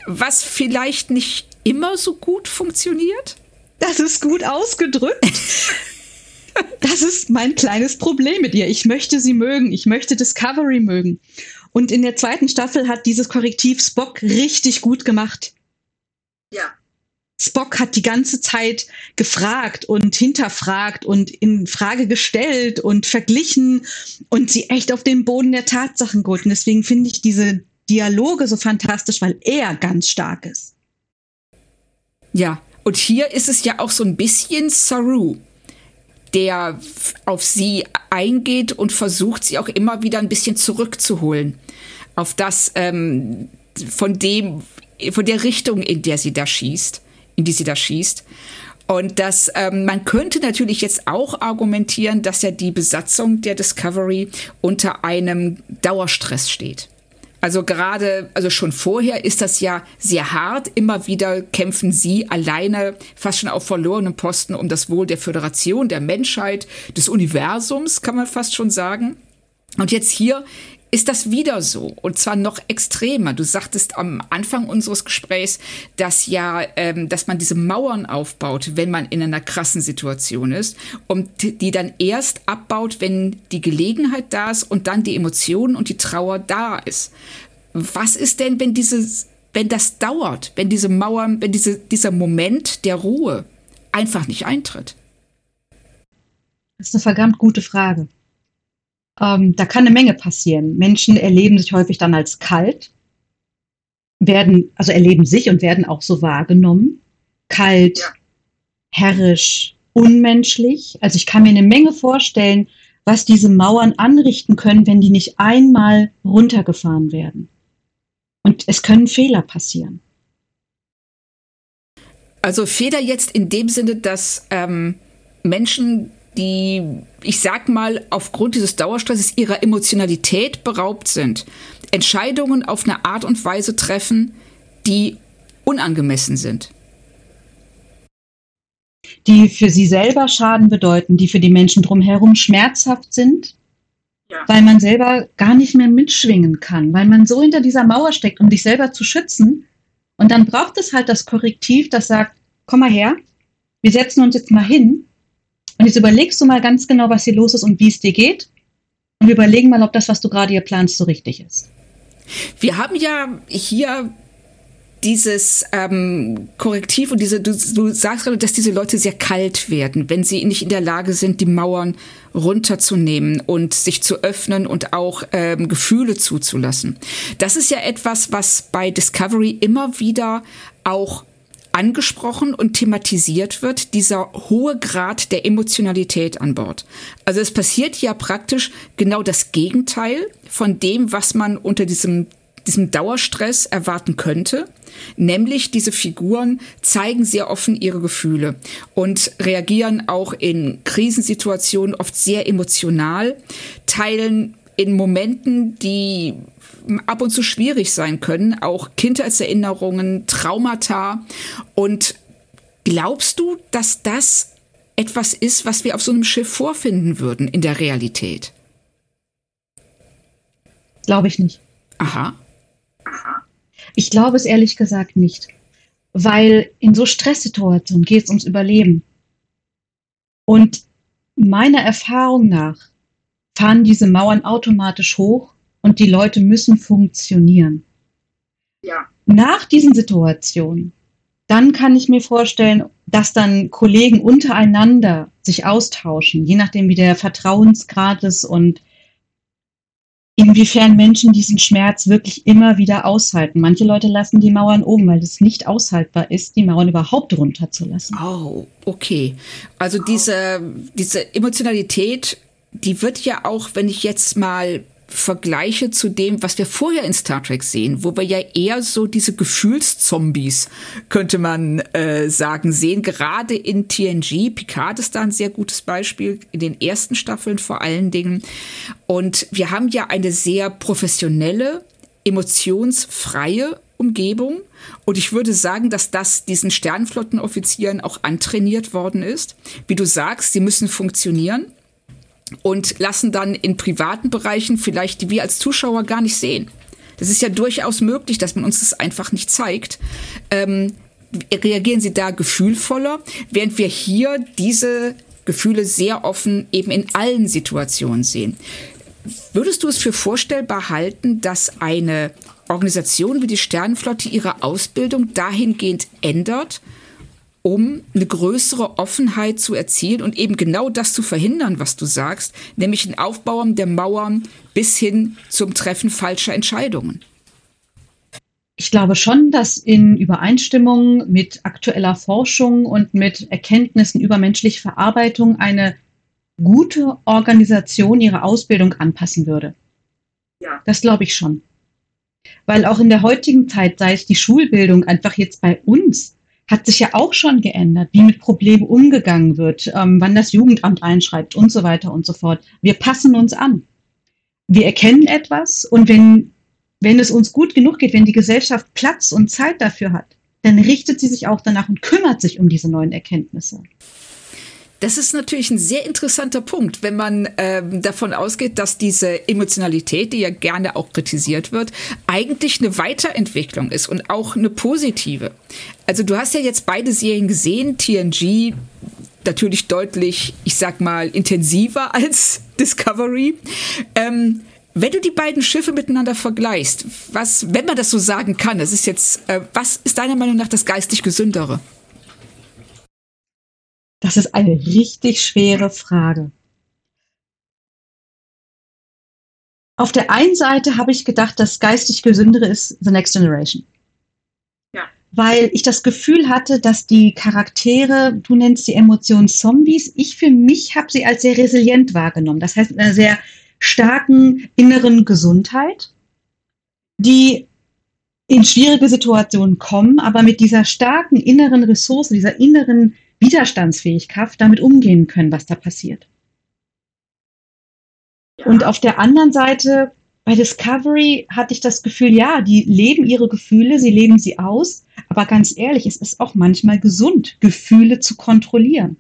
was vielleicht nicht immer so gut funktioniert? Das ist gut ausgedrückt. [LAUGHS] das ist mein kleines Problem mit ihr. Ich möchte sie mögen. Ich möchte Discovery mögen. Und in der zweiten Staffel hat dieses Korrektiv Spock richtig gut gemacht. Ja. Spock hat die ganze Zeit gefragt und hinterfragt und in Frage gestellt und verglichen und sie echt auf den Boden der Tatsachen geholt. Und deswegen finde ich diese Dialoge so fantastisch, weil er ganz stark ist. Ja, und hier ist es ja auch so ein bisschen Saru, der auf sie eingeht und versucht, sie auch immer wieder ein bisschen zurückzuholen. Auf das, ähm, von dem, von der Richtung, in der sie da schießt in die sie da schießt. Und das, ähm, man könnte natürlich jetzt auch argumentieren, dass ja die Besatzung der Discovery unter einem Dauerstress steht. Also gerade, also schon vorher ist das ja sehr hart. Immer wieder kämpfen sie alleine, fast schon auf verlorenen Posten um das Wohl der Föderation, der Menschheit, des Universums, kann man fast schon sagen. Und jetzt hier ist das wieder so und zwar noch extremer. Du sagtest am Anfang unseres Gesprächs, dass ja, ähm, dass man diese Mauern aufbaut, wenn man in einer krassen Situation ist und die dann erst abbaut, wenn die Gelegenheit da ist und dann die Emotionen und die Trauer da ist. Was ist denn, wenn dieses, wenn das dauert, wenn diese Mauern, wenn diese, dieser Moment der Ruhe einfach nicht eintritt? Das ist eine verdammt gute Frage. Ähm, da kann eine Menge passieren. Menschen erleben sich häufig dann als kalt, werden, also erleben sich und werden auch so wahrgenommen. Kalt, ja. herrisch, unmenschlich. Also ich kann mir eine Menge vorstellen, was diese Mauern anrichten können, wenn die nicht einmal runtergefahren werden. Und es können Fehler passieren. Also Fehler jetzt in dem Sinne, dass ähm, Menschen die, ich sag mal, aufgrund dieses Dauerstresses ihrer Emotionalität beraubt sind, Entscheidungen auf eine Art und Weise treffen, die unangemessen sind. Die für sie selber Schaden bedeuten, die für die Menschen drumherum schmerzhaft sind, ja. weil man selber gar nicht mehr mitschwingen kann, weil man so hinter dieser Mauer steckt, um sich selber zu schützen. Und dann braucht es halt das Korrektiv, das sagt, komm mal her, wir setzen uns jetzt mal hin und jetzt überlegst du mal ganz genau, was hier los ist und wie es dir geht. Und wir überlegen mal, ob das, was du gerade hier planst, so richtig ist. Wir haben ja hier dieses ähm, Korrektiv und diese, du, du sagst gerade, dass diese Leute sehr kalt werden, wenn sie nicht in der Lage sind, die Mauern runterzunehmen und sich zu öffnen und auch ähm, Gefühle zuzulassen. Das ist ja etwas, was bei Discovery immer wieder auch angesprochen und thematisiert wird, dieser hohe Grad der Emotionalität an Bord. Also es passiert ja praktisch genau das Gegenteil von dem, was man unter diesem diesem Dauerstress erwarten könnte. Nämlich diese Figuren zeigen sehr offen ihre Gefühle und reagieren auch in Krisensituationen oft sehr emotional, teilen in Momenten, die ab und zu schwierig sein können, auch Kindheitserinnerungen, Traumata. Und glaubst du, dass das etwas ist, was wir auf so einem Schiff vorfinden würden in der Realität? Glaube ich nicht. Aha. Ich glaube es ehrlich gesagt nicht. Weil in so Stresssituationen geht es ums Überleben. Und meiner Erfahrung nach fahren diese Mauern automatisch hoch und die Leute müssen funktionieren. Ja. Nach diesen Situationen, dann kann ich mir vorstellen, dass dann Kollegen untereinander sich austauschen, je nachdem, wie der Vertrauensgrad ist und inwiefern Menschen diesen Schmerz wirklich immer wieder aushalten. Manche Leute lassen die Mauern oben, weil es nicht aushaltbar ist, die Mauern überhaupt runterzulassen. Oh, okay. Also diese, diese Emotionalität die wird ja auch, wenn ich jetzt mal Vergleiche zu dem, was wir vorher in Star Trek sehen, wo wir ja eher so diese Gefühlszombies, könnte man äh, sagen, sehen. Gerade in TNG, Picard ist da ein sehr gutes Beispiel, in den ersten Staffeln vor allen Dingen. Und wir haben ja eine sehr professionelle, emotionsfreie Umgebung. Und ich würde sagen, dass das diesen Sternflottenoffizieren auch antrainiert worden ist. Wie du sagst, sie müssen funktionieren und lassen dann in privaten Bereichen vielleicht die wir als Zuschauer gar nicht sehen. Das ist ja durchaus möglich, dass man uns das einfach nicht zeigt. Ähm, reagieren sie da gefühlvoller, während wir hier diese Gefühle sehr offen eben in allen Situationen sehen. Würdest du es für vorstellbar halten, dass eine Organisation wie die Sternenflotte ihre Ausbildung dahingehend ändert, um eine größere Offenheit zu erzielen und eben genau das zu verhindern, was du sagst, nämlich ein Aufbauen der Mauern bis hin zum Treffen falscher Entscheidungen. Ich glaube schon, dass in Übereinstimmung mit aktueller Forschung und mit Erkenntnissen über menschliche Verarbeitung eine gute Organisation ihre Ausbildung anpassen würde. Ja. Das glaube ich schon. Weil auch in der heutigen Zeit, sei es die Schulbildung einfach jetzt bei uns, hat sich ja auch schon geändert, wie mit Problemen umgegangen wird, ähm, wann das Jugendamt einschreibt und so weiter und so fort. Wir passen uns an. Wir erkennen etwas und wenn, wenn es uns gut genug geht, wenn die Gesellschaft Platz und Zeit dafür hat, dann richtet sie sich auch danach und kümmert sich um diese neuen Erkenntnisse. Das ist natürlich ein sehr interessanter Punkt, wenn man ähm, davon ausgeht, dass diese Emotionalität, die ja gerne auch kritisiert wird, eigentlich eine Weiterentwicklung ist und auch eine positive. Also du hast ja jetzt beide Serien gesehen, TNG natürlich deutlich, ich sag mal, intensiver [LAUGHS] als Discovery. Ähm, wenn du die beiden Schiffe miteinander vergleichst, was, wenn man das so sagen kann, das ist jetzt, äh, was ist deiner Meinung nach das geistig gesündere? Das ist eine richtig schwere Frage. Auf der einen Seite habe ich gedacht, das geistig Gesündere ist The Next Generation. Ja. Weil ich das Gefühl hatte, dass die Charaktere, du nennst die Emotionen Zombies, ich für mich habe sie als sehr resilient wahrgenommen. Das heißt, mit einer sehr starken inneren Gesundheit, die in schwierige Situationen kommen, aber mit dieser starken inneren Ressource, dieser inneren Widerstandsfähigkeit damit umgehen können, was da passiert. Und auf der anderen Seite, bei Discovery hatte ich das Gefühl, ja, die leben ihre Gefühle, sie leben sie aus, aber ganz ehrlich, es ist auch manchmal gesund, Gefühle zu kontrollieren.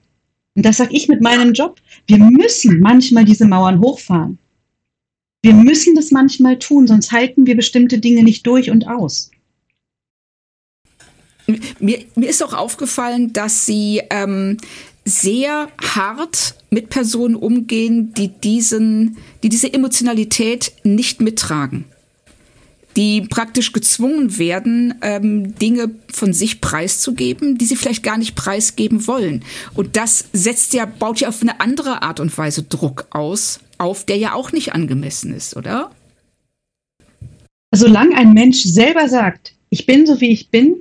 Und das sage ich mit meinem Job. Wir müssen manchmal diese Mauern hochfahren. Wir müssen das manchmal tun, sonst halten wir bestimmte Dinge nicht durch und aus. Mir, mir ist auch aufgefallen, dass sie ähm, sehr hart mit Personen umgehen, die diesen, die diese Emotionalität nicht mittragen. Die praktisch gezwungen werden, ähm, Dinge von sich preiszugeben, die sie vielleicht gar nicht preisgeben wollen. Und das setzt ja, baut ja auf eine andere Art und Weise Druck aus, auf, der ja auch nicht angemessen ist, oder? Solange ein Mensch selber sagt, ich bin so wie ich bin,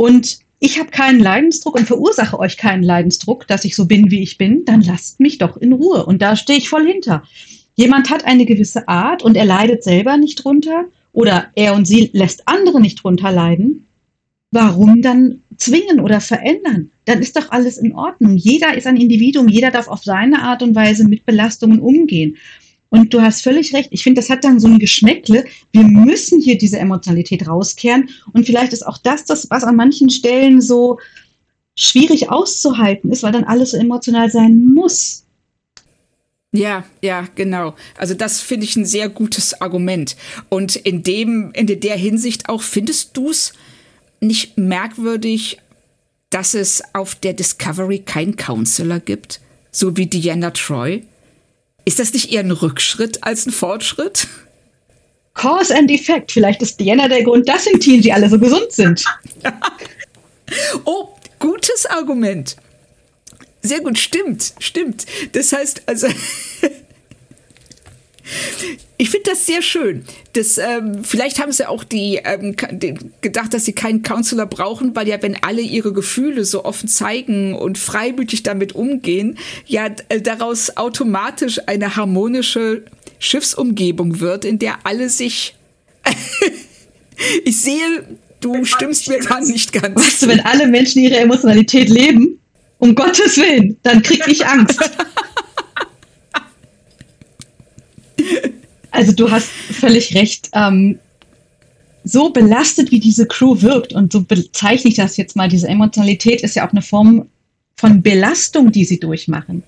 und ich habe keinen Leidensdruck und verursache euch keinen Leidensdruck, dass ich so bin, wie ich bin, dann lasst mich doch in Ruhe. Und da stehe ich voll hinter. Jemand hat eine gewisse Art und er leidet selber nicht drunter oder er und sie lässt andere nicht drunter leiden. Warum dann zwingen oder verändern? Dann ist doch alles in Ordnung. Jeder ist ein Individuum, jeder darf auf seine Art und Weise mit Belastungen umgehen. Und du hast völlig recht. Ich finde, das hat dann so ein Geschmäckle. Wir müssen hier diese Emotionalität rauskehren. Und vielleicht ist auch das das, was an manchen Stellen so schwierig auszuhalten ist, weil dann alles so emotional sein muss. Ja, ja, genau. Also das finde ich ein sehr gutes Argument. Und in dem, in der Hinsicht auch, findest du es nicht merkwürdig, dass es auf der Discovery keinen Counselor gibt? So wie Diana Troy? Ist das nicht eher ein Rückschritt als ein Fortschritt? Cause and Effect. Vielleicht ist Diana der Grund, dass im Team sie alle so gesund sind. [LAUGHS] oh, gutes Argument. Sehr gut, stimmt, stimmt. Das heißt, also [LAUGHS] Ich finde das sehr schön. Das, ähm, vielleicht haben sie auch die, ähm, gedacht, dass sie keinen Counselor brauchen, weil ja, wenn alle ihre Gefühle so offen zeigen und freimütig damit umgehen, ja äh, daraus automatisch eine harmonische Schiffsumgebung wird, in der alle sich. [LAUGHS] ich sehe, du stimmst mir da nicht ganz. Weißt du, wenn alle Menschen ihre Emotionalität leben, um Gottes Willen, dann krieg ich Angst. [LAUGHS] also du hast völlig recht. Ähm, so belastet, wie diese Crew wirkt, und so bezeichne ich das jetzt mal, diese Emotionalität ist ja auch eine Form von Belastung, die sie durchmachen,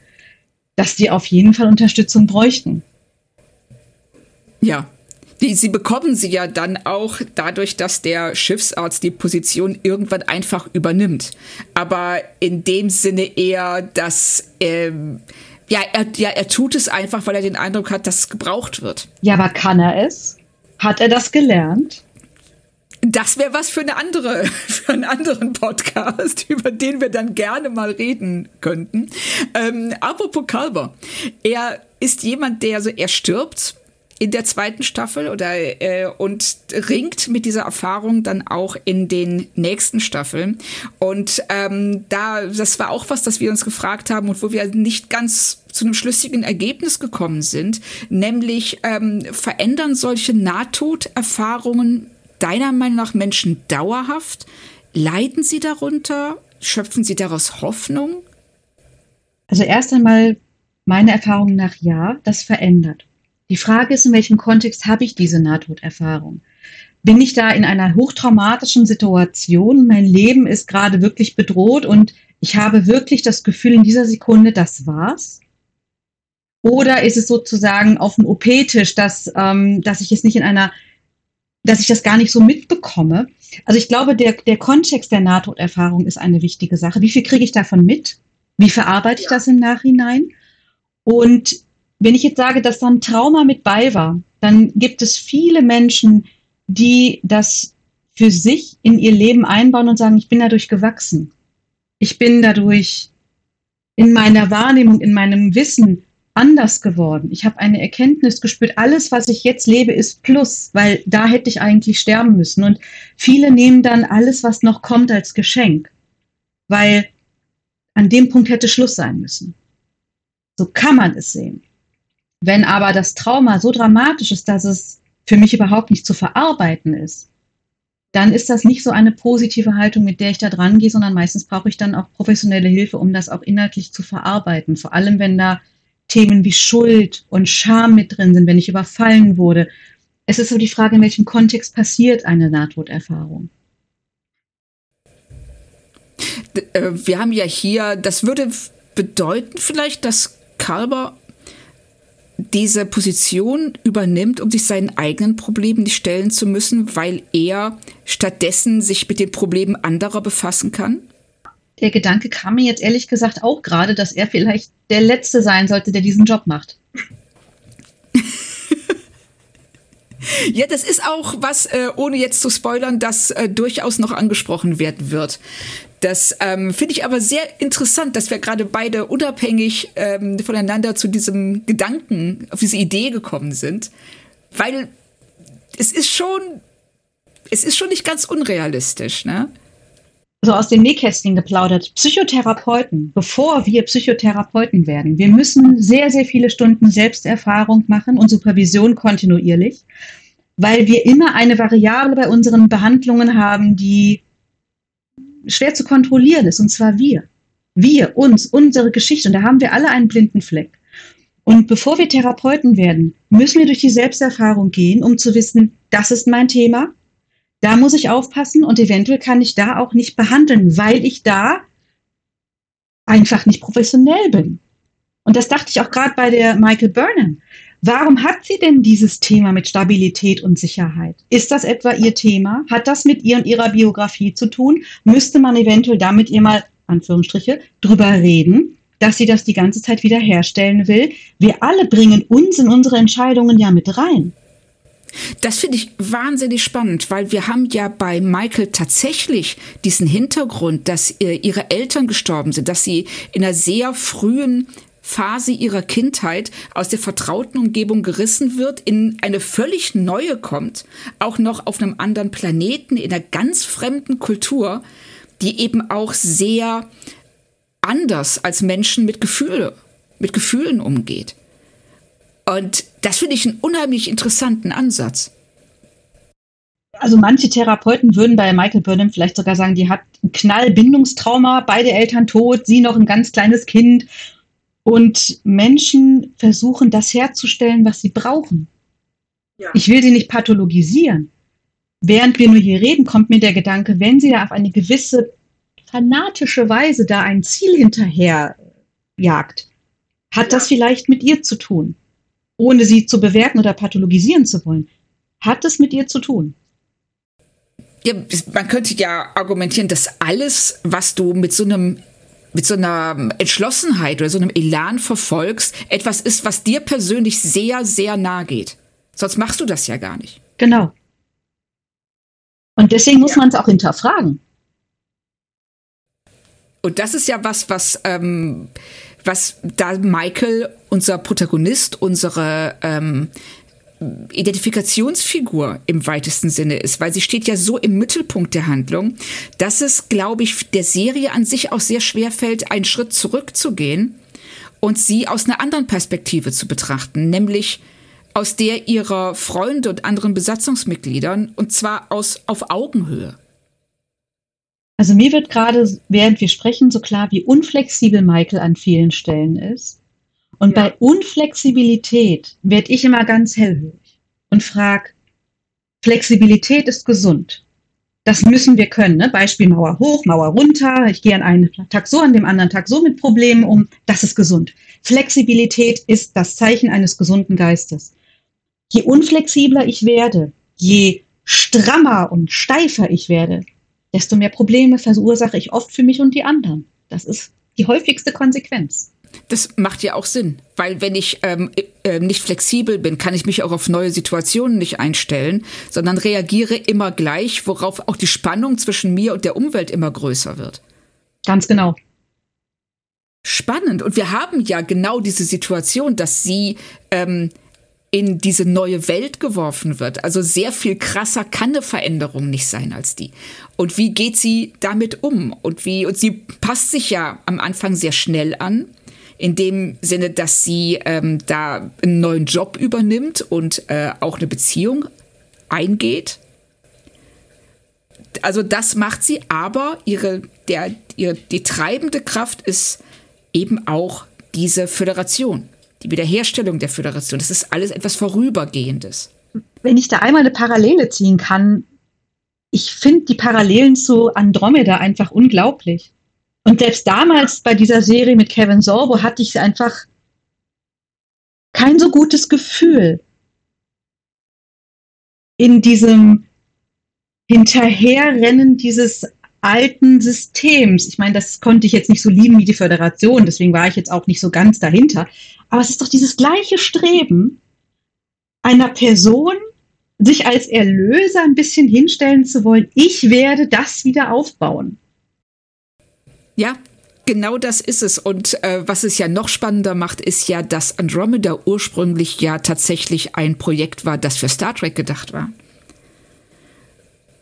dass die auf jeden Fall Unterstützung bräuchten. Ja, die, sie bekommen sie ja dann auch dadurch, dass der Schiffsarzt die Position irgendwann einfach übernimmt. Aber in dem Sinne eher, dass ähm, ja, er, ja, er tut es einfach, weil er den Eindruck hat, dass es gebraucht wird. Ja, aber kann er es? Hat er das gelernt? Das wäre was für eine andere, [LAUGHS] für einen anderen Podcast, [LAUGHS] über den wir dann gerne mal reden könnten. Ähm, apropos Kalber, er ist jemand, der so, er stirbt in der zweiten Staffel oder äh, und ringt mit dieser Erfahrung dann auch in den nächsten Staffeln. Und ähm, da, das war auch was, das wir uns gefragt haben und wo wir nicht ganz zu einem schlüssigen Ergebnis gekommen sind, nämlich ähm, verändern solche Nahtoderfahrungen deiner Meinung nach Menschen dauerhaft? Leiden sie darunter? Schöpfen sie daraus Hoffnung? Also erst einmal meine Erfahrung nach ja, das verändert. Die Frage ist, in welchem Kontext habe ich diese Nahtoderfahrung? Bin ich da in einer hochtraumatischen Situation? Mein Leben ist gerade wirklich bedroht und ich habe wirklich das Gefühl in dieser Sekunde, das war's? Oder ist es sozusagen auf dem OP-Tisch, dass, ähm, dass ich es nicht in einer, dass ich das gar nicht so mitbekomme? Also ich glaube, der, der Kontext der Nahtoderfahrung ist eine wichtige Sache. Wie viel kriege ich davon mit? Wie verarbeite ich das im Nachhinein? Und wenn ich jetzt sage, dass da ein Trauma mit bei war, dann gibt es viele Menschen, die das für sich in ihr Leben einbauen und sagen, ich bin dadurch gewachsen. Ich bin dadurch in meiner Wahrnehmung, in meinem Wissen anders geworden. Ich habe eine Erkenntnis gespürt, alles, was ich jetzt lebe, ist Plus, weil da hätte ich eigentlich sterben müssen. Und viele nehmen dann alles, was noch kommt, als Geschenk, weil an dem Punkt hätte Schluss sein müssen. So kann man es sehen. Wenn aber das Trauma so dramatisch ist, dass es für mich überhaupt nicht zu verarbeiten ist, dann ist das nicht so eine positive Haltung, mit der ich da dran gehe, sondern meistens brauche ich dann auch professionelle Hilfe, um das auch inhaltlich zu verarbeiten. Vor allem, wenn da Themen wie Schuld und Scham mit drin sind, wenn ich überfallen wurde. Es ist so die Frage, in welchem Kontext passiert eine Nahtoderfahrung. Äh, wir haben ja hier, das würde bedeuten vielleicht, dass Kalber diese Position übernimmt, um sich seinen eigenen Problemen nicht stellen zu müssen, weil er stattdessen sich mit den Problemen anderer befassen kann? Der Gedanke kam mir jetzt ehrlich gesagt auch gerade, dass er vielleicht der Letzte sein sollte, der diesen Job macht. [LAUGHS] Ja, das ist auch was, äh, ohne jetzt zu spoilern, das äh, durchaus noch angesprochen werden wird. Das ähm, finde ich aber sehr interessant, dass wir gerade beide unabhängig ähm, voneinander zu diesem Gedanken, auf diese Idee gekommen sind, weil es ist schon, es ist schon nicht ganz unrealistisch, ne? so aus dem Nähkästchen geplaudert. Psychotherapeuten, bevor wir Psychotherapeuten werden, wir müssen sehr, sehr viele Stunden Selbsterfahrung machen und Supervision kontinuierlich, weil wir immer eine Variable bei unseren Behandlungen haben, die schwer zu kontrollieren ist, und zwar wir. Wir, uns, unsere Geschichte. Und da haben wir alle einen blinden Fleck. Und bevor wir Therapeuten werden, müssen wir durch die Selbsterfahrung gehen, um zu wissen, das ist mein Thema, da muss ich aufpassen und eventuell kann ich da auch nicht behandeln, weil ich da einfach nicht professionell bin. Und das dachte ich auch gerade bei der Michael Burnham. Warum hat sie denn dieses Thema mit Stabilität und Sicherheit? Ist das etwa ihr Thema? Hat das mit ihr und ihrer Biografie zu tun? Müsste man eventuell damit ihr mal, Anführungsstriche, drüber reden, dass sie das die ganze Zeit wieder herstellen will? Wir alle bringen uns in unsere Entscheidungen ja mit rein. Das finde ich wahnsinnig spannend, weil wir haben ja bei Michael tatsächlich diesen Hintergrund, dass äh, ihre Eltern gestorben sind, dass sie in einer sehr frühen Phase ihrer Kindheit aus der vertrauten Umgebung gerissen wird, in eine völlig neue kommt, auch noch auf einem anderen Planeten, in einer ganz fremden Kultur, die eben auch sehr anders als Menschen mit Gefühle, mit Gefühlen umgeht. Und das finde ich einen unheimlich interessanten Ansatz. Also manche Therapeuten würden bei Michael Burnham vielleicht sogar sagen, die hat ein Knallbindungstrauma, beide Eltern tot, sie noch ein ganz kleines Kind. Und Menschen versuchen das herzustellen, was sie brauchen. Ja. Ich will sie nicht pathologisieren. Während wir nur hier reden, kommt mir der Gedanke, wenn sie da auf eine gewisse fanatische Weise da ein Ziel hinterher jagt, hat ja. das vielleicht mit ihr zu tun, ohne sie zu bewerten oder pathologisieren zu wollen. Hat es mit ihr zu tun? Ja, man könnte ja argumentieren, dass alles, was du mit so einem mit so einer Entschlossenheit oder so einem Elan verfolgst, etwas ist, was dir persönlich sehr, sehr nahe geht. Sonst machst du das ja gar nicht. Genau. Und deswegen muss ja. man es auch hinterfragen. Und das ist ja was, was, ähm, was da Michael, unser Protagonist, unsere ähm, Identifikationsfigur im weitesten Sinne ist, weil sie steht ja so im Mittelpunkt der Handlung, dass es, glaube ich, der Serie an sich auch sehr schwer fällt, einen Schritt zurückzugehen und sie aus einer anderen Perspektive zu betrachten, nämlich aus der ihrer Freunde und anderen Besatzungsmitgliedern und zwar aus auf Augenhöhe. Also mir wird gerade, während wir sprechen, so klar, wie unflexibel Michael an vielen Stellen ist. Und ja. bei Unflexibilität werde ich immer ganz hellhörig und frage, Flexibilität ist gesund. Das müssen wir können. Ne? Beispiel Mauer hoch, Mauer runter. Ich gehe an einen Tag so, an dem anderen Tag so mit Problemen um. Das ist gesund. Flexibilität ist das Zeichen eines gesunden Geistes. Je unflexibler ich werde, je strammer und steifer ich werde, desto mehr Probleme verursache ich oft für mich und die anderen. Das ist die häufigste Konsequenz. Das macht ja auch Sinn, weil wenn ich ähm, äh, nicht flexibel bin, kann ich mich auch auf neue Situationen nicht einstellen, sondern reagiere immer gleich, worauf auch die Spannung zwischen mir und der Umwelt immer größer wird. Ganz genau. Spannend. Und wir haben ja genau diese Situation, dass sie ähm, in diese neue Welt geworfen wird. Also sehr viel krasser kann eine Veränderung nicht sein als die. Und wie geht sie damit um? Und wie, und sie passt sich ja am Anfang sehr schnell an. In dem Sinne, dass sie ähm, da einen neuen Job übernimmt und äh, auch eine Beziehung eingeht. Also das macht sie, aber ihre, der, ihre, die treibende Kraft ist eben auch diese Föderation die Wiederherstellung der Föderation. Das ist alles etwas Vorübergehendes. Wenn ich da einmal eine Parallele ziehen kann, ich finde die Parallelen zu Andromeda einfach unglaublich. Und selbst damals bei dieser Serie mit Kevin Sorbo hatte ich einfach kein so gutes Gefühl in diesem Hinterherrennen dieses alten Systems. Ich meine, das konnte ich jetzt nicht so lieben wie die Föderation, deswegen war ich jetzt auch nicht so ganz dahinter. Aber es ist doch dieses gleiche Streben einer Person, sich als Erlöser ein bisschen hinstellen zu wollen. Ich werde das wieder aufbauen. Ja, Genau das ist es. Und äh, was es ja noch spannender macht, ist ja, dass Andromeda ursprünglich ja tatsächlich ein Projekt war, das für Star Trek gedacht war.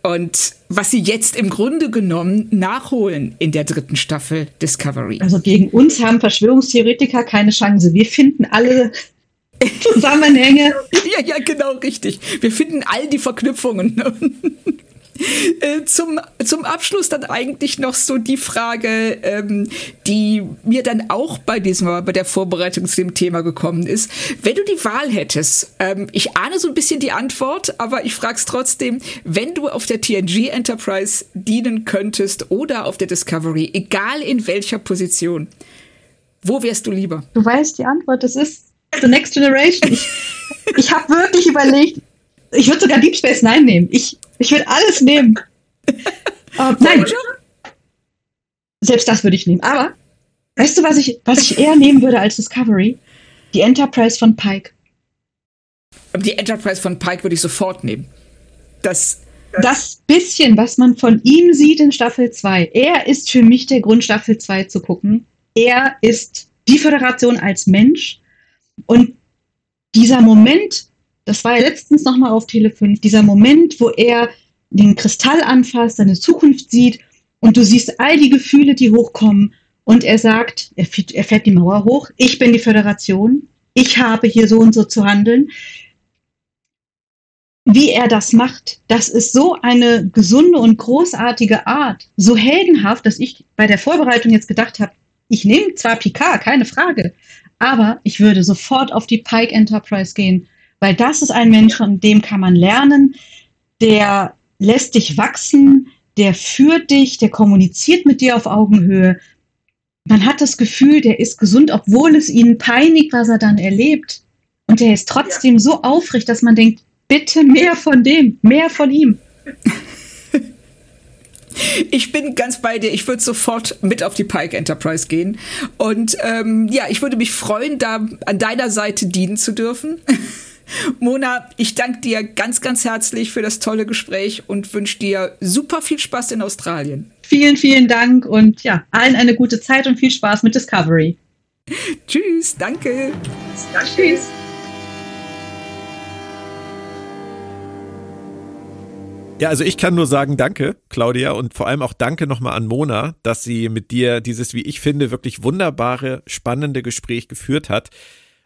Und was sie jetzt im Grunde genommen nachholen in der dritten Staffel Discovery. Also gegen uns haben Verschwörungstheoretiker keine Chance. Wir finden alle Zusammenhänge. [LAUGHS] ja, ja, genau, richtig. Wir finden all die Verknüpfungen. [LAUGHS] [LAUGHS] Äh, zum, zum Abschluss dann eigentlich noch so die Frage, ähm, die mir dann auch bei diesem, bei der Vorbereitung zu dem Thema gekommen ist. Wenn du die Wahl hättest, ähm, ich ahne so ein bisschen die Antwort, aber ich frage es trotzdem, wenn du auf der TNG Enterprise dienen könntest oder auf der Discovery, egal in welcher Position, wo wärst du lieber? Du weißt die Antwort, das ist The Next Generation. Ich, ich habe wirklich überlegt, ich würde sogar Deep Space Nine nehmen. Ich, ich würde alles nehmen. [LAUGHS] uh, nein. Selbst das würde ich nehmen. Aber weißt du, was ich, was ich eher nehmen würde als Discovery? Die Enterprise von Pike. Die Enterprise von Pike würde ich sofort nehmen. Das, das bisschen, was man von ihm sieht in Staffel 2, er ist für mich der Grund, Staffel 2 zu gucken. Er ist die Föderation als Mensch. Und dieser Moment, das war ja letztens nochmal auf Tele 5, dieser Moment, wo er den Kristall anfasst, seine Zukunft sieht und du siehst all die Gefühle, die hochkommen und er sagt, er er fährt die Mauer hoch, ich bin die Föderation, ich habe hier so und so zu handeln. Wie er das macht, das ist so eine gesunde und großartige Art, so heldenhaft, dass ich bei der Vorbereitung jetzt gedacht habe, ich nehme zwar Picard, keine Frage, aber ich würde sofort auf die Pike Enterprise gehen, weil das ist ein Mensch, von dem kann man lernen, der lässt dich wachsen, der führt dich, der kommuniziert mit dir auf Augenhöhe. Man hat das Gefühl, der ist gesund, obwohl es ihn peinigt, was er dann erlebt. Und der ist trotzdem ja. so aufrecht, dass man denkt, bitte mehr von dem, mehr von ihm. [LAUGHS] Ich bin ganz bei dir. Ich würde sofort mit auf die Pike Enterprise gehen. Und ähm, ja, ich würde mich freuen, da an deiner Seite dienen zu dürfen. [LAUGHS] Mona, ich danke dir ganz, ganz herzlich für das tolle Gespräch und wünsche dir super viel Spaß in Australien. Vielen, vielen Dank und ja, allen eine gute Zeit und viel Spaß mit Discovery. Tschüss, danke. Tschüss. Ja, also ich kann nur sagen, danke, Claudia, und vor allem auch danke nochmal an Mona, dass sie mit dir dieses, wie ich finde, wirklich wunderbare, spannende Gespräch geführt hat.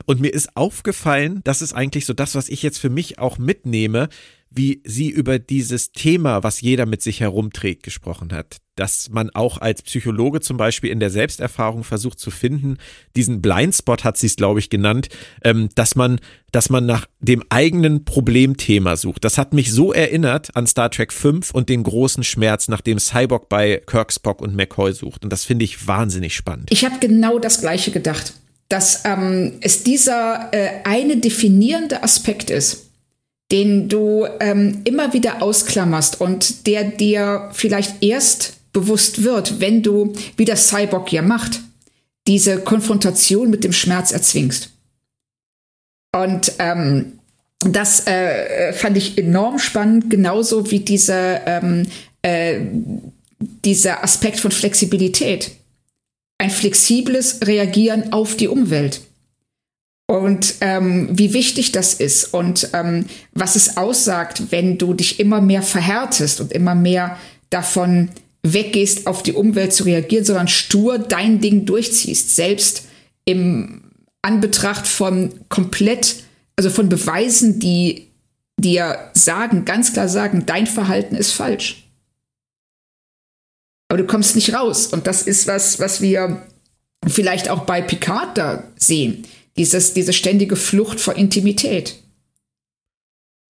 Und mir ist aufgefallen, das ist eigentlich so das, was ich jetzt für mich auch mitnehme, wie sie über dieses Thema, was jeder mit sich herumträgt, gesprochen hat. Dass man auch als Psychologe zum Beispiel in der Selbsterfahrung versucht zu finden, diesen Blindspot hat sie es, glaube ich, genannt, ähm, dass man, dass man nach dem eigenen Problemthema sucht. Das hat mich so erinnert an Star Trek 5 und den großen Schmerz, nach dem Cyborg bei Kirk, Spock und McCoy sucht. Und das finde ich wahnsinnig spannend. Ich habe genau das Gleiche gedacht dass ähm, es dieser äh, eine definierende Aspekt ist, den du ähm, immer wieder ausklammerst und der dir vielleicht erst bewusst wird, wenn du, wie das Cyborg ja macht, diese Konfrontation mit dem Schmerz erzwingst. Und ähm, das äh, fand ich enorm spannend, genauso wie diese, ähm, äh, dieser Aspekt von Flexibilität ein flexibles Reagieren auf die Umwelt. Und ähm, wie wichtig das ist und ähm, was es aussagt, wenn du dich immer mehr verhärtest und immer mehr davon weggehst, auf die Umwelt zu reagieren, sondern stur dein Ding durchziehst, selbst im Anbetracht von komplett, also von Beweisen, die dir sagen, ganz klar sagen, dein Verhalten ist falsch aber du kommst nicht raus. Und das ist was, was wir vielleicht auch bei Picard da sehen. Dieses, diese ständige Flucht vor Intimität.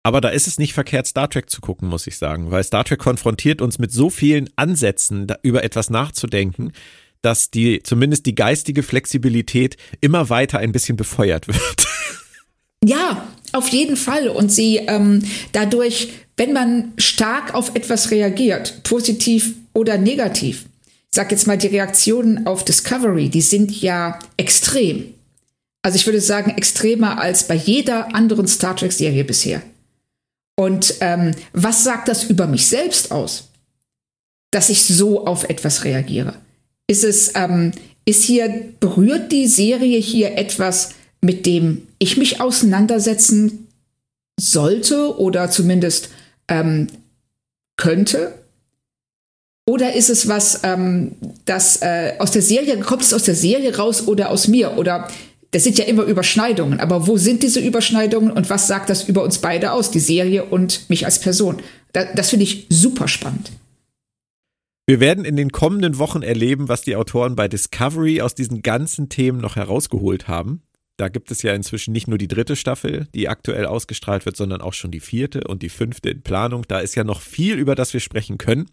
Aber da ist es nicht verkehrt, Star Trek zu gucken, muss ich sagen, weil Star Trek konfrontiert uns mit so vielen Ansätzen, über etwas nachzudenken, dass die, zumindest die geistige Flexibilität immer weiter ein bisschen befeuert wird. [LAUGHS] Ja, auf jeden Fall. Und sie ähm, dadurch, wenn man stark auf etwas reagiert, positiv oder negativ. Ich sag jetzt mal, die Reaktionen auf Discovery, die sind ja extrem. Also ich würde sagen, extremer als bei jeder anderen Star Trek-Serie bisher. Und ähm, was sagt das über mich selbst aus, dass ich so auf etwas reagiere? Ist es, ähm, ist hier, berührt die Serie hier etwas, mit dem ich mich auseinandersetzen sollte oder zumindest ähm, könnte? Oder ist es was, ähm, das äh, aus der Serie, kommt es aus der Serie raus oder aus mir? Oder das sind ja immer Überschneidungen, aber wo sind diese Überschneidungen und was sagt das über uns beide aus, die Serie und mich als Person? Da, das finde ich super spannend. Wir werden in den kommenden Wochen erleben, was die Autoren bei Discovery aus diesen ganzen Themen noch herausgeholt haben. Da gibt es ja inzwischen nicht nur die dritte Staffel, die aktuell ausgestrahlt wird, sondern auch schon die vierte und die fünfte in Planung. Da ist ja noch viel, über das wir sprechen können.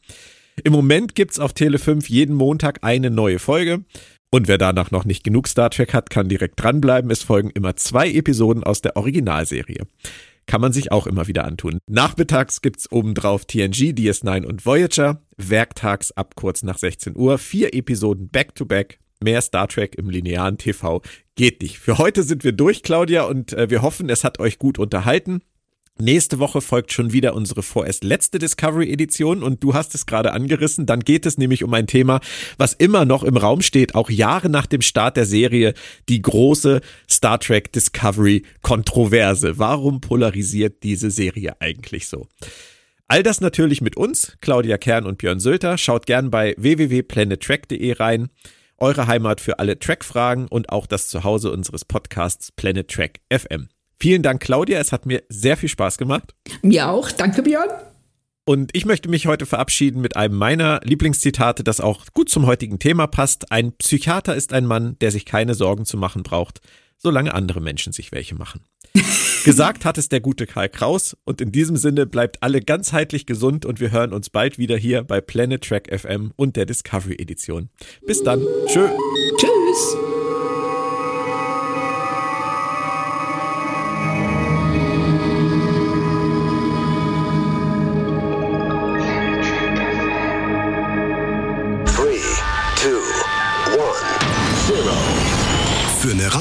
Im Moment gibt's auf Tele 5 jeden Montag eine neue Folge. Und wer danach noch nicht genug Star Trek hat, kann direkt dranbleiben. Es folgen immer zwei Episoden aus der Originalserie. Kann man sich auch immer wieder antun. Nachmittags gibt's obendrauf TNG, DS9 und Voyager. Werktags ab kurz nach 16 Uhr. Vier Episoden back-to-back. Mehr Star Trek im linearen TV geht nicht. Für heute sind wir durch, Claudia, und äh, wir hoffen, es hat euch gut unterhalten. Nächste Woche folgt schon wieder unsere vorerst letzte Discovery-Edition und du hast es gerade angerissen. Dann geht es nämlich um ein Thema, was immer noch im Raum steht, auch Jahre nach dem Start der Serie, die große Star Trek Discovery-Kontroverse. Warum polarisiert diese Serie eigentlich so? All das natürlich mit uns, Claudia Kern und Björn Sölter. Schaut gern bei www.planettrack.de rein. eure Heimat für alle Track-Fragen und auch das Zuhause unseres Podcasts Planet Track FM. Vielen Dank, Claudia. Es hat mir sehr viel Spaß gemacht. Mir auch. Danke, Björn. Und ich möchte mich heute verabschieden mit einem meiner Lieblingszitate, das auch gut zum heutigen Thema passt. Ein Psychiater ist ein Mann, der sich keine Sorgen zu machen braucht, solange andere Menschen sich welche machen. [LAUGHS] Gesagt hat es der gute Karl Kraus und in diesem Sinne bleibt alle ganzheitlich gesund und wir hören uns bald wieder hier bei Planet Track FM und der Discovery Edition. Bis dann. Tschö. Tschüss.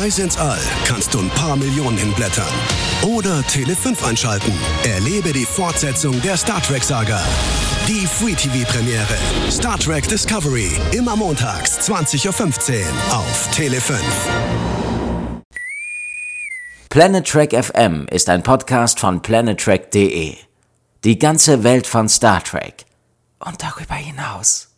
Reise ins All kannst du ein paar Millionen hinblättern. Oder Tele 5 einschalten. Erlebe die Fortsetzung der Star Trek-Saga. Die Free TV-Premiere. Star Trek Discovery. Immer montags, 20.15 Uhr auf Tele 5. Planet Trek FM ist ein Podcast von planettrek.de. Die ganze Welt von Star Trek. Und darüber hinaus.